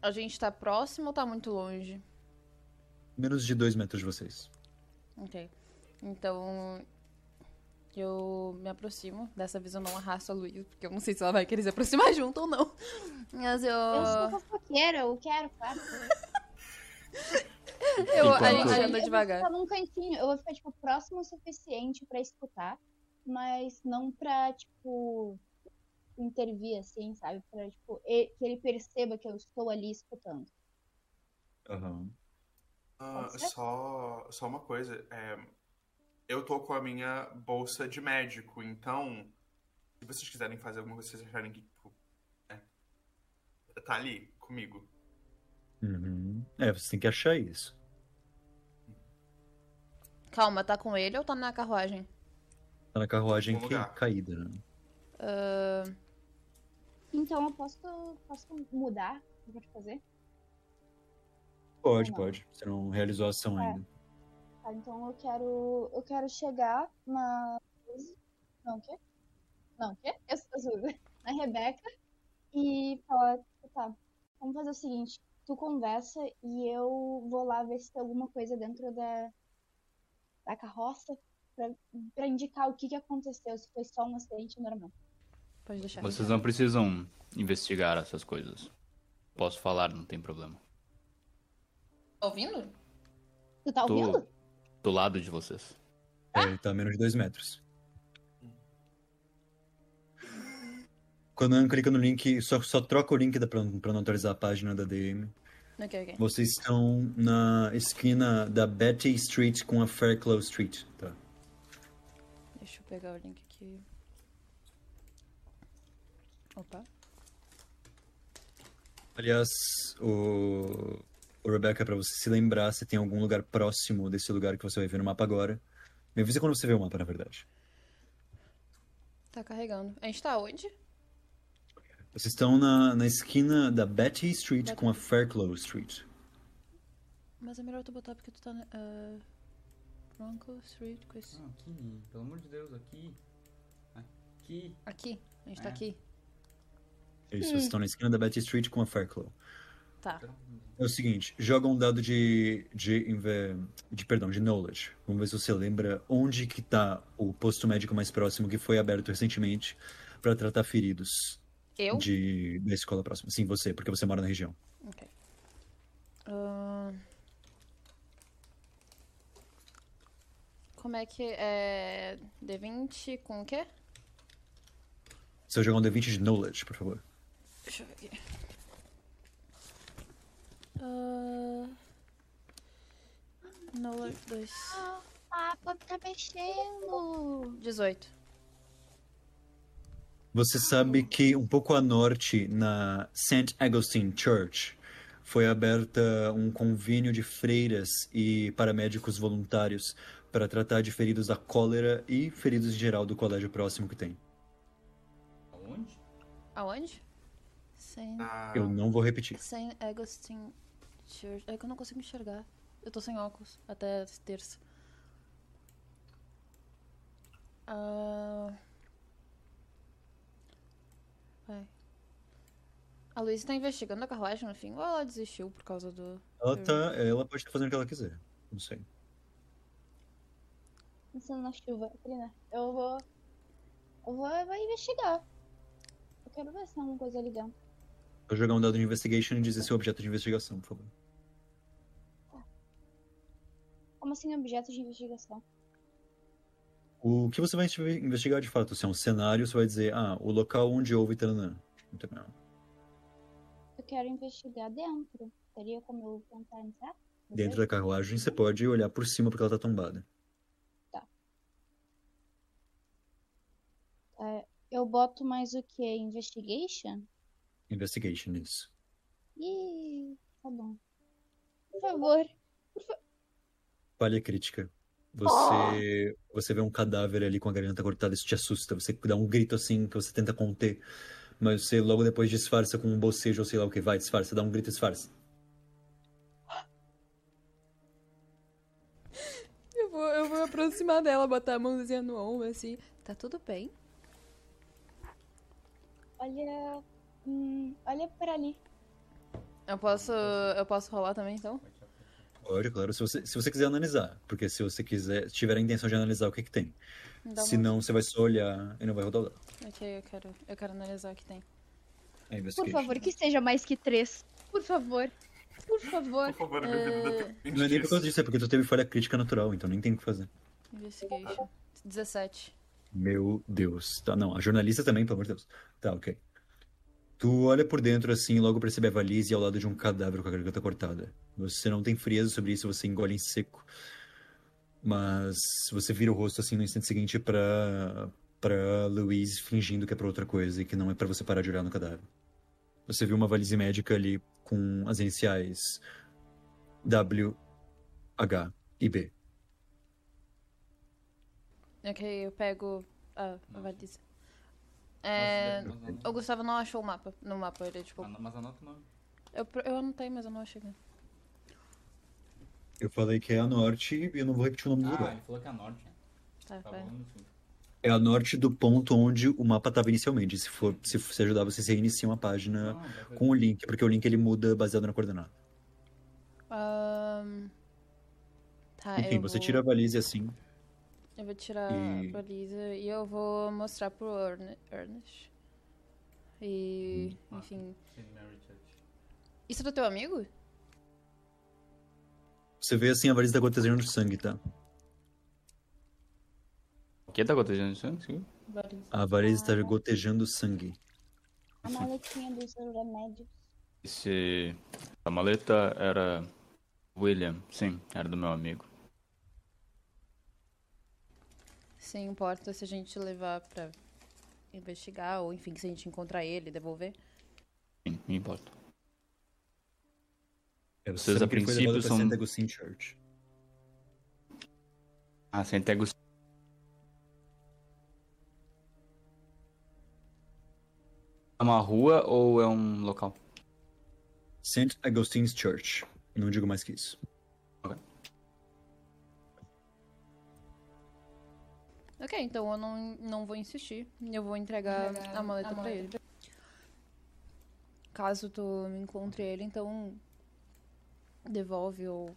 A gente tá próximo ou tá muito longe? Menos de dois metros de vocês. Ok. Então. Eu me aproximo. Dessa vez eu não arrasto a Luísa, porque eu não sei se ela vai querer se aproximar [LAUGHS] junto ou não. Mas eu. Eu sou fofoqueira, eu quero, claro. eu a gente Eu anda vou devagar. ficar num cantinho, eu vou ficar, tipo, próximo o suficiente pra escutar, mas não pra, tipo, intervir, assim, sabe? Pra, tipo, e- que ele perceba que eu estou ali escutando. Aham. Ah, só, só uma coisa. é, eu tô com a minha bolsa de médico, então, se vocês quiserem fazer alguma coisa, vocês acharem que, tipo, é, tá ali comigo. Uhum. É, você tem que achar isso. Calma, tá com ele ou tá na carruagem? Tá na carruagem Bom que caída, né? Ah, Então eu posso, posso mudar o que eu vou fazer? Pode, pode. Você não realizou a ação É. ainda. Tá, então eu quero. Eu quero chegar na. Não, o quê? Não, o quê? Eu sou Suzy. Na Rebeca e falar, tá, vamos fazer o seguinte, tu conversa e eu vou lá ver se tem alguma coisa dentro da, da carroça pra, pra indicar o que, que aconteceu, se foi só um acidente normal. Pode deixar. Vocês não precisam investigar essas coisas. Posso falar, não tem problema. Tá ouvindo? Tu tá Tô ouvindo? do lado de vocês. É, ele tá a menos de dois metros. Quando eu clica no link, só, só troca o link da, pra, pra não atualizar a página da DM. Ok, ok. Vocês estão na esquina da Betty Street com a Fairclough Street. Tá. Deixa eu pegar o link aqui. Opa. Aliás, o, o Rebecca, pra você se lembrar, se tem algum lugar próximo desse lugar que você vai ver no mapa agora. Me avisa quando você vê o mapa, na verdade. Tá carregando. A gente tá onde? Vocês estão na, na esquina da Betty Street com a Fairclough Street. Mas é melhor tu botar porque tu tá na. Uh, Bronco Street. com esse- aqui, pelo amor de Deus, aqui. Aqui. Aqui. A gente tá É. aqui. É isso, vocês estão na esquina da Betty Street com a Fairclough. Tá. É o seguinte, joga um dado de, de, inve- de, perdão, de knowledge. Vamos ver se você lembra onde que tá o posto médico mais próximo que foi aberto recentemente para tratar feridos Eu? de, da escola próxima. Sim, você, porque você mora na região. Ok. Ahn. Como é que é. D20 com o quê? Você vai jogar um D20 de knowledge, por favor. Deixa eu ver aqui. Ah, Knowledge 2. Ah, pode tá mexendo. 18. Você sabe que um pouco a norte, na St. Augustine Church, foi aberta um convênio de freiras e paramédicos voluntários para tratar de feridos da cólera e feridos em geral do colégio próximo que tem. Aonde? Aonde? Saint, Ah, Eu não vou repetir. Saint Augustine Church. É que eu não consigo enxergar. Eu tô sem óculos até terça. Ah. Vai. A Luísa tá investigando a carruagem no fim ou ela desistiu por causa do. Ela tá, ela pode estar fazendo o que ela quiser. Não sei. Pensando na chuva. Trina, eu vou. Eu vou, eu vou investigar. Eu quero ver se tem alguma coisa ali dentro. Vou jogar um dado de investigation e dizer seu objeto de investigação, por favor. Como assim, objeto de investigação? O que você vai inve- investigar de fato? Se é um cenário, você vai dizer, ah, o local onde houve. Entendeu? Eu quero investigar dentro. Teria como eu tentar entrar? Dentro da carruagem, você pode olhar por cima porque ela tá tombada. É, eu boto mais o que? Investigation? Investigation, isso. Ih, tá bom. Por favor. Falha crítica. Você, você vê um cadáver ali com a garganta cortada, isso te assusta. Você dá um grito assim que você tenta conter. Mas você logo depois disfarça com um bocejo ou sei lá o que. Vai, disfarça, dá um grito e disfarça. Eu vou, eu vou me aproximar dela, botar a mãozinha no ombro assim. Tá tudo bem? Olha. Hum, olha pra ali. Eu posso. Eu posso rolar também então? Pode, claro, se você, se você quiser analisar. Porque se você quiser, tiver a intenção de analisar o que que tem. Dá Se uma- não, você vai só olhar e não vai rodar o dado. Ok, eu quero. Eu quero analisar o que tem. É Por investigation. favor, que seja mais que três. Por favor. Por favor. Por favor, a minha vida depende Não é nem por causa disso, é porque tu teve falha crítica natural, então nem tem o que fazer. Investigation. 17. Meu Deus. Tá, não, a jornalista também, pelo amor de Deus. Tá, ok. Tu olha por dentro assim e logo percebe a valise ao lado de um cadáver com a garganta cortada. Você não tem frieza sobre isso, você engole em seco. Mas você vira o rosto assim no instante seguinte pra, pra Louise fingindo que é pra outra coisa e que não é pra você parar de olhar no cadáver. Você viu uma valise médica ali com as iniciais W, H e B. Ok, eu pego a, a valise. É, o Gustavo não achou o mapa. No mapa, ele tipo. Mas anota o nome. Eu, eu anotei, mas eu não achei. Eu falei que é a norte e eu não vou repetir o nome do Ah, lugar. ele falou que é a norte. Tá, Tá bom. É a norte do ponto onde o mapa estava inicialmente. Se for, se, se ajudar, você reinicia uma página com o link, porque o link ele muda baseado na coordenada. Ahn, Tá, Enfim, você vou- tira a valise assim. Eu vou tirar E- a baliza e eu vou mostrar pro Erne- Ernest. E, Hum. enfim. Isso é do teu amigo? Você vê assim a tá gotejando de sangue, tá? O que tá? Sim. Baliza. A valise tá gotejando sangue. A maletinha dos remédios. Esse... A maleta era... William, sim, era do meu amigo. Se importa se a gente levar pra investigar, ou enfim, se a gente encontrar ele, devolver. Sim, me importa. É, Vocês, a princípio, são- St. Augustine Church. Ah, St. Agustín. É uma rua ou é um local? St. Augustine's Church. Não digo mais que isso. Ok, então eu não, não vou insistir. Eu vou entregar a maleta pra ele. Caso tu me encontre ele, então devolve ou.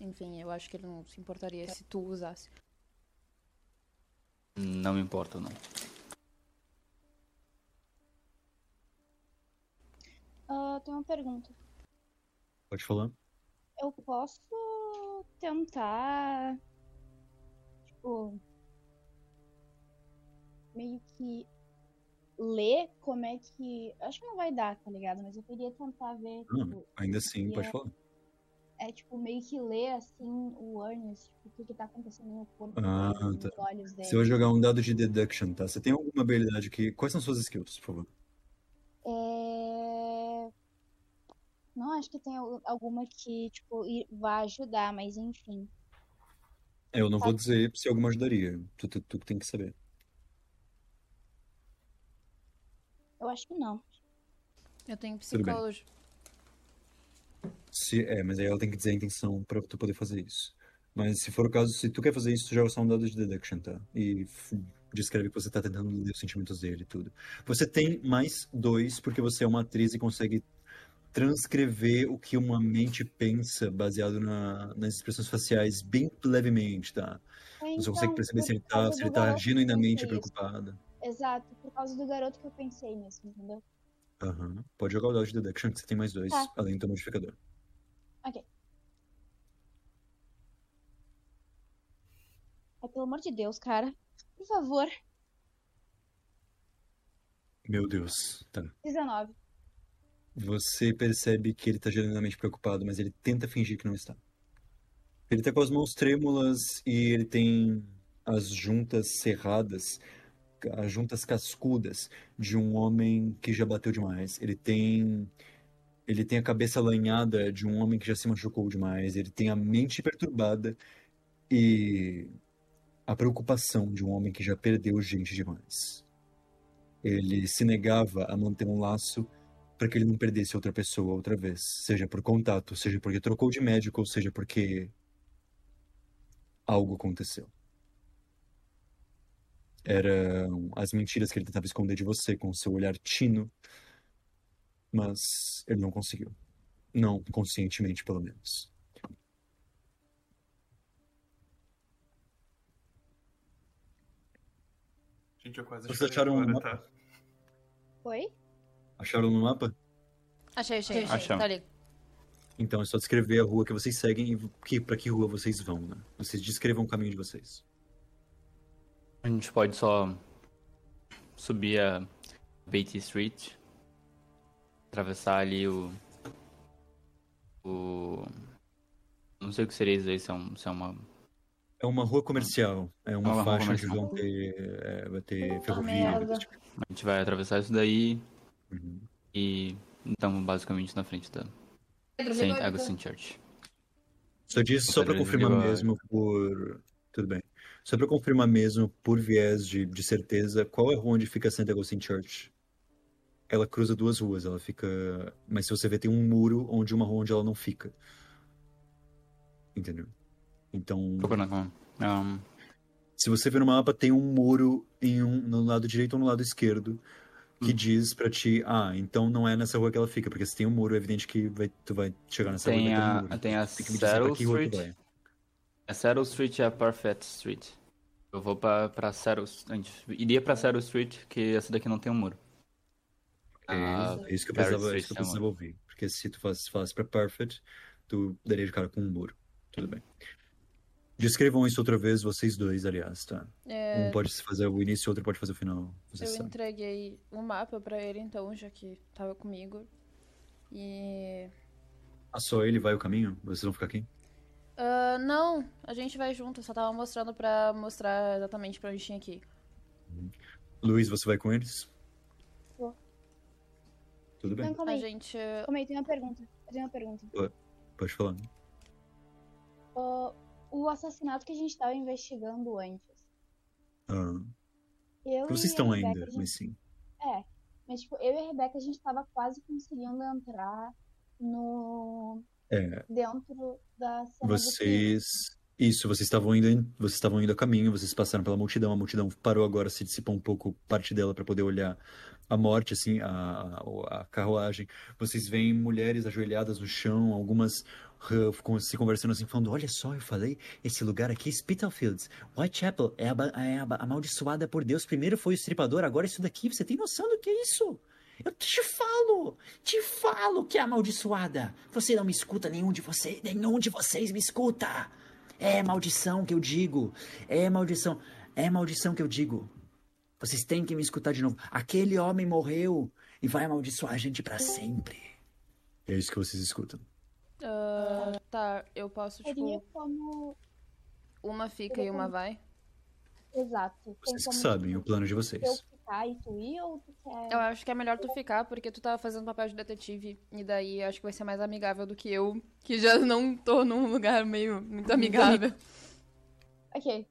Enfim, eu acho que ele não se importaria se tu usasse. Não me importa, não. Ah, tem uma pergunta. Pode falar? Eu posso tentar. Tipo. Meio que. Ler como é que. Acho que não vai dar, tá ligado? Mas eu queria tentar ver. Tipo, ainda assim, pode é- falar. é tipo meio que ler assim o Ernest, tipo, o que, que tá acontecendo no corpo Ah, dele, nos tá. olhos dele. Você vai jogar um dado de deduction, tá? Você tem alguma habilidade que. Quais são suas skills, por favor? É... Não acho que tem al- alguma que, tipo, vai ajudar, mas enfim. Eu não vou Tá. dizer se alguma ajudaria. Tu, tu, tu tem que saber. Eu acho que não. Eu tenho psicologia. Se, é, mas aí ela tem que dizer a intenção pra tu poder fazer isso. Mas se for o caso, se tu quer fazer isso, tu joga só um dado de deduction, tá? E descreve que você tá tentando ler os sentimentos dele e tudo. Você tem mais dois, porque você é uma atriz e consegue transcrever o que uma mente pensa baseado na- nas expressões faciais bem levemente, tá? Você consegue Então, perceber se ele tá, se ele tá genuinamente preocupado. Exato, por causa do garoto que eu pensei nisso, entendeu? Aham. Pode jogar o dado de deduction, que você tem mais dois, Tá. além do modificador. Ok. Ai, pelo amor de Deus, cara. Por favor. Meu Deus, tá. 19. Você percebe que ele tá genuinamente preocupado, mas ele tenta fingir que não está. Ele tá com as mãos trêmulas e ele tem as juntas cerradas, as juntas cascudas de um homem que já bateu demais. Ele tem ele tem a cabeça lanhada de um homem que já se machucou demais. Ele tem a mente perturbada e a preocupação de um homem que já perdeu gente demais. Ele se negava a manter um laço para que ele não perdesse outra pessoa outra vez, seja por contato, seja porque trocou de médico, ou seja porque algo aconteceu. Eram as mentiras que ele tentava esconder de você com o seu olhar tino, mas ele não conseguiu. Não, conscientemente, pelo menos. Gente, eu quase Vocês acharam agora, uma- tá? Oi? Acharam no mapa? Achei, achei, achei. Achamos. Tá ali. Então é só descrever a rua que vocês seguem e que, pra que rua vocês vão, né? Vocês descrevam o caminho de vocês. A gente pode só subir a Beatty Street, atravessar ali o. O. Não sei o que seria isso aí, se é, um- se é uma. É uma rua comercial. É uma, Uma rua faixa onde vão ter, é, vai ter Puta ferrovia. tipo A gente vai atravessar isso daí Uhum. e estamos basicamente na frente da Pedro, St. liga- Augustine Church. Só diz só pra Pedro, confirmar mesmo por. Tudo bem. Só pra confirmar mesmo, por viés de, de certeza, qual é a rua onde fica St. Augustine Church? Ela cruza duas ruas, ela fica. Mas se você ver, tem um muro onde uma rua onde ela não fica. Entendeu? Então, como. Um, se você ver no mapa, tem um muro em um, no lado direito ou no lado esquerdo que Hum. diz pra ti, ah, então não é nessa rua que ela fica, porque se tem um muro, é evidente que vai, tu vai chegar nessa tem, rua um a, muro. tem a Tem que me dizer Street. A Settle Street é a Perfect Street. Eu vou pra, pra. A gente iria pra Settle Street, que essa daqui não tem um muro. Ah, É isso que eu precisava, é Street isso que eu um precisava ouvir. Porque se tu falasse, falasse pra Perfect, tu daria de cara com um muro. Tudo bem. Descrevam isso outra vez, vocês dois, aliás, tá? É, Um pode fazer o início, outro pode fazer o final. Você eu sabe. entreguei o mapa pra ele, então, já que tava comigo. E. Ah, só ele vai o caminho? Vocês vão ficar aqui? Ah, não, a gente vai junto, eu só tava mostrando pra mostrar exatamente pra onde tinha que ir. Luiz, você vai com eles? Vou. Tudo bem, Não, calma A aí. gente. Calma aí, tem uma pergunta. Eu tenho uma pergunta. pode falar. Ah, o assassinato que a gente tava investigando antes. Ah, Eu vocês e a estão Rebeca, ainda, a gente- mas sim. É. Mas, tipo, eu e a Rebeca, a gente tava quase conseguindo entrar no... É, dentro da cena vocês. Isso, vocês estavam indo, vocês estavam indo a caminho, vocês passaram pela multidão, a multidão parou agora, se dissipou um pouco parte dela para poder olhar a morte, assim, a, a, carruagem. Vocês veem mulheres ajoelhadas no chão, algumas com- se conversando assim, falando: Olha só, eu falei, esse lugar aqui, Spitalfields, Whitechapel, é, é amaldiçoada por Deus. Primeiro foi o estripador, agora isso daqui. Você tem noção do que é isso? Eu te falo, te falo que é amaldiçoada. Você não me escuta, nenhum de vocês, nenhum de vocês me escuta. É maldição que eu digo. É maldição. É maldição que eu digo. Vocês têm que me escutar de novo. Aquele homem morreu e vai amaldiçoar a gente pra sempre. É isso que vocês escutam. ah, tá, eu posso, Teria tipo, como... uma fica e uma vai. Exato. Vocês que como, sabem o plano de eu vocês. Ficar e tu ir ou tu quer... Eu acho que é melhor tu ficar, porque tu tava fazendo papel de detetive. E daí acho que vai ser mais amigável do que eu, que já [LAUGHS] não tô num lugar meio muito amigável. [LAUGHS] Ok.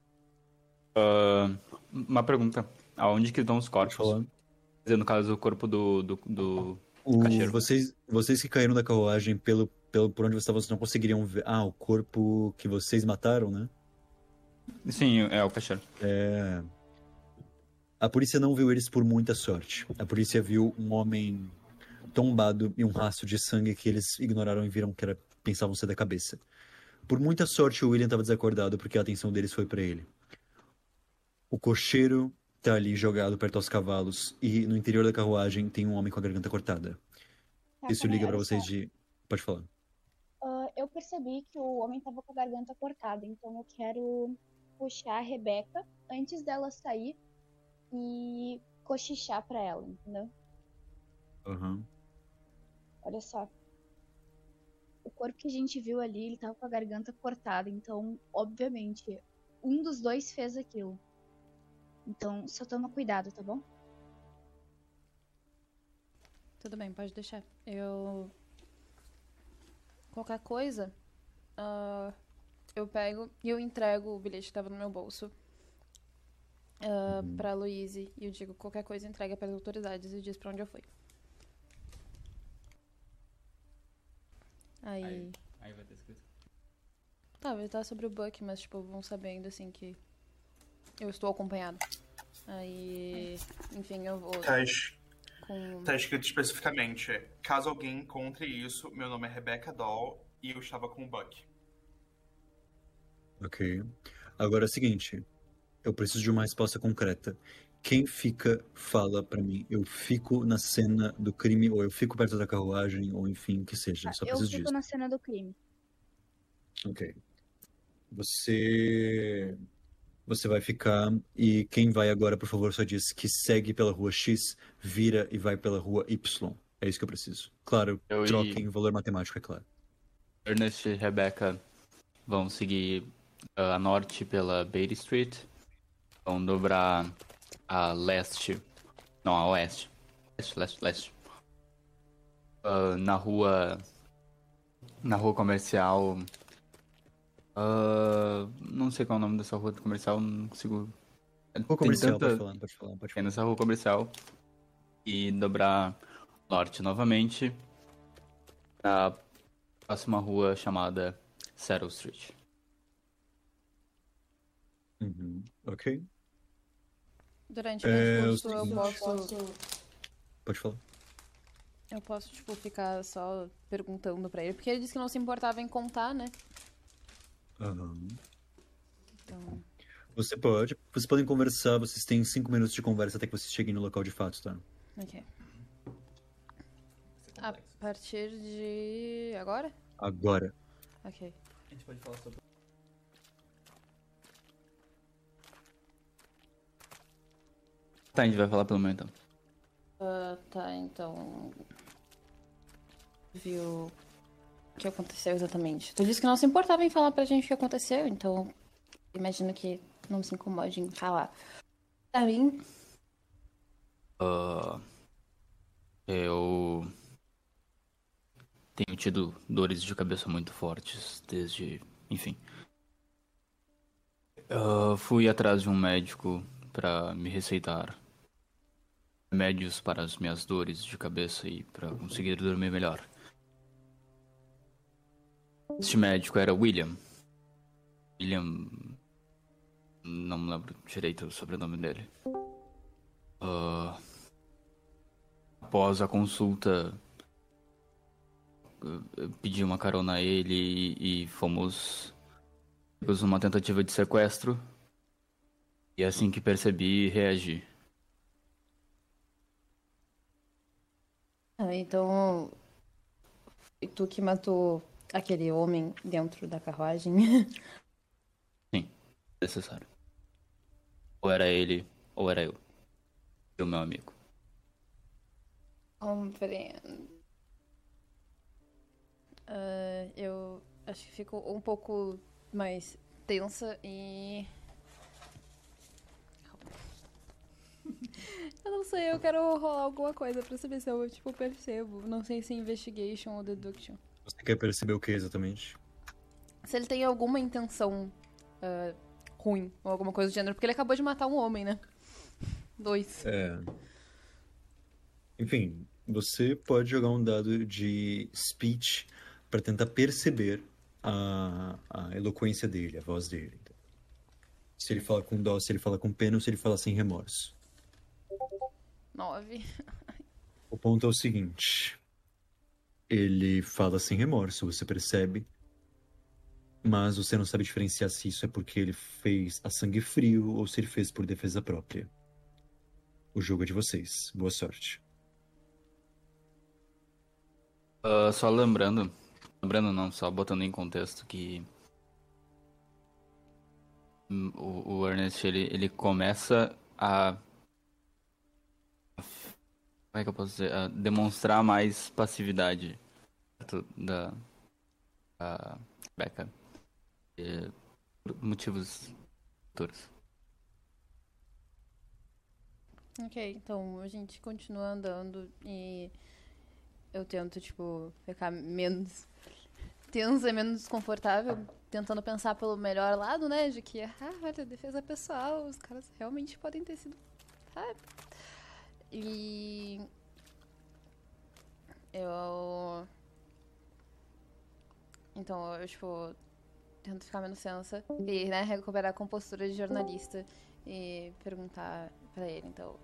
Ah, uma pergunta. Aonde que estão os corpos? falar. Quer dizer, no caso, o corpo do. do, do... O- Cacheiro. vocês, vocês que caíram da carruagem pelo, pelo, por onde vocês estavam, vocês não conseguiriam ver. Ah, o corpo que vocês mataram, né? Sim, é o caixeiro. É... A polícia não viu eles por muita sorte. A polícia viu um homem tombado e um rastro de sangue que eles ignoraram e viram que era, pensavam ser da cabeça. Por muita sorte, o William estava desacordado porque a atenção deles foi para ele. O cocheiro tá ali jogado perto aos cavalos e no interior da carruagem tem um homem com a garganta cortada. Tá, Isso liga para vocês de. Pode falar. Ah, eu percebi que o homem tava com a garganta cortada, então eu quero puxar a Rebeca antes dela sair e cochichar pra ela, entendeu? Aham. Olha só. O corpo que a gente viu ali, ele tava com a garganta cortada, então, obviamente, um dos dois fez aquilo. Então, só toma cuidado, tá bom? Tudo bem, pode deixar. Eu. Qualquer coisa, ah, eu pego e eu entrego o bilhete que tava no meu bolso ah, Uhum. pra Louise e eu digo qualquer coisa entrega para as autoridades e diz pra onde eu fui. Aí. Aí. Aí vai ter escrito. Tá, vai estar sobre o Buck, mas tipo, vão sabendo assim que eu estou acompanhado. Aí. Enfim, eu vou. Cash, Com... Tá escrito especificamente: caso alguém encontre isso, meu nome é Rebecca Doll e eu estava com o Buck. Ok. Agora é o seguinte. Eu preciso de uma resposta concreta. Quem fica, fala pra mim. Eu fico na cena do crime, ou eu fico perto da carruagem, ou enfim, o que seja. Eu só eu preciso fico disso. na cena do crime. Ok. Você. Você vai ficar. E quem vai agora, por favor, só diz que segue pela rua X, vira e vai pela rua Y. É isso que eu preciso. Claro, Eu e- troquem o valor matemático, é claro. Ernest e Rebecca vão seguir ah, a norte pela Beatty Street. Vão dobrar a leste. Não, a oeste. Leste, leste, leste. Ah, na rua. Na rua comercial. ah, não sei qual é o nome dessa rua comercial, não consigo. Rua comercial, tanta- pode falar, pode falar, pode é falar. nessa rua comercial e dobrar norte novamente na próxima rua chamada Saddle Street. Uhum. Ok, Durante o É, meu o discurso, eu seguinte- posso. pode falar. Eu posso, tipo, ficar só perguntando pra ele. Porque ele disse que não se importava em contar, né? Aham. Então. Você pode. Vocês podem conversar, vocês têm cinco minutos de conversa até que vocês cheguem no local de fato, tá? Ok. A partir de. agora? Agora. Ok. A gente pode falar sobre. Tá, a gente vai falar pelo menos então. Ah, tá, então. Viu o que aconteceu exatamente? Tu disse que não se importava em falar pra gente o que aconteceu, então. Imagino que não se incomode em falar. Pra mim, Ah, eu tenho tido dores de cabeça muito fortes desde, enfim. Ah, fui atrás de um médico para me receitar remédios para as minhas dores de cabeça e para conseguir dormir melhor. Este médico era William. William. Não me lembro direito o sobrenome dele. Ah, após a consulta, pedi uma carona a ele e, e fomos pegos numa tentativa de sequestro. E assim que percebi, reagi. Ah, então. Foi tu que matou aquele homem dentro da carruagem? [LAUGHS] Necessário. Ou era ele, ou era eu. E o meu amigo. Compreendo. Ah, eu acho que fico um pouco mais tensa e. [LAUGHS] Eu não sei, eu quero rolar alguma coisa pra saber se eu, tipo, percebo. Não sei se é investigation ou deduction. Você quer perceber o que exatamente? Se ele tem alguma intenção ah, ruim ou alguma coisa do gênero, porque ele acabou de matar um homem, né? [LAUGHS] Dois. É. Enfim, você pode jogar um dado de speech para tentar perceber a, a eloquência dele, a voz dele. Se ele fala com dó, se ele fala com pena ou se ele fala sem remorso. Nove. O ponto é o seguinte: ele fala sem remorso, você percebe, mas você não sabe diferenciar se isso é porque ele fez a sangue frio ou se ele fez por defesa própria. O jogo é de vocês. Boa sorte. Ah, só lembrando, lembrando não, só botando em contexto que hum, o, o Ernest ele, ele começa a como é que eu posso dizer, a demonstrar mais passividade da da Becca eh, por motivos futuros. Ok, então a gente continua andando e eu tento, tipo, ficar menos tensa, menos desconfortável, tentando pensar pelo melhor lado, né? De que, ah, olha, defesa pessoal, os caras realmente podem ter sido. Ah. E. Eu. Então, eu, tipo, tento ficar menos tensa e, né, recuperar a compostura de jornalista e perguntar pra ele, então.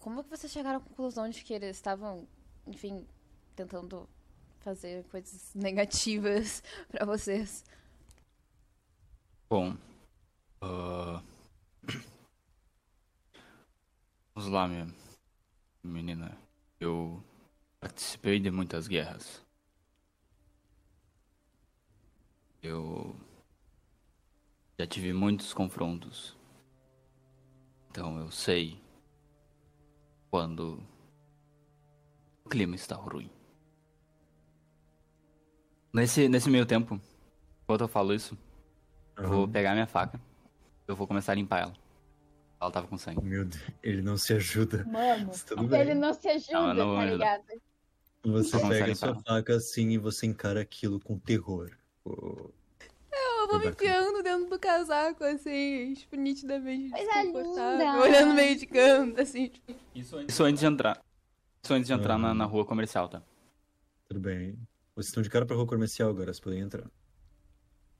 como que vocês chegaram à conclusão de que eles estavam, enfim, tentando fazer coisas negativas [LAUGHS] pra vocês? Bom. ah, [CLEARS THROAT] Vamos lá, minha menina. Eu participei de muitas guerras. Eu já tive muitos confrontos. Então eu sei quando o clima está ruim. Nesse, nesse meio tempo, enquanto eu falo isso, eu vou Aham. pegar minha faca. Eu vou começar a limpar ela. Ela tava com sangue. Meu Deus, ele não se ajuda. Mano, ele não se ajuda, Não, não tá ligado? Você Vamos pega sua faca assim e você encara aquilo com terror. O- Eu vou me enfiando dentro do casaco, assim, tipo, nitidamente desconfortável, olhando meio de canto, assim, tipo, Isso antes, isso antes de entrar. Isso antes de entrar na, Aham. na rua comercial, tá? Tudo bem. Vocês estão de cara pra rua comercial agora, vocês podem entrar.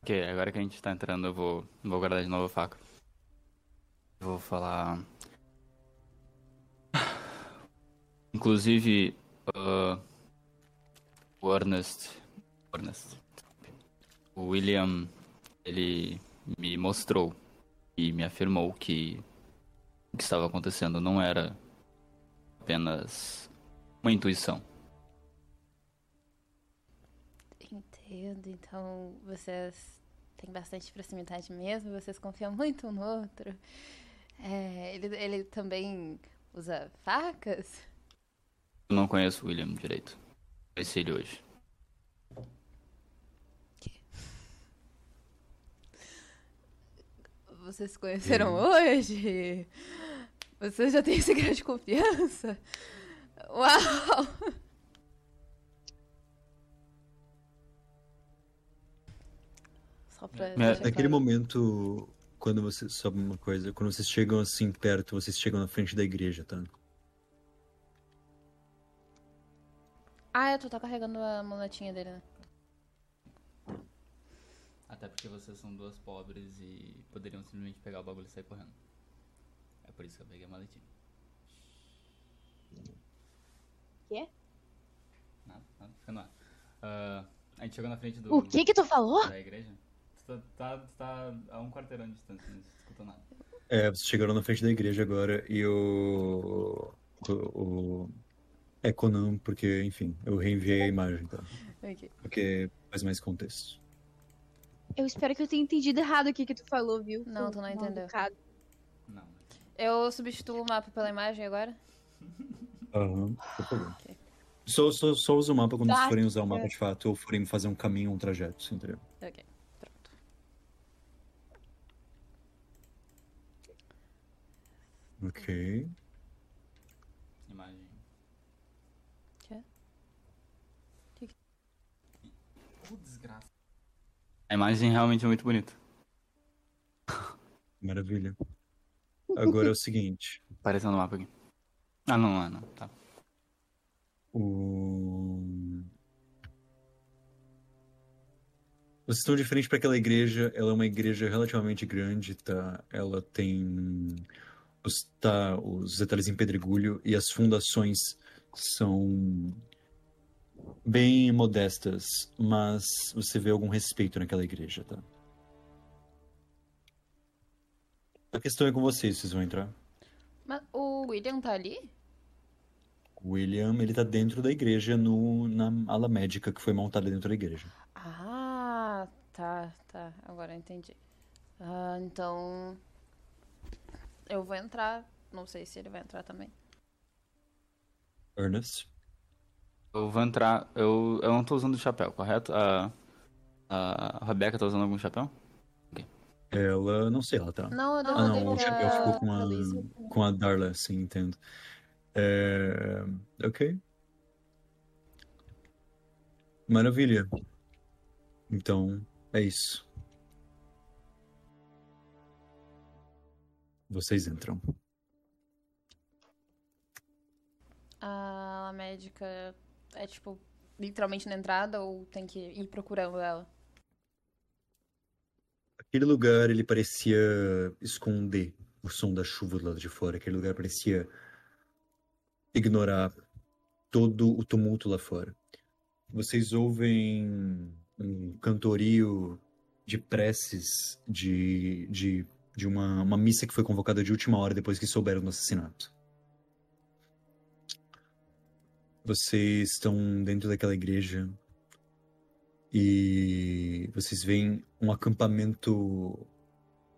Ok, agora que a gente tá entrando, eu vou, vou guardar de novo a faca. Vou falar. Inclusive, ah, o Ernest. Ernest. O William, ele me mostrou e me afirmou que o que estava acontecendo não era apenas uma intuição. Entendo, então vocês têm bastante proximidade mesmo, vocês confiam muito um no outro. É, ele, ele também usa facas? Eu não conheço o William direito. Conheci ele hoje. Vocês se conheceram hoje? Vocês já têm esse grau de confiança? Uau! Só pra. É, Naquele claro. momento, quando vocês. Sabe uma coisa? Quando vocês chegam assim perto, vocês chegam na frente da igreja, tá? Ah, é, tu tá carregando a moletinha dele, né? Até porque vocês são duas pobres e poderiam simplesmente pegar o bagulho e sair correndo. É por isso que eu peguei a maletinha. Quê? Nada, nada, fica no ar. Ah, a gente chegou na frente do, O que que tu falou? da igreja. Tá, tá, tá a um quarteirão de distância, não escutou nada. É, vocês chegaram na frente da igreja agora e o. O. o é Conan, porque, enfim, eu reenviei a imagem, tá? Ok. Porque faz mais contexto. Eu espero que eu tenha entendido errado o que tu falou, viu? Não, tu não entendeu. Não. Eu substituo o mapa pela imagem agora? Aham, por favor. Só, só, só usa o mapa quando vocês Tá. forem usar o mapa de fato ou forem fazer um caminho, um trajeto, entendeu? Ok, Ok. Imagem. Quê? Que que- Oh, desgraça. A imagem realmente é muito bonita. [LAUGHS] Maravilha. Agora é o seguinte. Apareceu no mapa aqui. Ah, não, não, não. Tá. O... Vocês estão de frente para aquela igreja. Ela é uma igreja relativamente grande, tá? Ela tem os, tá, os detalhes em pedregulho e as fundações são bem modestas, mas você vê algum respeito naquela igreja, tá? A questão é com vocês, vocês vão entrar. Mas o William tá ali? O William, ele tá dentro da igreja, no, na ala médica que foi montada dentro da igreja. Ah, tá, tá. Agora eu entendi. Ah, então. Eu vou entrar. Não sei se ele vai entrar também. Ernest? Eu vou entrar. Eu, eu não tô usando chapéu, correto? A, a Rebeca tá usando algum chapéu? Ela, não sei, ela tá. Não, eu Ah, derrubei não, o chapéu ficou com a, com a Darla, sim, entendo. É... Ok. Maravilha. Então, é isso. Vocês entram. A médica é tipo literalmente na entrada ou tem que ir procurando ela? Aquele lugar, ele parecia esconder o som da chuva do lado de fora. Aquele lugar parecia ignorar todo o tumulto lá fora. Vocês ouvem um cantorio de preces de, de, de uma, uma missa que foi convocada de última hora depois que souberam do assassinato. Vocês estão dentro daquela igreja e vocês veem um acampamento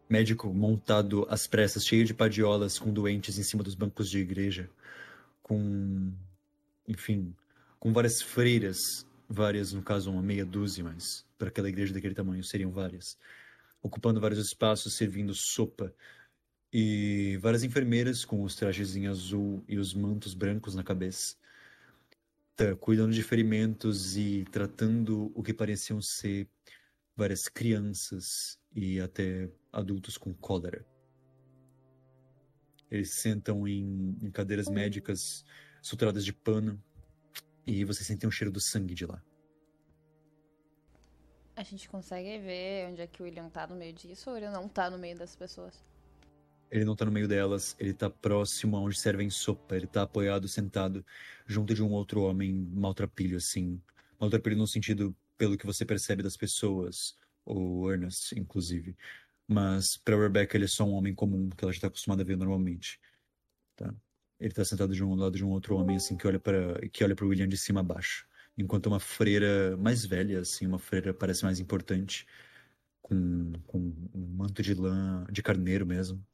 médico montado às pressas, cheio de padiolas com doentes em cima dos bancos de igreja, com, enfim, com várias freiras, várias, no caso, uma meia dúzia, mas para aquela igreja daquele tamanho seriam várias, ocupando vários espaços, servindo sopa. E várias enfermeiras com os trajes em azul e os mantos brancos na cabeça, tá, cuidando de ferimentos e tratando o que pareciam ser várias crianças e até adultos com cólera. Eles sentam em, em cadeiras médicas suturadas de pano e você sente um cheiro do sangue de lá. A gente consegue ver onde é que o William tá no meio disso ou ele não tá no meio das pessoas? Ele não tá no meio delas, ele tá próximo aonde servem sopa, ele tá apoiado, sentado, junto de um outro homem maltrapilho, assim. Maltrapilho no sentido, pelo que você percebe das pessoas, o Ernest, inclusive. Mas pra Rebecca ele é só um homem comum, que ela já tá acostumada a ver normalmente. Tá? Ele tá sentado de um lado de um outro homem, assim, que olha para que olha pro William de cima a baixo. Enquanto uma freira mais velha, assim, uma freira parece mais importante, com, com um manto de lã, de carneiro mesmo,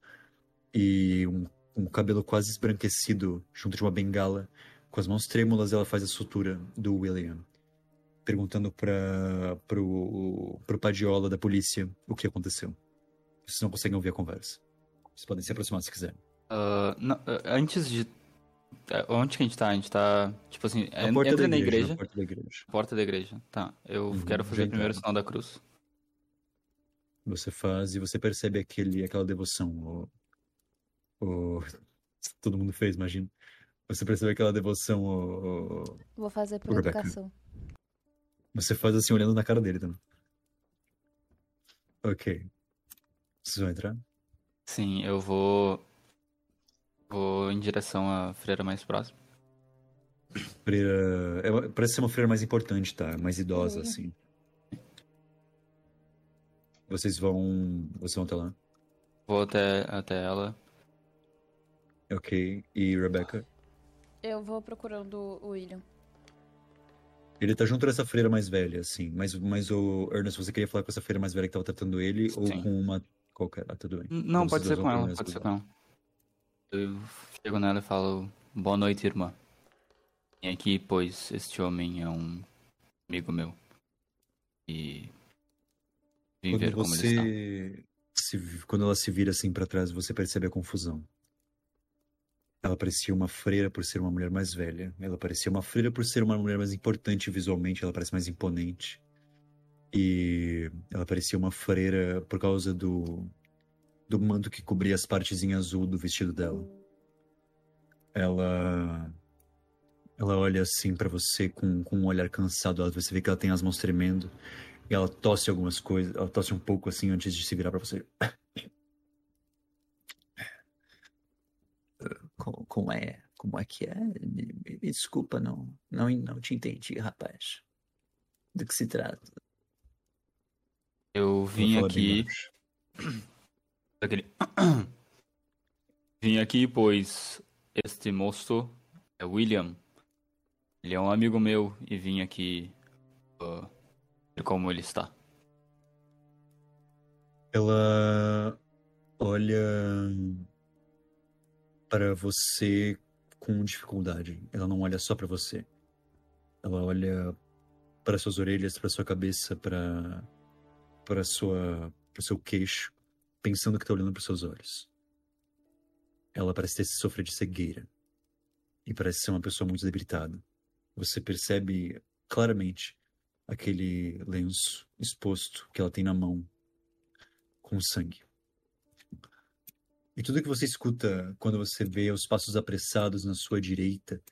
e um, um cabelo quase esbranquecido junto de uma bengala. Com as mãos trêmulas, ela faz a sutura do William, perguntando para pro, pro padiola da polícia o que aconteceu. Vocês não conseguem ouvir a conversa. Vocês podem se aproximar se quiserem. Ah, não, ah, antes de. Ah, Onde que a gente tá? A gente tá. Tipo assim, Na en- porta entra da na igreja, igreja. na porta da igreja. Porta da igreja. Tá. Eu Uhum, quero fazer primeiro o sinal da cruz. Você faz e você percebe aquele, aquela devoção. O, o- [LAUGHS] todo mundo fez, imagina. Você percebe aquela devoção. O, o- Vou fazer por educação. Você faz assim, olhando na cara dele também. Ok. Vocês vão entrar? Sim, eu vou. Vou em direção à freira mais próxima. Freira. é- parece ser uma freira mais importante, tá? Mais idosa, assim. Vocês vão. Vocês vão até lá? Vou até, até ela. Ok. E Rebecca? Eu vou procurando o William. Ele tá junto dessa freira mais velha, assim. Mas, mas o Ernest, você queria falar com essa freira mais velha que tava tratando ele ou Sim. com uma qualquer? Ah, tudo bem. Então Não, pode ser com ela, pode ser com ela. Eu chego nela e falo, boa noite, irmã. Vim aqui, pois este homem é um amigo meu. E vim Quando ver como ele está. se, quando ela se vira assim pra trás, você percebe a confusão. Ela parecia uma freira por ser uma mulher mais velha. Ela parecia uma freira por ser uma mulher mais importante visualmente. Ela parece mais imponente. E ela parecia uma freira por causa do do manto que cobria as partes em azul do vestido dela. Ela ela olha assim pra você com, com um olhar cansado. Você vê que ela tem as mãos tremendo. E ela tosse algumas coisas. Ela tosse um pouco assim antes de se virar pra você. [COUGHS] Como, como é? Como é que é? Me, me- me desculpa, não, não, não te entendi, rapaz. Do que se trata? Eu vim aqui. [COUGHS] baixo. Daquele... [CLEARS THROAT] Vim aqui, pois este moço é William. Ele é um amigo meu e vim aqui ah, ver como ele está. Ela olha para você com dificuldade. Ela não olha só para você. Ela olha para suas orelhas, para sua cabeça, para para sua para seu queixo, pensando que tá olhando para seus olhos. Ela parece ter sofrido de cegueira e parece ser uma pessoa muito debilitada. Você percebe claramente aquele lenço exposto que ela tem na mão com sangue. E tudo que você escuta quando você vê os passos apressados na sua direita,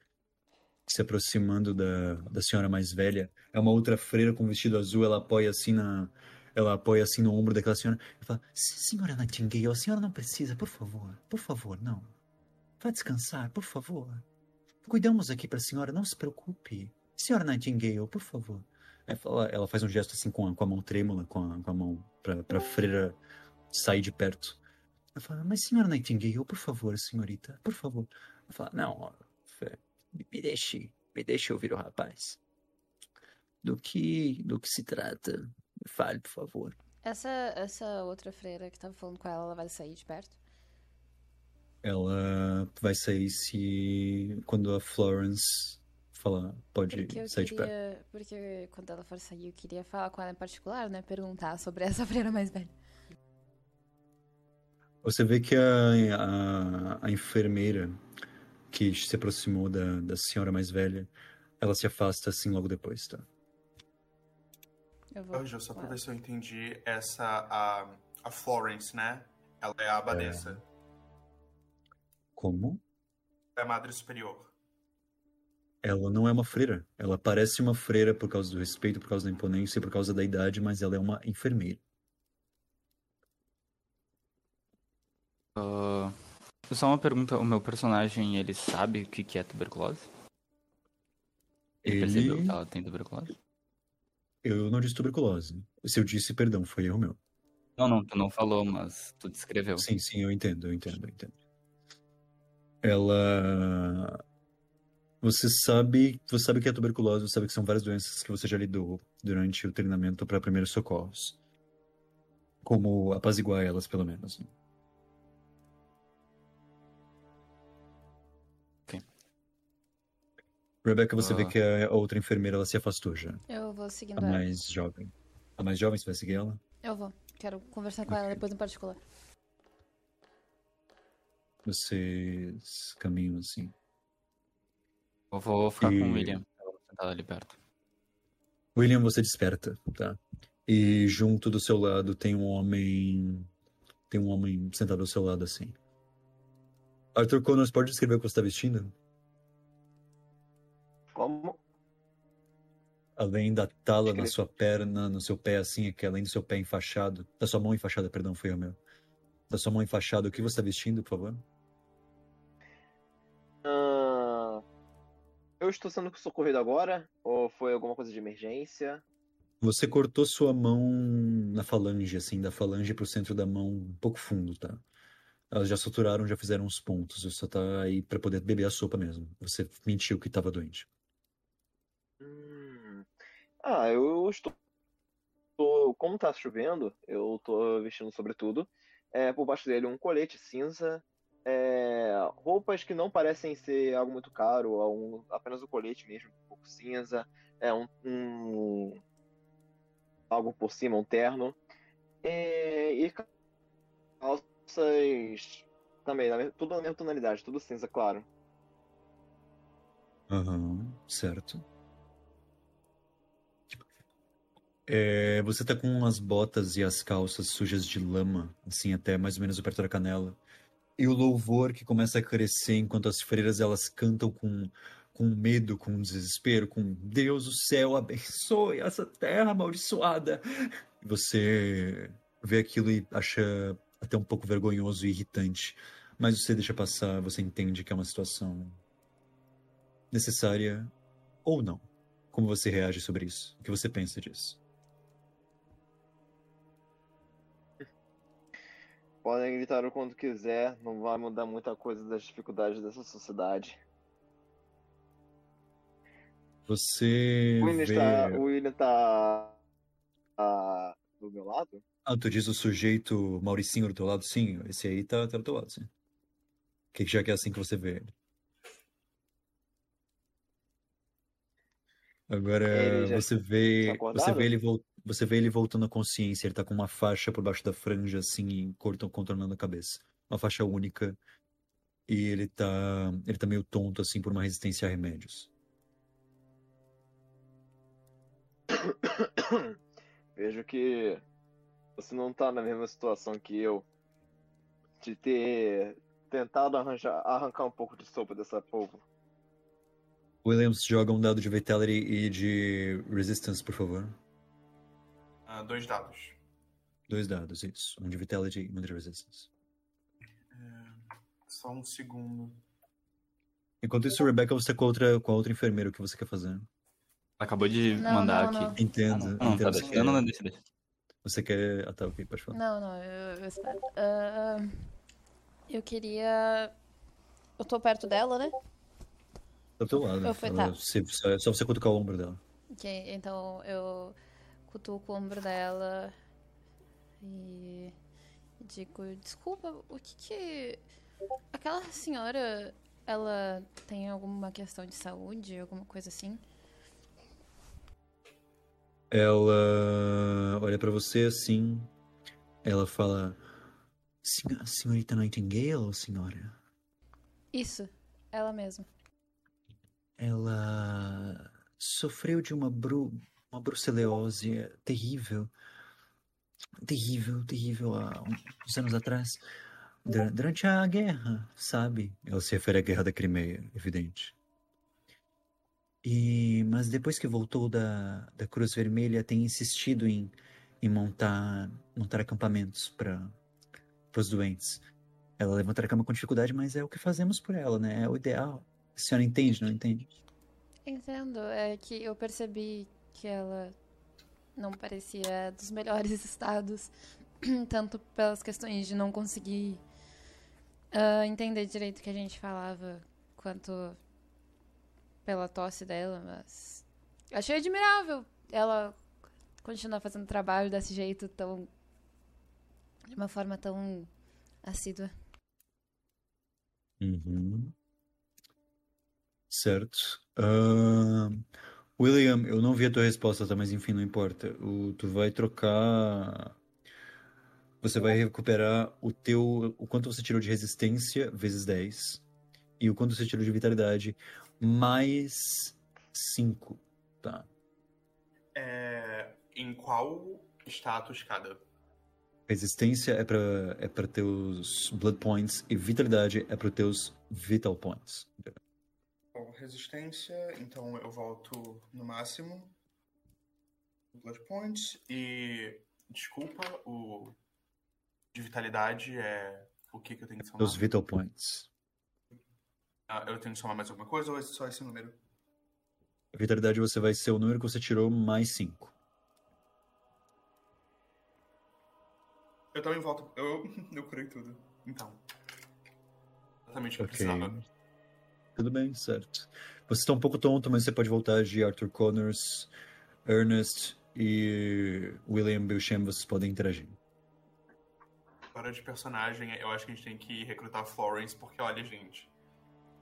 se aproximando da, da senhora mais velha, é uma outra freira com vestido azul, ela apoia assim na ela apoia assim no ombro daquela senhora e fala: "Se- "Senhora Nightingale, a senhora não precisa, por favor, por favor, não. Vá descansar, por favor. cuidamos aqui pra senhora, não se preocupe. Senhora Nightingale, por favor. Fala- ela faz um gesto assim com a, com a mão trêmula, com a, com a mão pra, pra freira sair de perto. Ela fala, mas senhora Nightingale, por favor, senhorita, por favor. Ela fala, não, me deixe, me deixe ouvir o rapaz. Do que, do que se trata? Me fale, por favor. Essa, essa outra freira que tava falando com ela, ela vai sair de perto? Ela vai sair se quando a Florence falar, pode sair de perto. Porque quando ela for sair, eu queria falar com ela em particular, né? Perguntar sobre essa [LAUGHS] freira mais velha. Você vê que a, a, a enfermeira que se aproximou da, da senhora mais velha, ela se afasta assim logo depois, tá? Eu vou. Anjo, só pra ver se eu entendi, essa, a, a Florence, né? Ela é a abadesa. Como? É a madre superior. Ela não é uma freira. Ela parece uma freira por causa do respeito, por causa da imponência, por causa da idade, mas ela é uma enfermeira. Ah, só uma pergunta, o meu personagem, ele sabe o que que é tuberculose? Ele, percebeu Ele- que ela tem tuberculose? Eu não disse tuberculose. Se eu disse, perdão, foi erro meu. Não, não, tu não falou, mas tu descreveu. Sim, sim, eu entendo, eu entendo, eu entendo. Ela. Você sabe, você sabe que é tuberculose, você sabe que são várias doenças que você já lidou durante o treinamento para primeiros socorros. Como apaziguar elas, pelo menos. né? Rebecca, você vê Ah. que a outra enfermeira ela se afastou já. Eu vou seguindo A ela. mais jovem. A mais jovem, você vai seguir ela? Eu vou. Quero conversar com ela Ok. depois em particular. Vocês caminham assim. Eu vou ficar com E- o William. Eu vou sentar ali perto. William, você desperta, tá? E junto do seu lado tem um homem. Tem um homem sentado ao seu lado assim. Arthur Connors, pode descrever o que você está vestindo? Como? Além da tala na sua perna, no seu pé, assim, que além do seu pé enfaixado. Da sua mão enfaixada, perdão, foi o meu. Da sua mão enfaixada, o que você está vestindo, por favor? Ah, eu estou sendo socorrido agora? Ou foi alguma coisa de emergência? Você cortou sua mão na falange, assim, da falange pro centro da mão, um pouco fundo, tá? Elas já suturaram, já fizeram os pontos. Você só tá aí pra poder beber a sopa mesmo. Você mentiu que tava doente. Hum. Ah, eu estou. Como tá chovendo, eu tô vestindo sobretudo. É, por baixo dele um colete cinza. é, roupas que não parecem ser algo muito caro, é um- apenas o colete mesmo, um pouco cinza. É um, um- algo por cima, um terno. É, e calças também, tudo na mesma tonalidade, tudo cinza, claro. Aham, certo. É, você tá com as botas e as calças sujas de lama, assim, até mais ou menos perto da canela. E o louvor que começa a crescer enquanto as freiras elas cantam com, com medo, com desespero, com Deus o céu abençoe essa terra amaldiçoada. Você vê aquilo e acha até um pouco vergonhoso e irritante. Mas você deixa passar, você entende que é uma situação necessária ou não. Como você reage sobre isso? O que você pensa disso? Podem gritar o quanto quiser, não vai mudar muita coisa das dificuldades dessa sociedade. Você O William vê... está, o William tá, tá do meu lado? Ah, tu diz o sujeito Mauricinho do teu lado? Sim, esse aí tá, tá do teu lado, sim. Que já que é assim que você vê ele. Agora, Ele você vê, você vê ele vol- você vê ele voltando à consciência, ele tá com uma faixa por baixo da franja, assim, contornando a cabeça. Uma faixa única. E ele tá, ele tá meio tonto, assim, por uma resistência a remédios. [COUGHS] Vejo que você não tá na mesma situação que eu de ter tentado arranjar, arrancar um pouco de sopa dessa povo. Williams, joga um dado de Vitality e de Resistance, por favor. Ah, dois dados. Dois dados, isso. Um de Vitality e um de Resistance. Só um segundo. Enquanto isso, Rebecca, você com a outra, com a outra enfermeira, o que você quer fazer? Acabou de Não, mandar não, não. aqui. Entendo. Ah, não, entendo. tá, você, deixa. quer, Não, não, deixa, deixa. você quer. Ah, tá, ok, pode falar. Não, não, eu, eu espero. Ah, eu queria. Eu tô perto dela, né? Tá do teu lado. Eu fui- Ela- tá. se- só, é só você cutucar o ombro dela. Ok, então eu cutuco o ombro dela e digo, desculpa, o que que... Aquela senhora, ela tem alguma questão de saúde, alguma coisa assim? Ela olha pra você assim. Ela fala: "Senho- Senhorita Nightingale, senhora? Isso, ela mesma. Ela sofreu de uma, bru uma brucelose terrível. Terrível, terrível há uns anos atrás. Dura- Durante a guerra, sabe? Ela se refere à guerra da Crimeia, evidente. E, mas depois que voltou da, da Cruz Vermelha, tem insistido em, em montar, montar acampamentos para os doentes. Ela levanta a cama com dificuldade, mas é o que fazemos por ela, né? É o ideal. A senhora entende, não entende? Entendo, é que eu percebi que ela não parecia dos melhores [LAUGHS] estados, tanto pelas questões de não conseguir ah, entender direito o que a gente falava, quanto pela tosse dela, mas achei admirável ela continuar fazendo trabalho desse jeito tão de uma forma tão assídua. Uhum. Certo. Ahn, William, eu não vi a tua resposta, tá? Mas enfim, não importa. O, tu vai trocar. Você vai recuperar o teu. O quanto você tirou de resistência vezes 10. E o quanto você tirou de vitalidade mais 5. Tá. É, em qual status cada? Resistência é pra, é pra teus Blood Points. E vitalidade é para teus Vital Points. Resistência, então eu volto no máximo. Blood Points. E. Desculpa, o. De vitalidade é. O que, que eu tenho que somar? Teus Vital Points. Ah, eu tenho que somar mais alguma coisa ou é só esse número? A vitalidade você vai ser o número que você tirou mais 5. Eu também volto. Eu, [LAUGHS] eu curei tudo. Então. Exatamente o que eu Ok. precisava. Tudo bem, certo. Você está um pouco tonto, mas você pode voltar de Arthur Connors, Ernest e William Belchamp, vocês podem interagir. Agora de personagem, eu acho que a gente tem que recrutar Florence, porque olha, gente.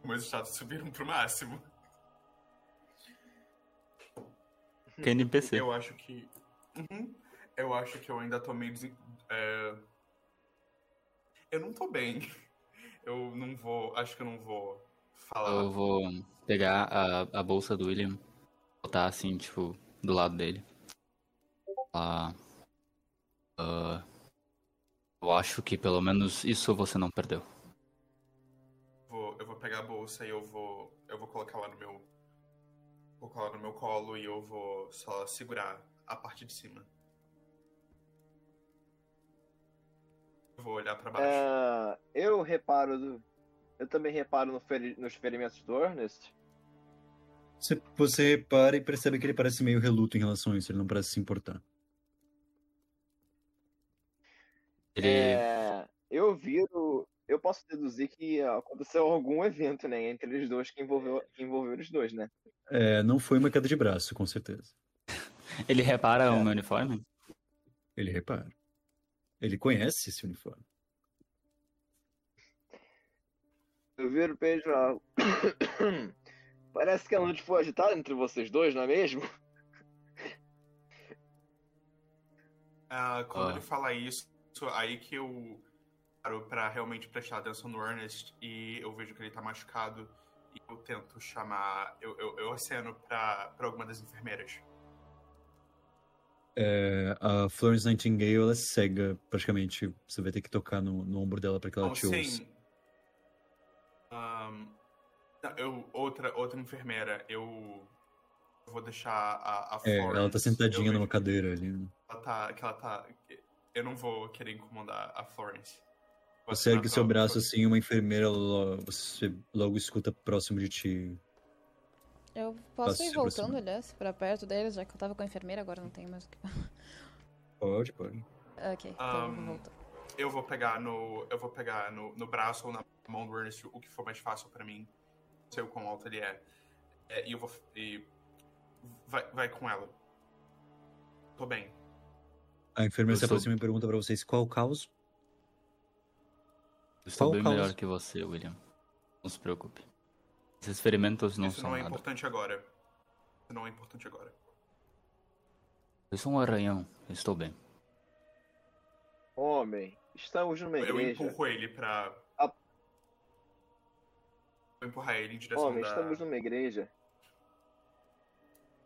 Meus status subiram pro máximo. Que NPC. Eu acho que. Uhum. Eu acho que eu ainda tô meio. desen- é, Eu não tô bem. Eu não vou. Acho que eu não vou falar. Eu vou pegar a, a bolsa do William, botar assim, tipo, do lado dele. "Ah, eu acho que pelo menos isso você não perdeu. Vou- eu vou pegar a bolsa e eu vou. Eu vou colocar lá no meu. Vou colocar no meu colo e eu vou só segurar a parte de cima. Eu vou olhar pra baixo. É, eu reparo. do- Eu também reparo no feri- nos ferimentos do Ernest. Você, você repara e percebe que ele parece meio reluto em relação a isso, ele não parece se importar. Ele. É, eu viro. Eu posso deduzir que aconteceu algum evento, né? Entre eles dois que envolveu, que envolveu os dois, né? É, não foi uma queda de braço, com certeza. [LAUGHS] Ele repara É. o meu uniforme? Ele repara. Ele conhece esse uniforme. Eu viro ele e falo, [COUGHS] Parece que a noite foi agitada entre vocês dois, não é mesmo? [LAUGHS] Ah, quando Ah. ele fala isso, aí que eu paro pra realmente prestar atenção no Ernest e eu vejo que ele tá machucado e eu tento chamar. Eu, eu, eu aceno pra, pra alguma das enfermeiras. É, a Florence Nightingale, ela é cega, praticamente. Você vai ter que tocar no, no ombro dela para que ela te ouça. sim. Não, eu, outra, outra enfermeira, eu, vou deixar a, a É, Florence. ela tá sentadinha numa cadeira ali. né? Ela tá, que ela tá. Eu não vou querer incomodar a Florence. Você ergue seu braço assim, uma enfermeira, lo- você logo escuta próximo de ti. Eu Posso posso ir se voltando, aliás, pra perto deles, já que eu tava com a enfermeira, agora não tenho mais o que. Pode, pode. ok, então eu vou voltar. Eu vou pegar no. Eu vou pegar no, no braço ou na mão do Ernest o que for mais fácil pra mim. Não sei o quão alto ele é. É, e eu vou. E vai, vai com ela. Tô bem. A enfermeira Eu se sou- aproxima e pergunta pra vocês qual o caos. Eu estou Qual bem causa? melhor que você, William. Não se preocupe. Esses ferimentos não Isso são não é nada. importante agora. Isso não é importante agora. Eu sou um arranhão. Eu estou bem. Homem, estamos numa Eu igreja. empurro ele pra. Vou empurrar ele em direção Homem, da. estamos numa igreja.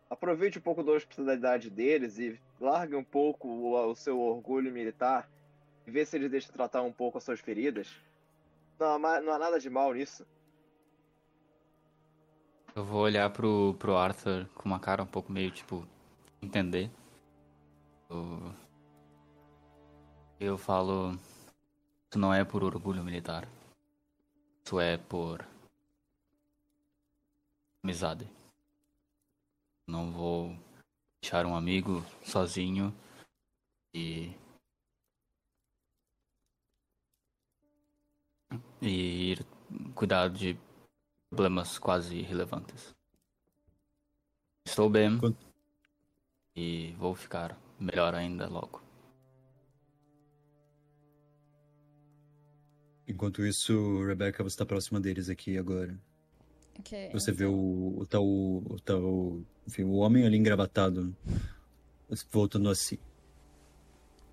Aproveite um pouco da hospitalidade deles e largue um pouco o, o seu orgulho militar e vê se eles deixam tratar um pouco as suas feridas. Não, não há nada de mal nisso. Eu vou olhar pro, pro Arthur com uma cara um pouco meio tipo. entender. Eu, eu falo. Isso não é por orgulho militar. Isso é por. Amizade. Não vou deixar um amigo sozinho e. e ir cuidar de problemas quase irrelevantes. Estou bem Quanto- e vou ficar melhor ainda logo. Enquanto isso, Rebecca, você tá próxima deles aqui agora. Ok, Você vê então- o, o tal. O tal. Enfim, o homem ali engravatado voltando a si.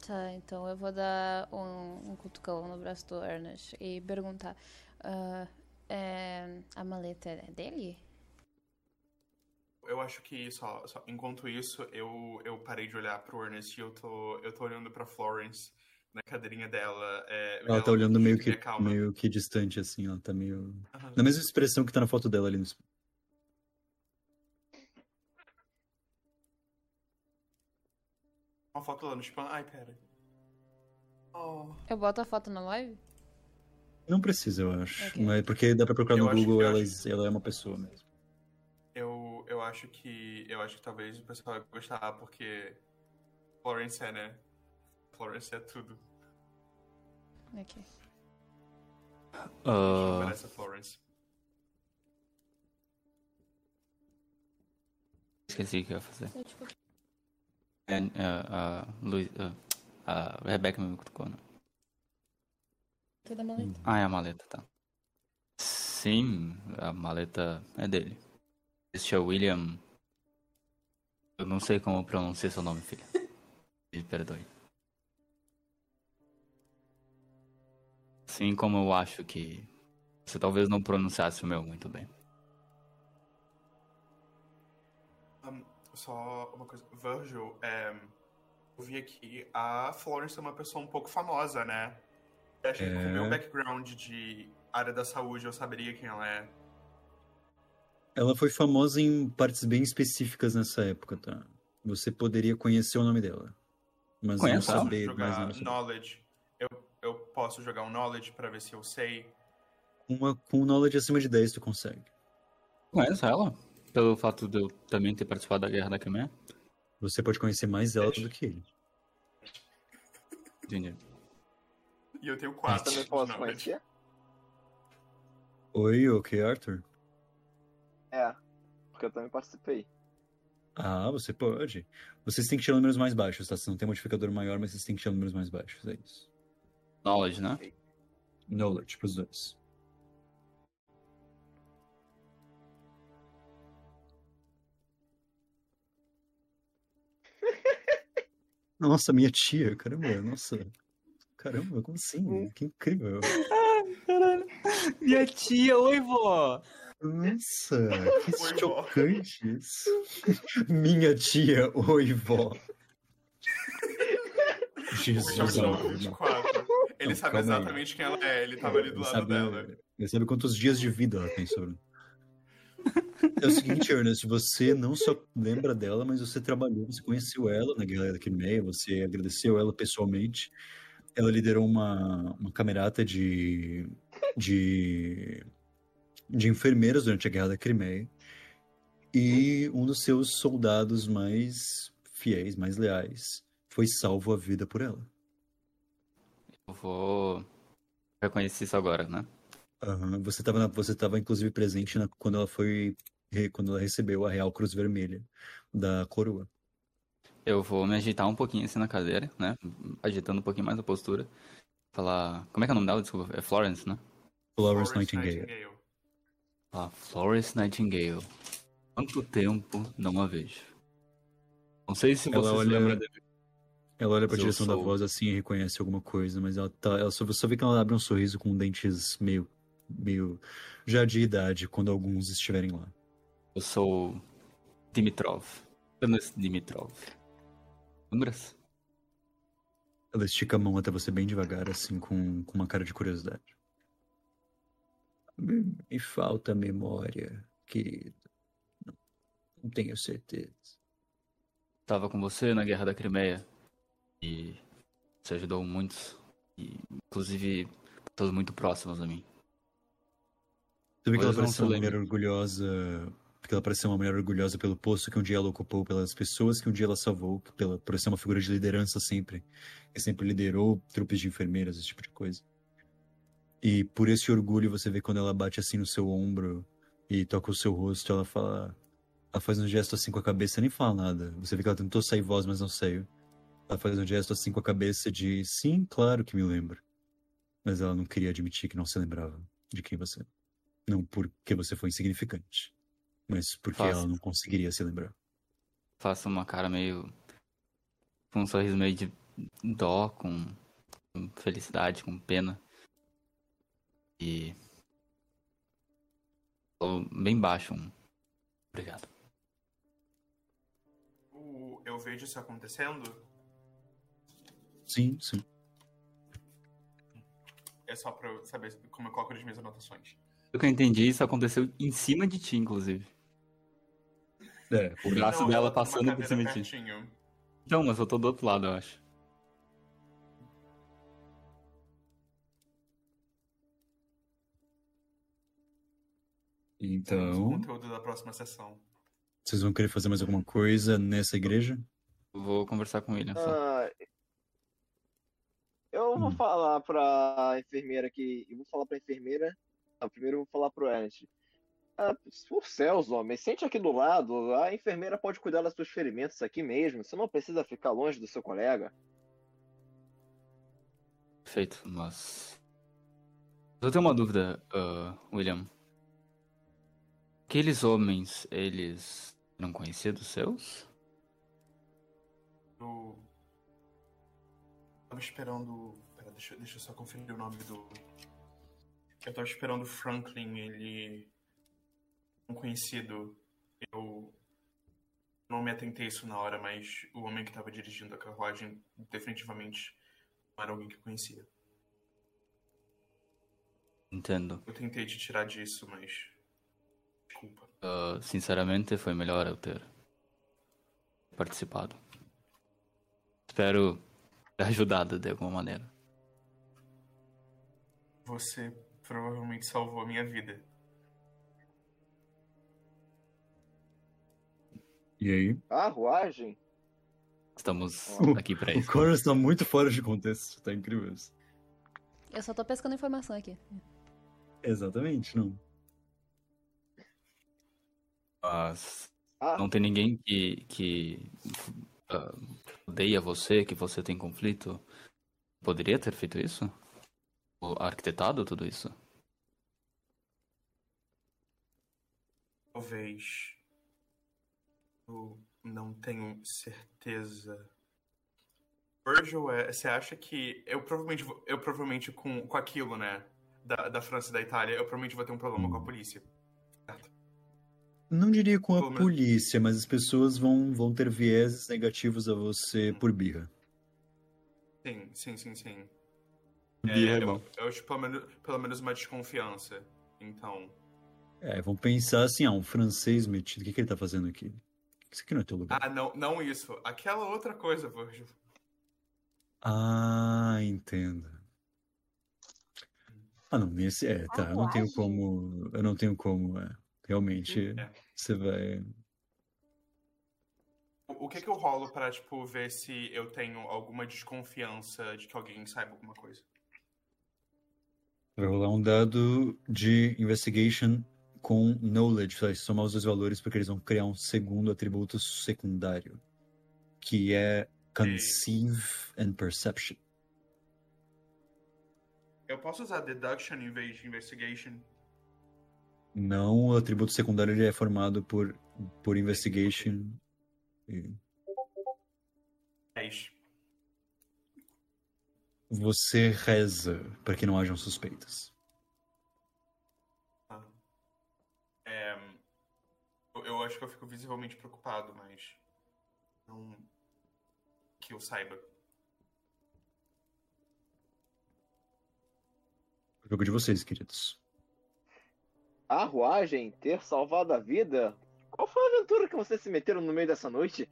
Tá, então eu vou dar um, um cutucão no braço do Ernest e perguntar: ah, é, a maleta é dele? Eu acho que só, só- enquanto isso, eu, eu parei de olhar pro Ernest e eu tô, eu tô olhando pra Florence na cadeirinha dela. é, Ela tá olhando meio que, me acalma. meio que distante, assim. Ela tá meio. Aham. Na mesma expressão que tá na foto dela ali no. Uma foto lá no spam. Ai, pera. Oh. Eu boto a foto na live? Não precisa, eu acho. Ok. Mas porque dá pra procurar Eu no Google, ela, acho- ela é uma pessoa mesmo. Eu, eu acho que. Eu acho que talvez o pessoal vai gostar, porque. Florence é, né? Florence é tudo. Ok. Ah, Parece a Florence. esqueci o que eu ia fazer. Tipo, É, a, a, Luiz, a, a Rebecca me cutucou, né? que da maleta. Ah, é a maleta, tá. Sim, a maleta é dele. Este é o William. Eu não sei como pronunciar seu nome, filha. [LAUGHS] Me perdoe. Assim como eu acho que você talvez não pronunciasse o meu muito bem. Um, só uma coisa. Virgil, é, eu vi aqui. A Florence é uma pessoa um pouco famosa, né? Eu achei que com o meu É. background de área da saúde eu saberia quem ela é. Ela foi famosa em partes bem específicas nessa época, tá? Você poderia conhecer o nome dela. Mas Conheço não saber mais nada knowledge. Eu posso jogar um knowledge pra ver se eu sei. Uma, com knowledge acima de 10 tu consegue. Conhece ela? Pelo fato de eu também ter participado da Guerra da Crimeia? Você pode conhecer mais ela do que ele. Entendi. E eu tenho Eu quatro também de posso conhecer? Oi, ok, Arthur? É, porque eu também participei. Ah, você pode. Vocês têm que tirar números mais baixos, tá? Você não tem modificador maior, mas vocês têm que tirar números mais baixos, é isso. Knowledge, né? Knowledge pros dois. [LAUGHS] Nossa, minha tia, caramba, nossa. Caramba, como assim? Que incrível. Caralho. Minha tia, oi, vó! Nossa, que Oi, vó. chocante isso. Minha tia, oi, vó. Jesus, Puxa o amado. jogo 24. Ele Não, sabe calma aí. exatamente quem ela é. Ele tava ali do Ele lado sabe, dela. ele sabe quantos dias de vida ela tem sobre. É o seguinte, [LAUGHS] Ernest, você não só lembra dela, mas você trabalhou, você conheceu ela na Guerra da Crimeia, você agradeceu ela pessoalmente. ela liderou uma, uma camerata de, de, de enfermeiras durante a Guerra da Crimeia. E um dos seus soldados mais fiéis, mais leais, foi salvo a vida por ela. Eu vou reconhecer isso agora, né? Aham, Você estava você tava inclusive presente na- quando ela foi quando ela recebeu a Real Cruz Vermelha da coroa. Eu vou me agitar um pouquinho assim na cadeira, né? Agitando um pouquinho mais a postura. Falar. Como é que é o nome dela? Desculpa. É Florence, né? Florence Nightingale. Ah, Florence Nightingale. Quanto tempo não a vejo? Não sei se Ela você se olha- lembra de Ela olha pra Mas direção da sou- voz assim e reconhece alguma coisa, mas ela tá, ela só, só vê que ela abre um sorriso com dentes meio, meio já de idade quando alguns estiverem lá. Eu sou Dimitrov. Apenas Dimitrov. Lembras? Ela estica a mão até você bem devagar, assim, com, com uma cara de curiosidade. Me, me falta memória, querido. Não, não tenho certeza. Tava com você na Guerra da Crimeia. E você ajudou muitos. E, inclusive, todos muito próximos a mim. Você vê que ela Talvez não parece se uma mulher orgulhosa. Porque ela parece ser uma mulher orgulhosa pelo posto que um dia ela ocupou, pelas pessoas que um dia ela salvou, pela, por ser uma figura de liderança sempre. Que sempre liderou trupes de enfermeiras, esse tipo de coisa. E por esse orgulho você vê quando ela bate assim no seu ombro e toca o seu rosto, ela fala. Ela faz um gesto assim com a cabeça, nem fala nada. Você vê que ela tentou sair voz, mas não saiu. Ela faz um gesto assim com a cabeça de sim, claro que me lembro. Mas ela não queria admitir que não se lembrava de quem você é. Não porque você foi insignificante, mas porque Fácil. ela não conseguiria se lembrar. Faço uma cara meio. com um sorriso meio de dó, com, com felicidade, com pena. E. Bem baixo. Um... Obrigado. Eu vejo isso acontecendo. Sim, sim. É só pra eu saber como eu coloco nas minhas anotações. Pelo que eu entendi, isso aconteceu em cima de ti, inclusive. É, O braço Não, dela passando por cima de ti. Então, mas eu tô do outro lado, eu acho. O então, conteúdo da próxima sessão. vocês vão querer fazer mais alguma coisa nessa igreja? Vou conversar com ele. Só. Ah, eu vou Hum. falar pra enfermeira que. Eu vou falar pra enfermeira. Não, primeiro eu vou falar pro Ernest. Ah, por céus, homem, sente aqui do lado. A enfermeira pode cuidar dos seus ferimentos aqui mesmo. Você não precisa ficar longe do seu colega. Perfeito, mas. Eu tenho uma dúvida, ah, William. Aqueles homens, eles eram conhecidos seus? Eu tava esperando. Pera, deixa, deixa eu só conferir o nome do. Eu tava esperando o Franklin, ele. Um conhecido. Eu não me atentei isso na hora, mas o homem que tava dirigindo a carruagem definitivamente não era alguém que eu conhecia. Entendo. Eu tentei te tirar disso, mas. Desculpa. Ah, sinceramente, foi melhor eu ter participado. Espero ter [LAUGHS] ajudado de alguma maneira. Você provavelmente salvou a minha vida. E aí? Carruagem? Estamos O- aqui pra [LAUGHS] O isso. Connor está muito fora de contexto, tá incrível isso. Eu só tô pescando informação aqui. Exatamente, não. Mas Ah, não tem ninguém que, que ah, odeia você, que você tem conflito. Poderia ter feito isso? Ou arquitetado tudo isso? Talvez. Eu não tenho certeza. Virgil, é, você acha que. Eu provavelmente, eu provavelmente com, com aquilo, né? Da, da França e da Itália, eu provavelmente vou ter um problema com a polícia. Certo? Não diria com a menos- polícia, mas as pessoas vão, vão ter vieses negativos a você por birra. Sim, sim, sim, sim. Birra é eu, bom. eu acho pelo menos, pelo menos uma desconfiança. Então. É, vão pensar assim, ah, um francês metido, o que, que ele tá fazendo aqui? Isso aqui não é teu lugar. Ah, não, não isso. Aquela outra coisa, Virgil. Ah, entendo. Ah, não, esse é, tá, eu não tenho como, eu não tenho como, é, realmente, É. você vai, O que que eu rolo pra, tipo, ver se eu tenho alguma desconfiança de que alguém saiba alguma coisa? vai rolar um dado de investigation com knowledge, vai somar os dois valores porque eles vão criar um segundo atributo secundário, que é conceive and perception. Eu posso usar deduction em vez de investigation? Não, o atributo secundário ele é formado por, por investigation e 10. você reza para que não hajam suspeitas. É, eu, eu acho que eu fico visivelmente preocupado, mas não que eu saiba. Jogo de vocês, queridos. A Arruagem ter salvado a vida? Qual foi a aventura que vocês se meteram no meio dessa noite?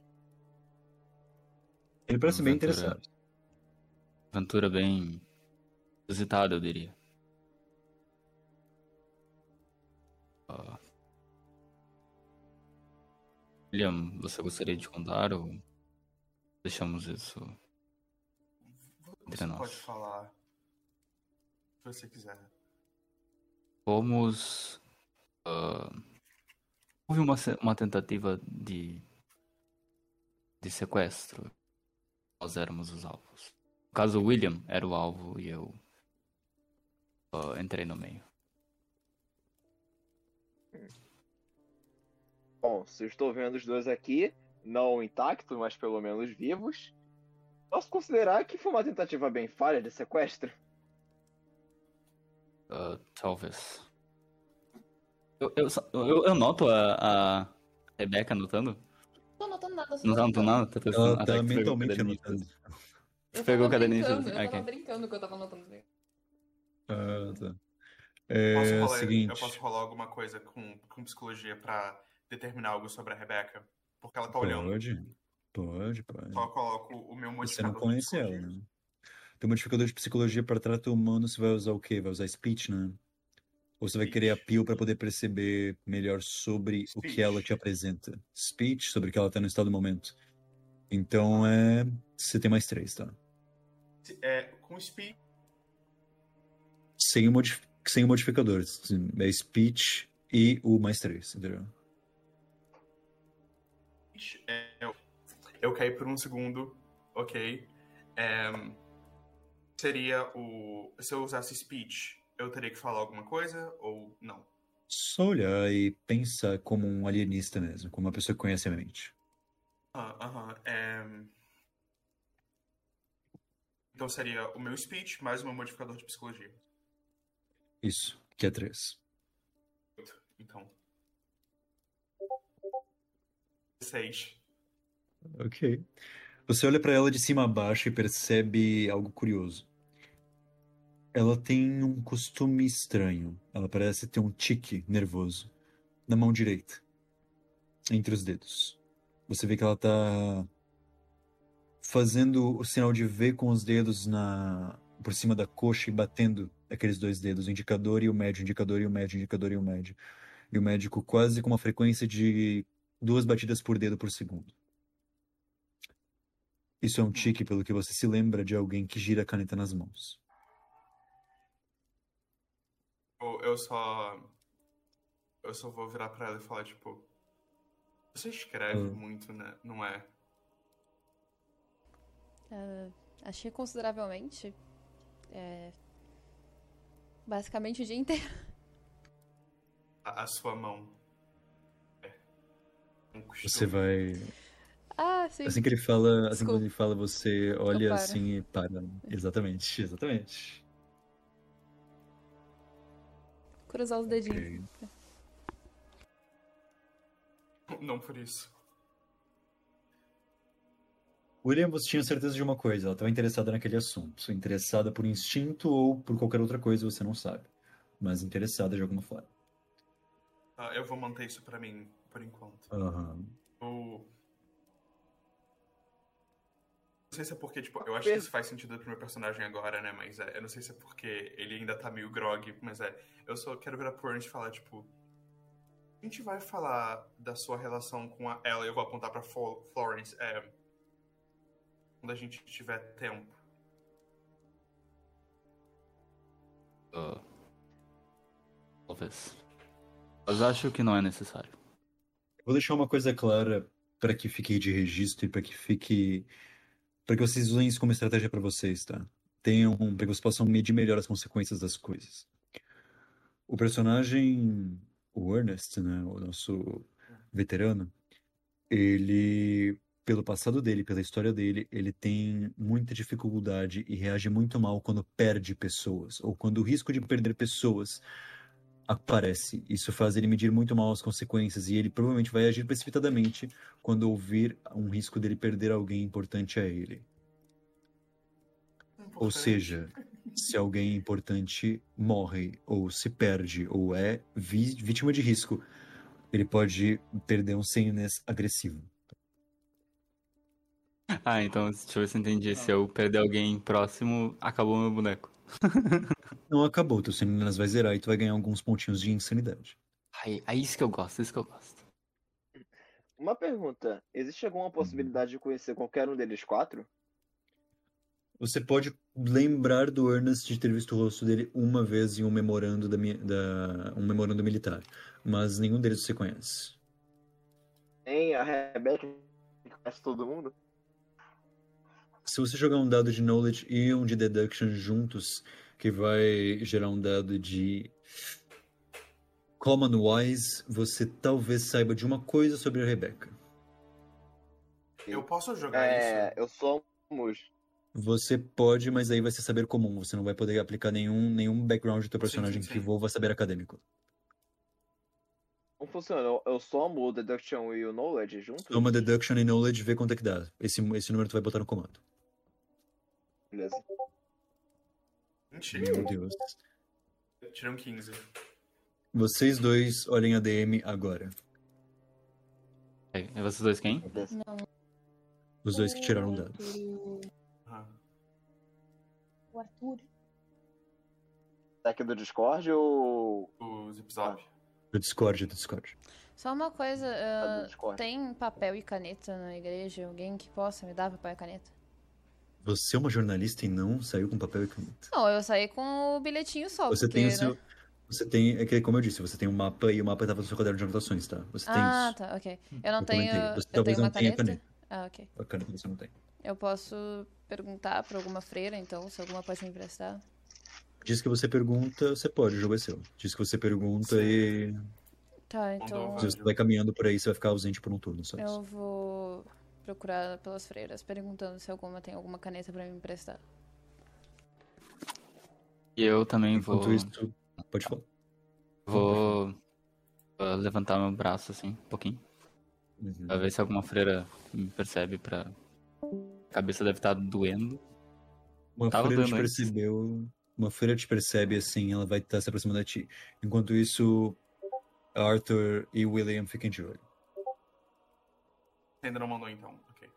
Ele parece bem Aventura. interessado. Aventura bem visitada, eu diria. Ah. William, você gostaria de contar ou deixamos isso? Entre Você nós. pode falar se você quiser. Fomos. Ah, houve uma, uma tentativa de. de sequestro. Nós éramos os alvos. No caso, o William era o alvo e eu. ah, entrei no meio. Bom, se eu estou vendo os dois aqui, não intactos, mas pelo menos vivos, posso considerar que foi uma tentativa bem falha de sequestro? Ah, talvez. Eu, eu, eu, eu noto a, a Rebeca anotando? Não tô anotando nada. Não tô tá anotando nada? Tá pensando- Ela ah, tá tu pegou o mentalmente caderninho. anotando. Eu Pegou o tava caderninho, brincando, assim, Eu ok. tava brincando que eu tava anotando. Ah, tá. Posso É, rolar, seguinte. Eu posso rolar alguma coisa com, com psicologia pra determinar algo sobre a Rebeca? Porque ela tá olhando. Pode, pode, pode. Só coloco o meu Você não modificador de conhece ela, né? Tem modificador de psicologia para trato humano, você vai usar o quê? Vai usar speech, né? Ou você vai querer a Speech. Pio para poder perceber melhor sobre o que Speech. ela te apresenta? Speech, sobre o que ela tá no estado do momento. Então é. Você tem mais três, tá? É, com speech, Sem o, modif... Sem o modificador. É speech e o mais três, entendeu? é, eu, eu caí por um segundo, ok. É, seria o. Se eu usasse speech, eu teria que falar alguma coisa ou não? Só olhar e pensar como um alienista mesmo, como uma pessoa que conhece a mente. Ah, Aham. é, Então seria o meu speech mais o meu modificador de psicologia. Isso, que é três. Então. Seis. Ok. Você olha pra ela de cima a baixo e percebe algo curioso. Ela tem um costume estranho. Ela parece ter um tique nervoso na mão direita, entre os dedos. Você vê que ela tá fazendo o sinal de V com os dedos na por cima da coxa e batendo aqueles dois dedos, o indicador e o médio, indicador e o médio, indicador e o médio. E o médico quase com uma frequência de duas batidas por dedo por segundo. Isso é um tique pelo que você se lembra de alguém que gira a caneta nas mãos. Eu, só. Eu só vou virar pra ela e falar, tipo. Você escreve Ah. muito, né? Não é? Ah, achei consideravelmente. É, basicamente o dia inteiro. A, a sua mão. É. Um. Você vai. Ah, sim. Assim que ele fala, assim que ele fala, você olha assim e para. Exatamente, exatamente. Cruzar os dedinhos. Ok. Não por isso. William, você tinha certeza de uma coisa, ela estava interessada naquele assunto. Interessada por instinto ou por qualquer outra coisa, você não sabe. Mas interessada de alguma forma. Tá, eu vou manter isso pra mim por enquanto. Aham. Eu... sei se é porque, tipo, eu acho que isso faz sentido pro meu personagem agora, né? Mas é, eu não sei se é porque ele ainda tá meio grog, mas é. Eu só quero virar pro Ernest e falar, tipo. A gente vai falar da sua relação com a, ela, eu vou apontar pra Flo- Florence. É, quando a gente tiver tempo. Ah, talvez. Mas acho que não é necessário. Vou deixar uma coisa clara para que fique de registro e para que fique. Para que vocês usem isso como estratégia para vocês, tá? Tenham. para que vocês possam medir melhor as consequências das coisas. O personagem, o Ernest, né? O nosso veterano, ele. Pelo passado dele, pela história dele, ele tem muita dificuldade e reage muito mal quando perde pessoas, ou quando o risco de perder pessoas aparece. Isso faz ele medir muito mal as consequências e ele provavelmente vai agir precipitadamente quando ouvir um risco dele perder alguém importante a ele. Ou seja, se alguém importante morre ou se perde ou é vítima de risco, ele pode perder um sameness agressivo. Ah, então, deixa eu ver se eu entendi. Se eu perder alguém próximo, acabou meu boneco. [LAUGHS] Não acabou, teu sameness vai zerar e tu vai ganhar alguns pontinhos de insanidade. Aí, é isso que eu gosto, isso que eu gosto. Uma pergunta: existe alguma possibilidade de conhecer qualquer um deles quatro? Você pode lembrar do Ernest de ter visto o rosto dele uma vez em um memorando da, da- um memorando militar, mas nenhum deles você conhece. Tem a Rebecca que conhece todo mundo? Se você jogar um dado de knowledge e um de deduction juntos, que vai gerar um dado de common wise, você talvez saiba de uma coisa sobre a Rebecca. Eu posso jogar É, isso? eu somos. Você pode, mas aí vai ser saber comum. Você não vai poder aplicar nenhum, nenhum background do teu Sim, personagem sim, que sim. envolva saber acadêmico. Não funciona. Eu, eu somo o Deduction e o Knowledge juntos? Toma deduction e knowledge e vê quanto é que dá. Esse, esse número tu vai botar no comando. Beleza. Mentira. Meu Deus. Tirei um 15. Vocês dois olhem a DM agora. É, é vocês dois quem? Não. Os dois que tiraram dado. O Ah. o Arthur. Tá aqui do Discord ou. O Zip Zop. Do Discord, do Discord. Só uma coisa, ah, Discord? tem papel e caneta na igreja? Alguém que possa me dar papel e caneta? Você é uma jornalista e não saiu com papel e caneta. Não, eu saí com o bilhetinho só. Você porque, tem o né? seu. Você tem. É que, como eu disse, você tem um mapa e o mapa estava no seu caderno de anotações, tá? Você tem Ah, isso. tá, ok. Eu não Eu tenho. comentei. Você eu talvez tenho uma não tenha caneta? Ah, ok. A caneta você não tem. Eu posso perguntar pra alguma freira, então, se alguma pode me emprestar. Diz que você pergunta, você pode, o jogo é seu. Diz que você pergunta Sim. e. Tá, então. Se você vai caminhando por aí, você vai ficar ausente por um turno só. Eu vou procurar pelas freiras, perguntando se alguma tem alguma caneta pra me emprestar. E eu também vou, Enquanto isso. Pode falar. vou levantar meu braço assim, um pouquinho. Uhum. Pra ver se alguma freira me percebe pra. A cabeça deve estar doendo. Uma Tava freira te antes. percebeu. Uma freira te percebe assim, ela vai estar se aproximando de ti. Enquanto isso, Arthur e William ficam de olho. Ainda não mandou então. Ok.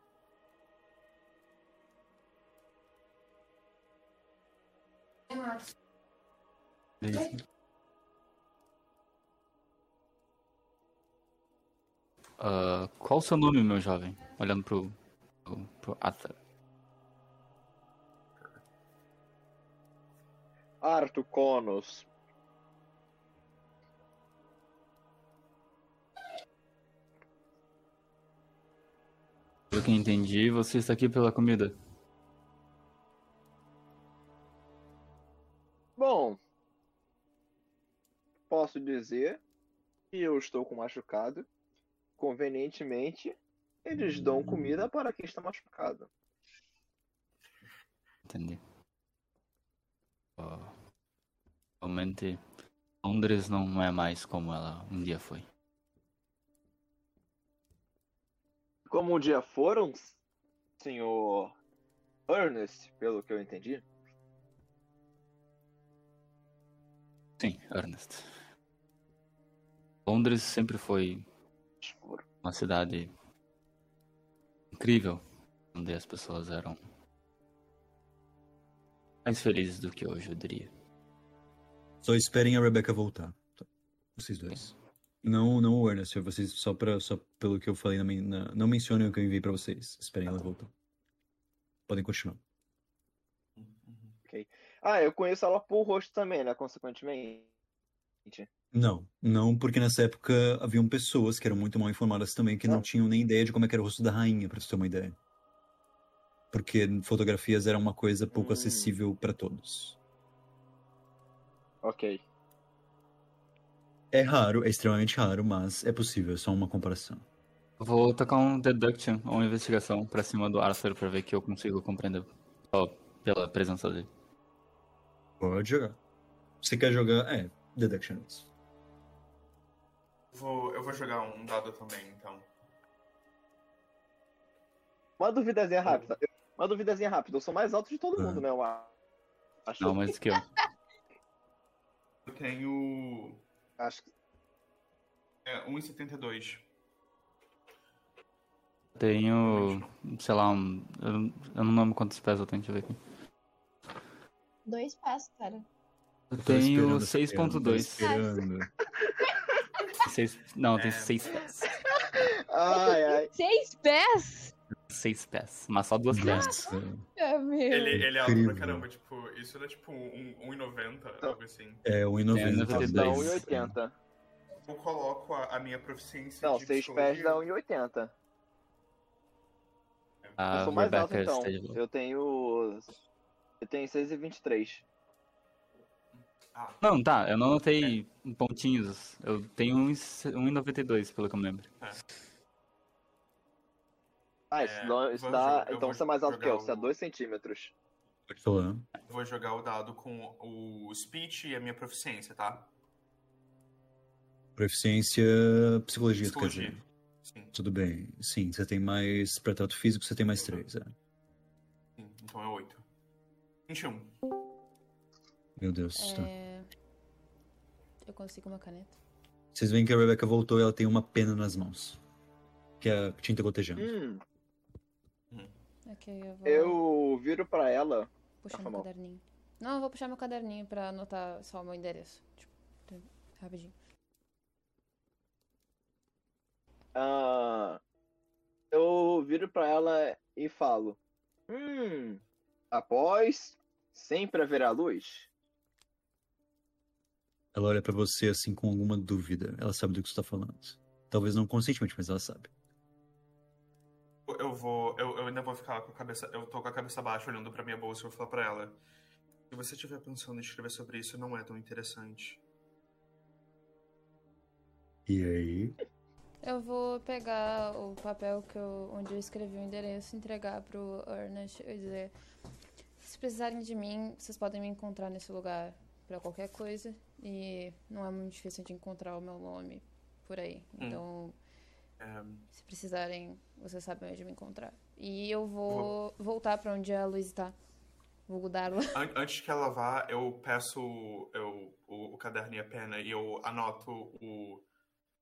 Ah, qual o seu nome, meu jovem? Olhando pro, pro, pro Arthur. Arthur Conos. Pelo que entendi, você está aqui pela comida. Bom, posso dizer que eu estou com machucado. Convenientemente, eles dão comida para quem está machucado. Entendi. Ah, realmente, Londres não é mais como ela um dia foi. Como um dia foram, senhor Ernest, pelo que eu entendi. Sim, Ernest. Londres sempre foi uma cidade incrível, onde as pessoas eram mais felizes do que hoje, eu diria. Só esperem a Rebecca voltar. Tá. Vocês dois. Não, não o Ernest, vocês só, pra, só pelo que eu falei, na, na- não mencionem o que eu enviei pra vocês. Esperem ela voltar. Podem continuar. Ah, eu conheço ela por rosto também, né? Consequentemente. Não, não, porque nessa época haviam pessoas que eram muito mal informadas também, que não Não. tinham nem ideia de como é que era o rosto da rainha, pra você ter uma ideia. Porque fotografias eram uma coisa pouco Hum. acessível pra todos. Ok. É raro, é extremamente raro, mas é possível, é só uma comparação. Vou tocar um deduction ou uma investigação pra cima do Arthur pra ver que eu consigo compreender só pela presença dele. Pode jogar. Você quer jogar? É, Deductions. Vou, eu vou jogar um dado também, então. Uma duvidazinha rápida. Uma duvidazinha rápida. Eu sou mais alto de todo Ah. mundo, né? Eu acho. Não, mais que eu. Eu tenho Acho que. é, 1,72. Tenho, sei lá, um, eu, eu não lembro quantos pés eu tenho, deixa eu ver aqui. Dois pés, cara. Eu tenho esperando, tô 6.2. esperando. Seis- Não, eu tenho É. 6 pés. Ai, ai. Seis pés? 6 pés, mas só duas pernas. Nossa. É, meu. Ele, ele é alto pra caramba, tipo, isso era tipo um- 1,90, algo assim. É, 1,90. É, 92. Dá dez. 1,80. Eu coloco a, a minha proficiência Não, de 6 pés dá 1,80. A Eu sou mais alto Rebecca então. está de volta. Eu tenho. Eu tenho 6,23. Ah, Não, tá, eu não anotei pontinhos. Eu tenho 1,92, pelo que eu me lembro. Ah, isso, É, dá- isso eu Então você é mais alto que eu, você é o- 2 centímetros. Pode falar. eu vou jogar o dado com o speech e a minha proficiência, tá? Proficiência psicologia, tu quer Psicologia. dizer. Sim, Tudo bem. Sim, você tem mais. Pra trato físico, você tem mais 3. É. sim, então é 8. 21. Meu Deus. tá. É... Eu consigo uma caneta? Vocês veem que a Rebecca voltou e ela tem uma pena nas mãos. Que é a tinta gotejando. Hum, Ok, eu vou eu viro pra ela. puxar tá meu caderninho. Não, eu vou puxar meu caderninho pra anotar só o meu endereço. Tipo, rapidinho. ah, eu viro pra ela e falo: Hum, após sempre haverá luz? Ela olha pra você assim com alguma dúvida. Ela sabe do que você tá falando. Talvez não conscientemente, mas ela sabe. Eu- vou. Eu, eu ainda vou ficar com a cabeça. Eu tô com a cabeça baixa olhando pra minha bolsa e vou falar pra ela. Se você estiver pensando em escrever sobre isso, não é tão interessante. E aí? Eu vou pegar o papel que eu, onde eu escrevi o endereço, entregar pro Ernest e dizer: se precisarem de mim, vocês podem me encontrar nesse lugar pra qualquer coisa. E não é muito difícil de encontrar o meu nome por aí. Hum. É, se precisarem, vocês sabem onde me encontrar. E eu vou voltar pra onde a Luiz tá. Vou Darla. an- antes que ela vá, eu peço eu, o, o caderno e a pena e eu anoto o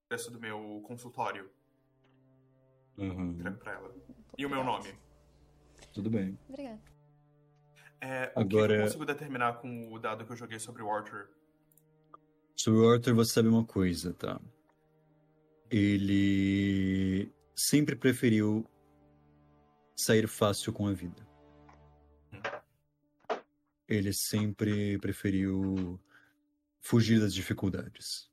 preço do meu consultório. Uhum. Pra ela. E o meu nome. Tudo bem. Obrigada. É, O que Agora- eu consigo determinar com o dado que eu joguei sobre o Arthur? Sobre o Arthur, você sabe uma coisa, tá? Ele sempre preferiu sair fácil com a vida. Ele sempre preferiu fugir das dificuldades.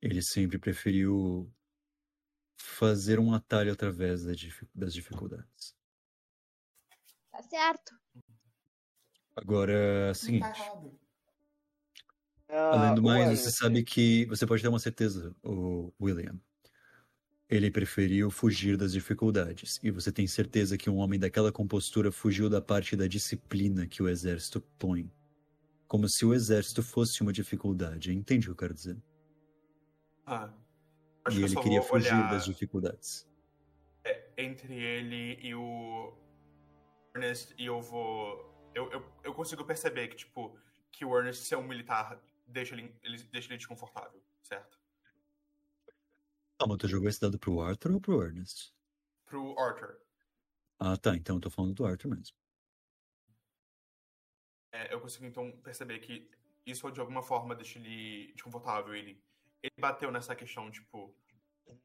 Ele sempre preferiu fazer um atalho através das dificuldades. Tá certo. Agora, é o seguinte. errado. Ah, Além do mais, você sabe que você pode ter uma certeza, o William. Ele preferiu fugir das dificuldades. E você tem certeza que um homem daquela compostura fugiu da parte da disciplina que o exército põe. Como se o exército fosse uma dificuldade. Entende o que eu quero dizer? Ah, acho e ele queria fugir olhar das dificuldades. entre ele e o Ernest e eu vou. Eu, eu, eu consigo perceber que, tipo, que o Ernest ser um militar deixa ele, ele deixa ele desconfortável, certo? Calma, tu jogou esse dado pro Arthur ou pro Ernest? Pro Arthur. Ah, tá. Então eu tô falando do Arthur mesmo. É, eu consigo então perceber que isso de alguma forma deixa ele desconfortável. Ele, ele bateu nessa questão, tipo.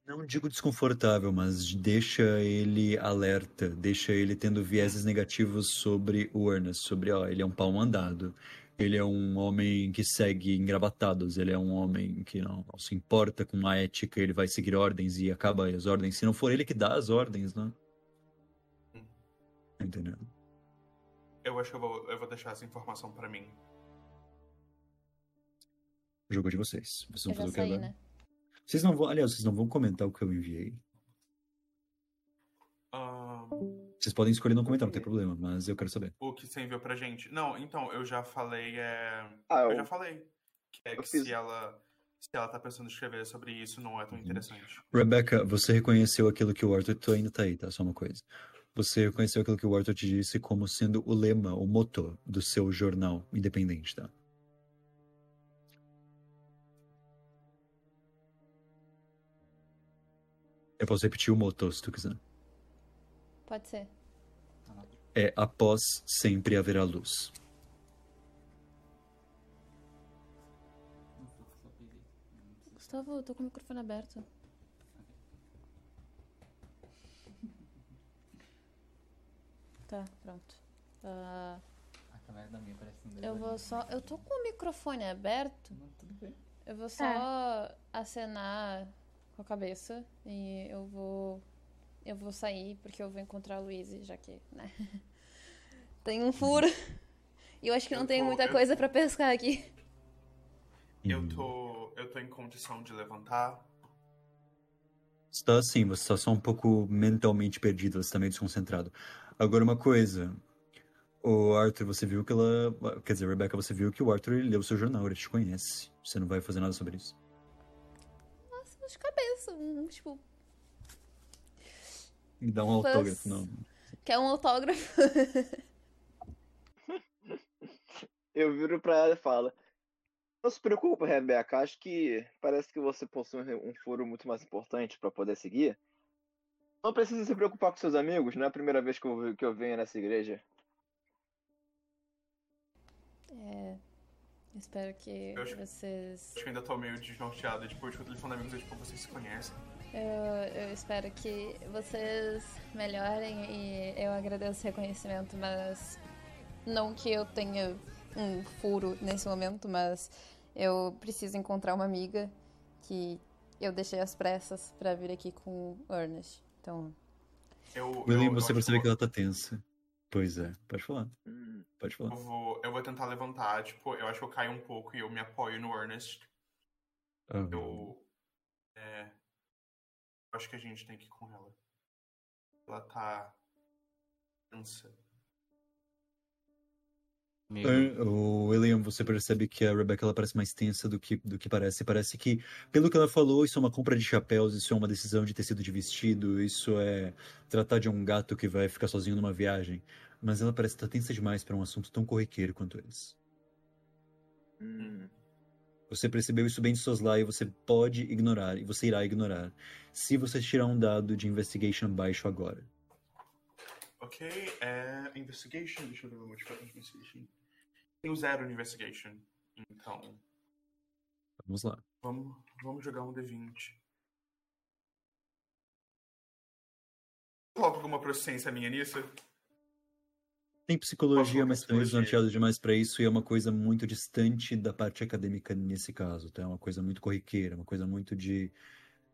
Não digo desconfortável, mas deixa ele alerta, deixa ele tendo vieses negativos sobre o Ernest, sobre, ó, ele é um pau mandado, ele é um homem que segue engravatados, ele é um homem que não, não se importa com a ética, ele vai seguir ordens e acaba as ordens, se não for ele que dá as ordens, né? Entendeu? Eu acho que eu vou, eu vou deixar essa informação pra mim. Jogo de vocês. Vocês vão fazer o que agora? né? Vocês não vão, aliás, vocês não vão comentar o que eu enviei. Ahn, Vocês podem escolher não comentar, não tem problema, mas eu quero saber. o que você enviou pra gente. Não, então, eu já falei. É... Ah, Eu eu, já falei. Que é eu que fiz. se ela. Se ela tá pensando em escrever sobre isso, não é tão Uhum. interessante. Rebecca, você reconheceu aquilo que o Arthur tu ainda tá aí, tá? Só uma coisa. Você reconheceu aquilo que o Arthur te disse como sendo o lema, o motor do seu jornal independente, tá? Eu posso repetir o motor se tu quiser. Pode ser. É após sempre haverá luz. Gustavo, eu tô com o microfone aberto. Tá, pronto. A câmera da minha parece um eu vou só. Eu tô com o microfone aberto. Tudo bem. Eu vou só acenar com a cabeça e eu vou. Eu vou sair porque eu vou encontrar a Luísa, já que, né? [LAUGHS] Tem um furo. E eu acho que não Eu tem tô- muita eu- coisa pra pescar aqui. Eu Hum. tô. Eu tô em condição de levantar. Está assim, você está só um pouco mentalmente perdido, você está meio desconcentrado. Agora, uma coisa. O Arthur, você viu que ela. Quer dizer, Rebecca, você viu que o Arthur ele leu o seu jornal, ele te conhece. Você não vai fazer nada sobre isso. Nossa, de cabeça. um, Tipo, Me dá um Plus. autógrafo, não. quer um autógrafo? [LAUGHS] eu viro pra ela e falo: Não se preocupe, Rebeca. Acho que parece que você possui um furo muito mais importante pra poder seguir. Não precisa se preocupar com seus amigos, não é a primeira vez que eu, que eu venho nessa igreja. É. Espero que Eu acho- vocês. Acho que ainda tô meio desnorteado. Tipo, tipo, o telefone amigos, tipo, vocês se conhecem. Eu, eu espero que vocês melhorem e eu agradeço o reconhecimento, mas não que eu tenha um furo nesse momento, mas eu preciso encontrar uma amiga que eu deixei às pressas pra vir aqui com o Ernest. Então, Eu, eu, William, eu você acho percebe eu que ela tá tensa. Pois é, pode falar, Hum, pode falar. Eu vou, eu vou tentar levantar, tipo, eu acho que eu caio um pouco e eu me apoio no Ernest. Aham. Eu. É. Eu acho que a gente tem que ir com ela. Ela tá. Cansa. Ah, O William, você percebe que a Rebecca ela parece mais tensa do que, do que parece. Parece que, pelo que ela falou, isso é uma compra de chapéus, isso é uma decisão de tecido de vestido, isso é tratar de um gato que vai ficar sozinho numa viagem. Mas ela parece estar tensa demais para um assunto tão corriqueiro quanto esse. hum. Você percebeu isso bem de soslaio e você pode ignorar, e você irá ignorar, se você tirar um dado de investigation baixo agora. Ok, é. Investigation. Deixa eu ver o modificador de investigation. Tenho zero no investigation. Então. Vamos lá. Vamos, vamos jogar um D20. Coloca alguma proficiência minha nisso? Tem psicologia, mas também psicologia? desnorteado demais para isso e é uma coisa muito distante da parte acadêmica nesse caso, tá? É uma coisa muito corriqueira, uma coisa muito de,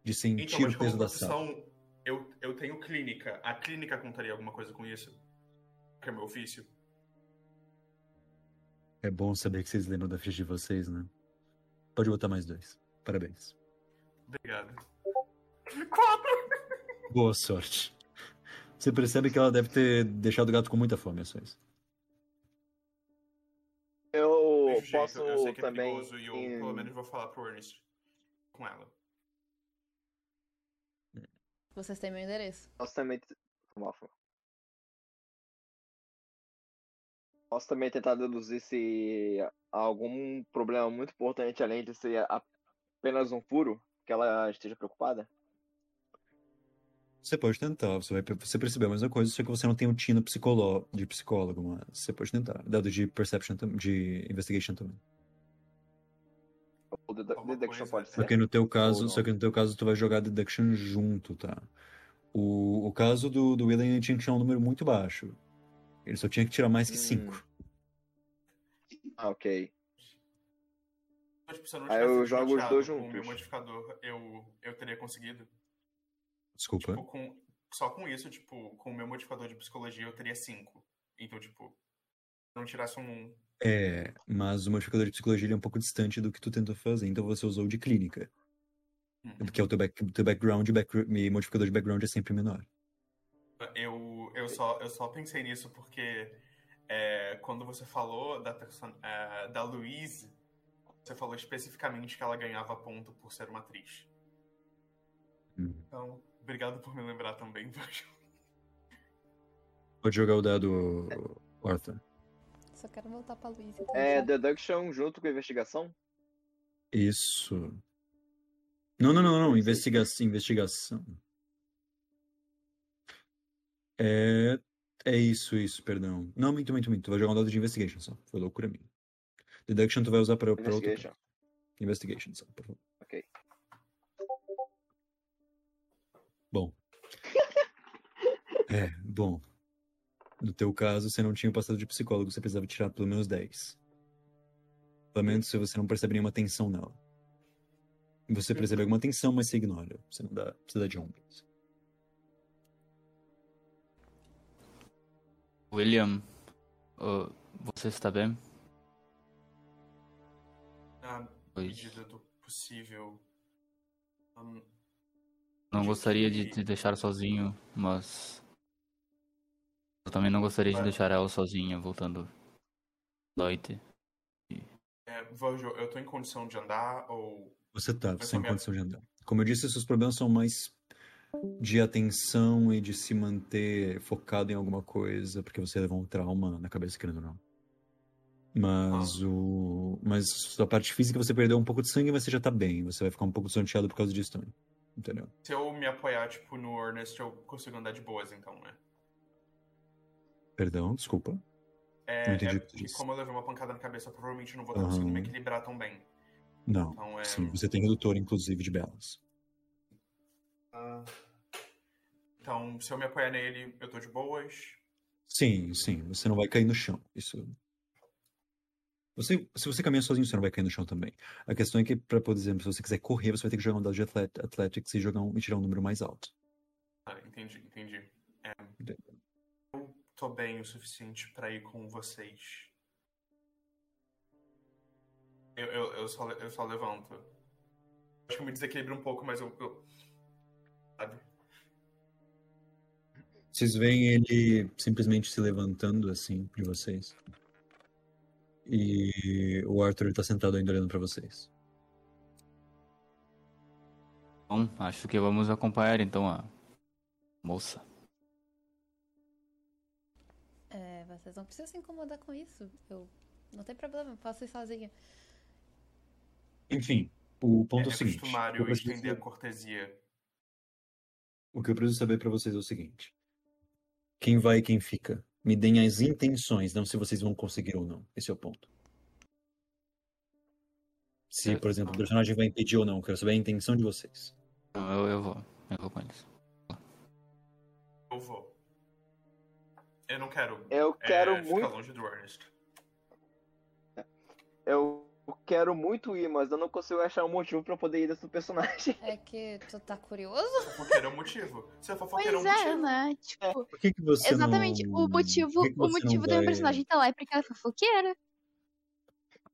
de sentir Então, o como peso da sala. eu, eu tenho clínica. A clínica contaria alguma coisa com isso? Que é meu ofício? É bom saber que vocês lembram da ficha de vocês, né? Pode botar mais dois. Parabéns. Obrigado. Quatro! [LAUGHS] Boa sorte. Você percebe que ela deve ter deixado o gato com muita fome, é só isso. Eu jeito, posso eu sei que é também. perigoso e eu em- pelo menos vou falar pro Ernest com ela. vocês têm meu endereço. Posso também. Posso também tentar deduzir se há algum problema muito importante, além de ser apenas um furo, que ela esteja preocupada? Você pode tentar, você vai você perceber a mesma coisa, só que você não tem um tino psicolo, de psicólogo, mas você pode tentar. Dado de perception, de investigation também. O deduction pode Só ser. que no teu caso, só que no teu caso tu vai jogar deduction junto, tá? O, o caso do, do William ele tinha que tirar um número muito baixo. Ele só tinha que tirar mais que Hum. 5. Ah, ok. Tipo, se eu não jogo os dois com o meu juntos. modificador, eu, eu teria conseguido. Desculpa. Tipo, com, só com isso, tipo, com o meu modificador de psicologia, eu teria 5. Então, tipo, não tirasse um 1. É, mas o modificador de psicologia é um pouco distante do que tu tentou fazer, então você usou de clínica. Uhum. Que é o teu, back, teu background, back, e modificador de background é sempre menor. Eu, eu, só, eu só pensei nisso porque é, quando você falou da, person- é, da Louise, você falou especificamente que ela ganhava ponto por ser uma atriz. Hum. Então, obrigado por me lembrar também. [LAUGHS] Pode jogar o dado, Arthur. Só quero voltar pra Luísa. então. É deduction junto com investigação? Isso. Não, não, não, não. Sei. Investigação. investigação. É. É isso, isso, perdão. Não, minto, minto, minto. Tu vai jogar um dado de investigation só. Foi loucura minha. Deduction tu vai usar pra, pra outro. Investigation. Investigation só, por favor. Bom. É, bom. No teu caso, você não tinha passado de psicólogo, você precisava tirar pelo menos 10. Lamento se você não percebe nenhuma tensão nela. Você percebe alguma tensão, mas você ignora. Você não dá. Você dá de ombros. William, ah, você está bem? Na medida do possível. hum, Não gostaria de te deixar sozinho, mas. Eu também não gostaria de deixar ela sozinha voltando noite. é, Virgil, eu tô em condição de andar ou. Você tá, você tem também- condição de andar. Como eu disse, seus problemas são mais de atenção e de se manter focado em alguma coisa, porque você levou um trauma na cabeça, querendo ou não. Mas o. Mas a parte física você perdeu um pouco de sangue, mas você já tá bem. Você vai ficar um pouco desonteado por causa disso também. Entendeu? Se eu me apoiar, tipo, no Ernest, eu consigo andar de boas, então, né? Perdão, desculpa. É, Não entendi é o que como eu levei uma pancada na cabeça, eu provavelmente não vou estar conseguindo me equilibrar tão bem. Não. Então é. Sim, você tem redutor, inclusive, de balance. ah, Então, se eu me apoiar nele, eu tô de boas. Sim, sim, você não vai cair no chão. Isso. Você, se você caminha sozinho, você não vai cair no chão também. A questão é que, pra, por exemplo, se você quiser correr, você vai ter que jogar um dado de atlet- Athletics e, jogar um, e tirar um número mais alto. Ah, entendi, entendi. É, eu tô bem o suficiente pra ir com vocês. Eu, eu, eu, só, eu só levanto. Acho que eu me desequilibro um pouco, mas eu. eu sabe? Vocês veem ele simplesmente se levantando assim de vocês. E o Arthur ele tá sentado ainda olhando pra vocês. Bom, acho que vamos acompanhar então a moça. É, vocês não precisam se incomodar com isso. Eu não tem problema, eu posso ir sozinha. Enfim, o ponto é, é o seguinte. costumário eu preciso estender a saber- cortesia. O que eu preciso saber pra vocês é o seguinte. Quem vai e quem fica? Me deem as intenções, não se vocês vão conseguir ou não. Esse é o ponto. Se, Certo. por exemplo, o personagem vai impedir ou não, eu quero saber a intenção de vocês. Eu, eu vou. Eu vou com eles. Eu vou. Eu não quero. Eu é, quero ficar muito. longe do Ernest. Eu quero muito ir, mas eu não consigo achar um motivo pra eu poder ir desse personagem. É que tu tá curioso? Fofoqueiro é o motivo. Se é fofoqueiro é Pois um é, motivo. né? Tipo, Por que, que você exatamente. não... O motivo, que que o motivo minha vai- personagem tá lá é porque ela é fofoqueira.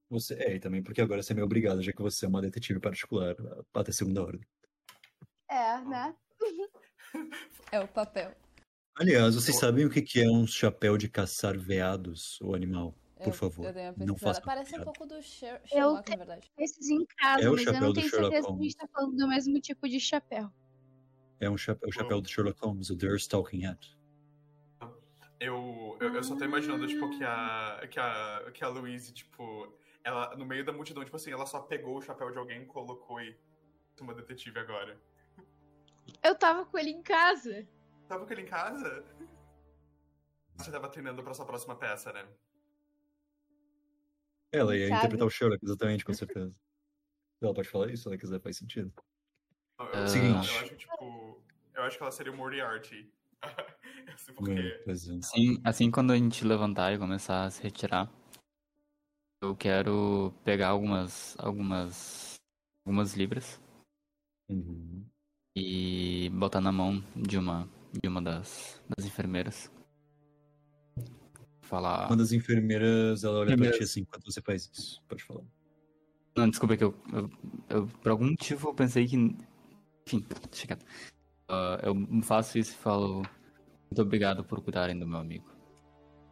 Você... É, e também porque agora você é meio obrigado, já que você é uma detetive particular, até segunda ordem. É, né? [LAUGHS] É o papel. Aliás, vocês sabem o que que é um chapéu de caçar veados, ou animal? Por Eu- favor, Eu não faça Parece um pouco do Sher Sherlock, na verdade. Esses em casa, É o mas eu chapéu não do tenho Sherlock certeza se a gente tá falando do mesmo tipo de chapéu. É um chapéu, o chapéu do Sherlock Holmes, o There Stalking Hat. Eu, eu, eu só tô imaginando, tipo, que a, que a, que a Louise, tipo, ela, no meio da multidão, tipo assim, ela só pegou o chapéu de alguém, colocou e uma detetive agora. Eu tava com ele em casa. Tava com ele em casa? Você tava treinando pra sua próxima peça, né? Ela ia Sabe? interpretar o Sherlock, exatamente, com certeza. Ela pode falar isso se ela quiser, faz sentido. Eu. Seguinte. eu acho, tipo. Eu acho que ela seria o Moriarty. eu [LAUGHS] sei por É, quê. pois é. Assim, assim quando a gente levantar e começar a se retirar, eu quero pegar algumas algumas algumas libras Uhum. e botar na mão de uma de uma das, das enfermeiras. Falar. Uma das enfermeiras, ela olha pra Enfermeiras. ti assim, enquanto você faz isso. Pode falar. Não, desculpa é que eu, eu, eu- por algum motivo eu pensei que enfim, deixa quieto. Ah, eu faço isso e falo muito obrigado por cuidarem do meu amigo.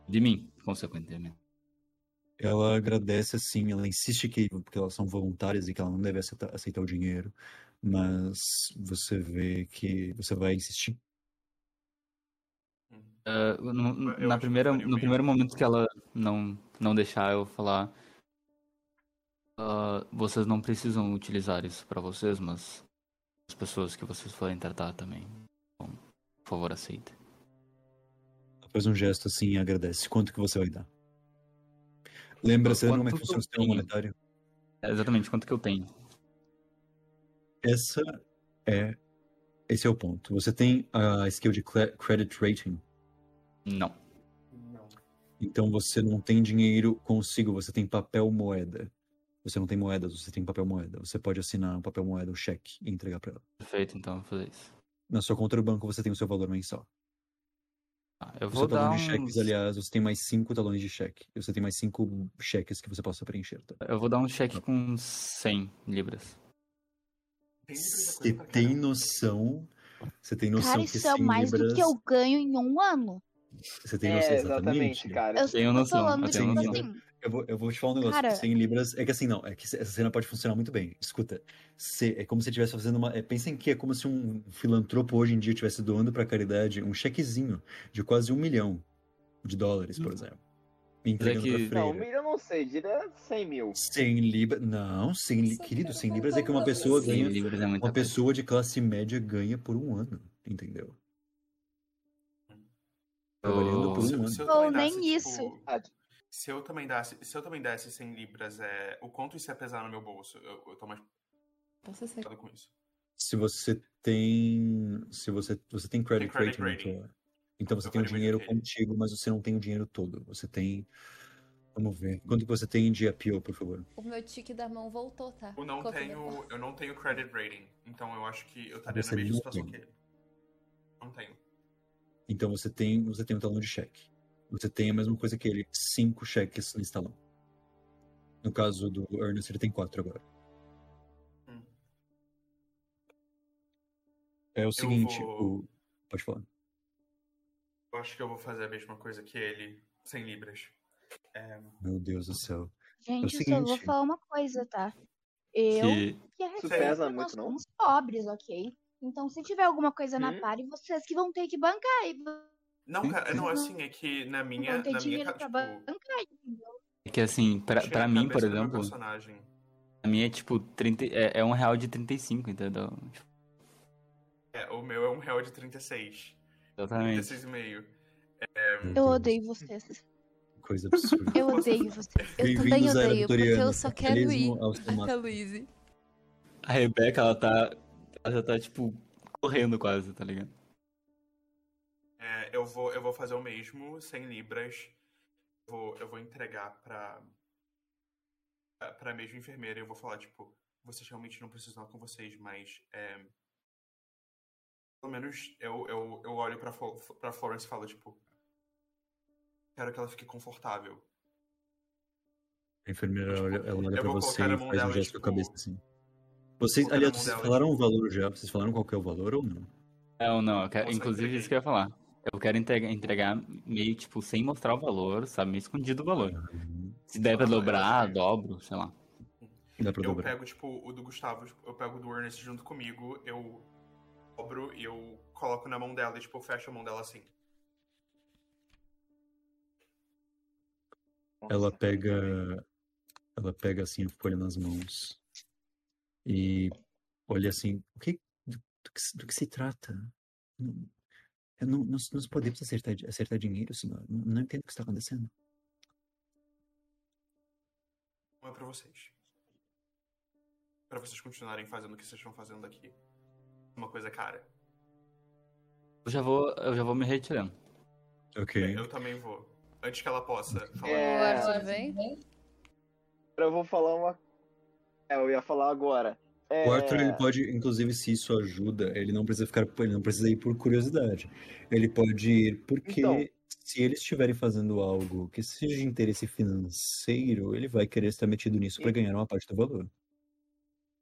De mim, consequentemente. Ela agradece assim, ela insiste que porque elas são voluntárias e que ela não deve aceitar, aceitar o dinheiro, mas você vê que você vai insistir. Ah, no- Eu na primeira, no mesmo. primeiro momento que ela não, não deixar eu falar, ah, vocês não precisam utilizar isso pra vocês, mas as pessoas que vocês forem tratar também. Bom, por favor, aceite. Ela faz um gesto assim e agradece. Quanto que você vai dar? Lembra, você lembra como é que funciona o sistema monetário? É, exatamente, quanto que eu tenho? Essa é. Esse é o ponto. Você tem a skill de cre- credit rating. Não. Não. Então você não tem dinheiro consigo, você tem papel moeda. Você não tem moedas, você tem papel moeda. Você pode assinar um papel moeda, um cheque e entregar pra ela. Perfeito, então eu vou fazer isso. Na sua conta do banco você tem o seu valor mensal. Tá, eu O vou seu dar talão uns... de cheques, aliás, você tem mais cinco talões de cheque. Você tem mais cinco cheques que você possa preencher. Tá? Eu vou dar um cheque com 100 libras. Você tem noção? Você tem noção Cara, que isso é 100 mais libras... do que eu ganho em um ano. Você tem noção É, exatamente? exatamente, cara. Eu tenho noção, eu tenho tipo noção. assim. Eu vou, eu vou te falar um negócio. Cara- 100 libras. É que assim, não. É que essa cena pode funcionar muito bem. Escuta. se- é como se estivesse fazendo uma. É, pensem que é como se um filantropo hoje em dia estivesse doando pra caridade um chequezinho de quase um milhão de dólares, por exemplo. E entregando que- pra Não, eu não sei, diria 100 mil. 100 libras. Não, 100 li... querido, 100 libras é que uma pessoa 100 ganha. libras é muita Uma coisa. pessoa de classe média ganha por um ano, entendeu? Trabalhando por um ano. Ou nem isso. tipo, se eu também desse, se eu também desse 100 libras, é, o quanto isso ia pesar no meu bolso? Eu, eu tô mais Posso ser. preocupado com isso. Se você tem. Se você, você tem credit, Tem credit rating, rating. então, então você Eu tem o dinheiro contigo, mas você não tem o dinheiro todo. Você tem. Vamos ver. Quanto que você tem de appeal, por favor? O meu tique da mão voltou, tá? Eu não Ficou tenho, eu não tenho credit rating, então eu acho que eu estaria na mesma situação que ele. Não tenho. Então você tem. Você tem um talão de cheque. Você tem a mesma coisa que ele, cinco cheques nesse talão. No caso do Ernest, ele tem quatro agora. Hum. É o seguinte, vou- o. Pode falar. Eu acho que eu vou fazer a mesma coisa que ele, 100 libras. É, Meu Deus do céu. Gente, É o eu só vou seguinte. falar uma coisa, tá? Eu Que que Isso arrependo, pesa nós muito, não? somos pobres, ok? Então, se tiver alguma coisa na Hum? pare, vocês que vão ter que bancar. E Não, cara, não, assim, é que na minha. vão ter Na minha dinheiro ca- pra tipo, bancar, entendeu? é que assim, pra, pra a mim, por exemplo, personagem. a minha é tipo 30, é, é um real de 35, entendeu? É, o meu é um real de 36. Exatamente. 36,5. Meu Eu odeio vocês. Coisa absurda. Eu odeio vocês. Eu também odeio, porque eu só quero ir até máximo. Luiz. A Rebeca, ela tá. Ela já tá, tipo, correndo quase, tá ligado? É, eu, vou, eu vou fazer o mesmo, 100 libras. Eu vou, eu vou entregar pra. pra- mesma enfermeira e eu vou falar, tipo, vocês realmente não precisam com vocês, mas. É, pelo menos eu, eu, eu olho pra, pra Florence e falo, tipo. Quero que ela fique confortável. A enfermeira Tipo, olha, ela olha eu pra vou você colocar na e mão faz um dela, gesto com a tipo, cabeça assim. Vocês, aliás, vocês dela, falaram o valor já? Vocês falaram qual que é o valor ou não? É ou não, eu quero- inclusive isso que eu ia falar. Eu quero entregar, entregar meio, tipo, sem mostrar o valor, sabe? Meio escondido o valor. Se der pra dobrar, dobro, sei lá. Dá pra Eu dobrar. pego, tipo, o do Gustavo, tipo, eu pego o do Ernest junto comigo, eu dobro e eu coloco na mão dela e, tipo, eu fecho a mão dela assim. Ela pega. Ela pega assim a folha nas mãos. E olha assim. O que, do que, se- do que se trata? Não, eu não, nós, nós podemos acertar, acertar dinheiro, senhor. Não, não entendo o que está acontecendo. Não é pra vocês. Pra vocês continuarem fazendo o que vocês estão fazendo aqui. Uma coisa cara. Eu já vou, eu já vou me retirando. Ok. Eu também vou. Antes que ela possa falar. É, Arthur vem? eu vou falar uma. É, eu ia falar agora. É, O Arthur, ele pode, inclusive, se isso ajuda, ele não precisa ficar, ele não precisa ir por curiosidade. Ele pode ir porque Então. se eles estiverem fazendo algo que seja de interesse financeiro, ele vai querer estar metido nisso para ganhar uma parte do valor.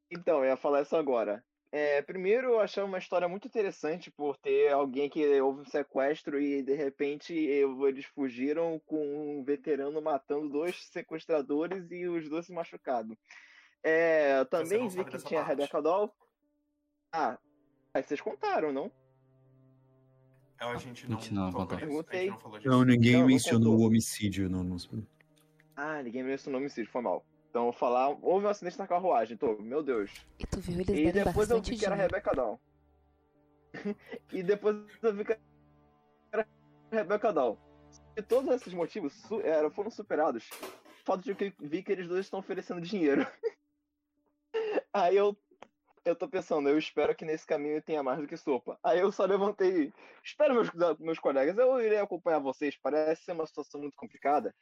Então, eu ia falar isso agora. É, primeiro, eu achei uma história muito interessante por ter alguém que houve um sequestro e de repente eles fugiram com um veterano matando dois sequestradores e os dois se machucados. É, eu também não vi que tinha a parte. Rebecca Doll. Ah, aí vocês contaram, não? É, A gente não, A gente não Perguntei. não falou disso. Não, ninguém Não, não mencionou o homicídio. Não, não... Ah, ninguém mencionou homicídio, foi mal. Então, eu vou falar, houve um acidente na carruagem, tô, meu Deus. E tu viu, eles E [LAUGHS] depois eu vi que era. Rebecca Doll. e depois eu vi que era a Rebecca Doll. E todos esses motivos foram superados. O fato de que eu vi que eles dois estão oferecendo dinheiro. [LAUGHS] Aí eu, eu tô pensando, eu espero que nesse caminho tenha mais do que sopa. Aí eu só levantei. e, Espero meus, meus colegas, eu irei acompanhar vocês. Parece ser uma situação muito complicada.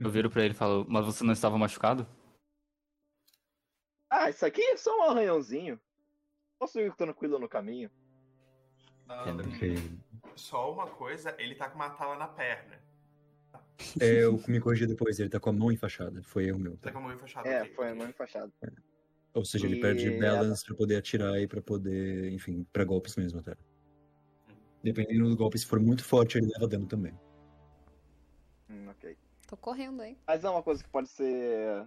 Eu viro pra ele e falo, mas você não estava machucado? Ah, isso aqui é só um arranhãozinho. Posso ir tranquilo no caminho. Ok. Só uma coisa, ele tá com uma tala na perna. É, [LAUGHS] eu me corrigi depois, ele tá com a mão enfaixada. Foi erro meu. Tá com a mão enfaixada. É, ok, foi a mão enfaixada. Ou seja, ele E perde ela- balance pra poder atirar e pra poder, enfim, pra golpes mesmo até. Dependendo do golpe, se for muito forte, ele leva dano também. Hum, ok. Tô correndo, hein? Mas é uma coisa que pode ser.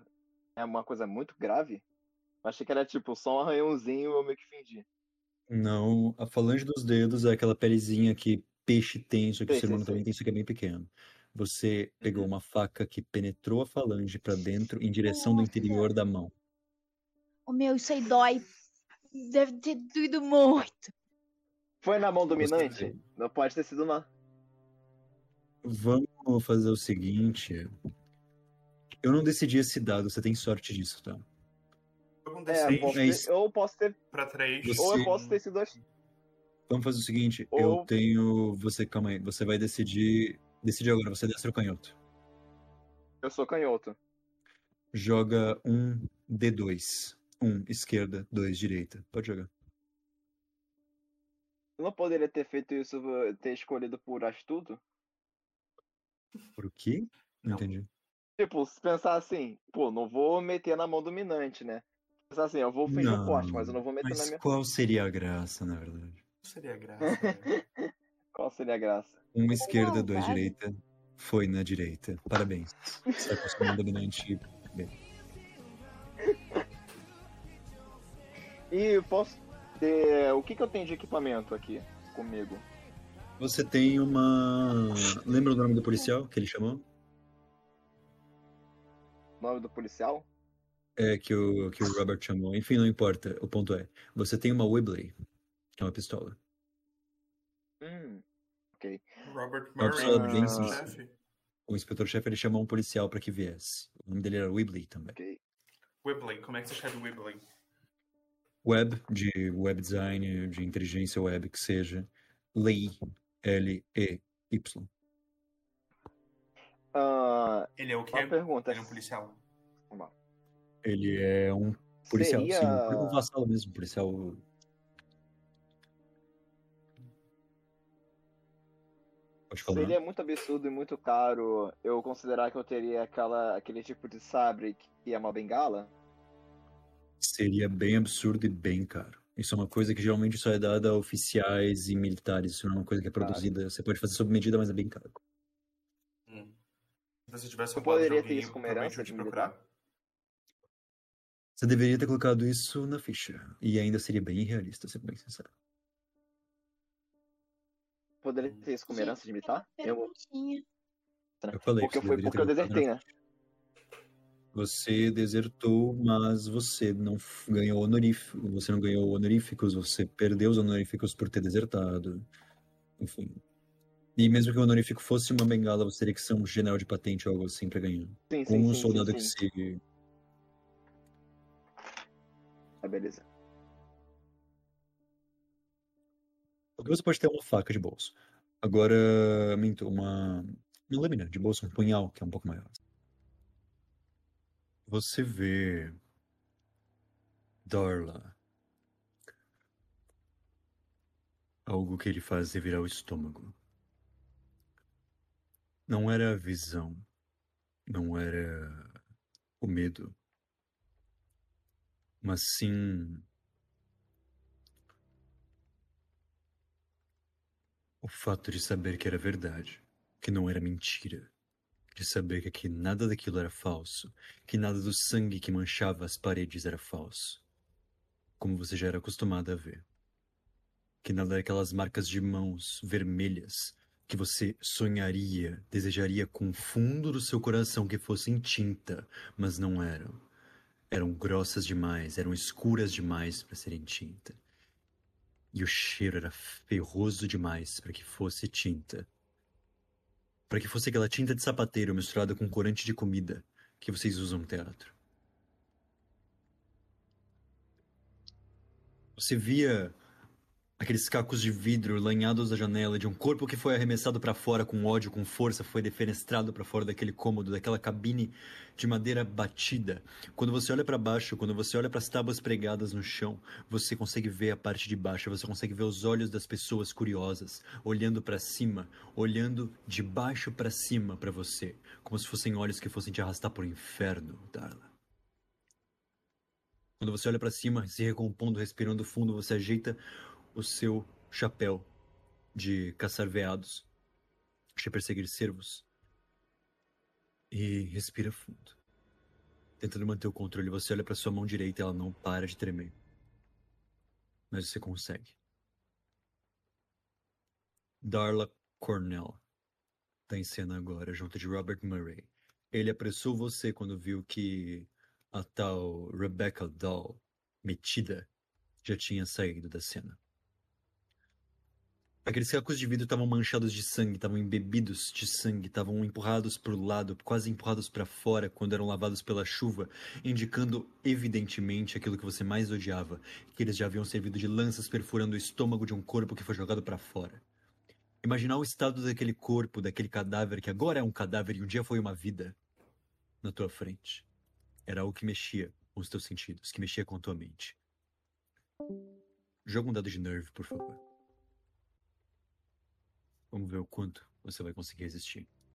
É uma coisa muito grave. Eu achei que era tipo só um arranhãozinho eu meio que fingi. Não, a falange dos dedos é aquela pelezinha que peixe tem, só que o ser humano também tem, só que é bem pequeno. Você pegou Uhum. uma faca que penetrou a falange pra dentro em direção do Nossa. interior da mão. O meu, isso aí dói. Deve ter doído muito. Foi na mão Você dominante? vê. Não pode ter sido na. Vamos fazer o seguinte. Eu não decidi esse dado, você tem sorte disso, tá? Um É, eu posso D6 Mas- ter, ou posso ter. pra 3. Você- Ou eu posso ter sido. Vamos fazer o seguinte, eu Ou- tenho. Você, calma aí, você vai decidir. Decide agora, você é destro ou canhoto. Eu sou canhoto. Joga um D2. Um esquerda, dois direita. Pode jogar. Eu não poderia ter feito isso, ter escolhido por astuto? Por quê? Não, Não. entendi. Tipo, se pensar assim, pô, não vou meter na mão dominante, né? Pensar assim, eu vou fingir um corte, mas eu não vou meter na Mas minha. qual seria a graça, na verdade? Seria graça. [LAUGHS] Qual seria a graça? Uma esquerda, dois maldade. direita. Foi na direita. Parabéns. Você é com a dominante. Bem, E posso ter. O que, que eu tenho de equipamento aqui comigo? Você tem uma. Lembra o nome do policial que ele chamou? Nome do policial? É, que o, que o Robert chamou. Enfim, não importa. O ponto é: você tem uma Whibley, que é uma pistola. Hum. Robert Uma Murray, pessoa bem o sincera. chefe. O inspetor-chefe ele chamou um policial pra que viesse. O nome dele era Whibley também. Ok. Wibbling, como é que você escreve Wibbling? Web, de web design, de inteligência web, que seja. Lee, L-E-Y. Ah, Ele é o quê? uma pergunta. Ele é um policial. Ele é um policial, Seria- sim. Um vassalo mesmo, policial. Seria muito absurdo e muito caro eu considerar que eu teria aquela, aquele tipo de sabre que é uma bengala? Seria bem absurdo e bem caro. Isso é uma coisa que geralmente só é dada a oficiais e militares. Isso não é uma coisa que é produzida. Você pode fazer sob medida, mas é bem caro. Hum. Se você tivesse Eu poderia ter isso como herança de procurar. Você deveria ter colocado isso na ficha. E ainda seria bem irrealista, sendo bem sincero. Poderia ter isso como herança de militar? Eu, Perguntinha. Eu falei porque eu que fui você deveria porque eu desertei, né? Você desertou, mas você não ganhou honorífico, você não ganhou honoríficos, você perdeu os honoríficos por ter desertado. Enfim. E mesmo que o honorífico fosse uma bengala, você teria que ser um general de patente ou algo assim pra ganhar. Sim, Ou sim, um sim, soldado sim, que sim. se. Ah, beleza. Você pode ter uma faca de bolso. Agora, minto, uma, uma lâmina de bolso, um punhal, que é um pouco maior. Você vê Darla. Algo que ele faz revirar o estômago. Não era a visão. Não era o medo. Mas sim o fato de saber que era verdade, que não era mentira, de saber que aqui nada daquilo era falso, que nada do sangue que manchava as paredes era falso, como você já era acostumado a ver, que nada daquelas marcas de mãos vermelhas que você sonharia, desejaria com o fundo do seu coração que fossem tinta, mas não eram. Eram grossas demais, eram escuras demais para serem tinta. E o cheiro era ferroso demais para que fosse tinta. Para que fosse aquela tinta de sapateiro misturada com corante de comida que vocês usam no teatro. Você via aqueles cacos de vidro lanhados da janela de um corpo que foi arremessado para fora com ódio, com força, foi defenestrado para fora daquele cômodo, daquela cabine de madeira batida. Quando você olha para baixo, quando você olha para as tábuas pregadas no chão, você consegue ver a parte de baixo, você consegue ver os olhos das pessoas curiosas, olhando para cima, olhando de baixo para cima para você, como se fossem olhos que fossem te arrastar para o inferno, Darla. Quando você olha para cima, se recompondo, respirando fundo, você ajeita o seu chapéu de caçar veados, de perseguir cervos, e respira fundo. Tentando manter o controle, você olha para sua mão direita e ela não para de tremer. Mas você consegue. Darla Cornell está em cena agora, junto de Robert Murray. Ele apressou você quando viu que a tal Rebecca Doll, metida, já tinha saído da cena. Aqueles cacos de vidro estavam manchados de sangue, estavam embebidos de sangue, estavam empurrados para o lado, quase empurrados para fora quando eram lavados pela chuva, indicando evidentemente aquilo que você mais odiava, que eles já haviam servido de lanças perfurando o estômago de um corpo que foi jogado para fora. Imaginar o estado daquele corpo, daquele cadáver que agora é um cadáver e um dia foi uma vida, na tua frente. Era algo que mexia com os teus sentidos, que mexia com a tua mente. Joga um dado de nerve, por favor. Vamos ver o quanto você vai conseguir resistir.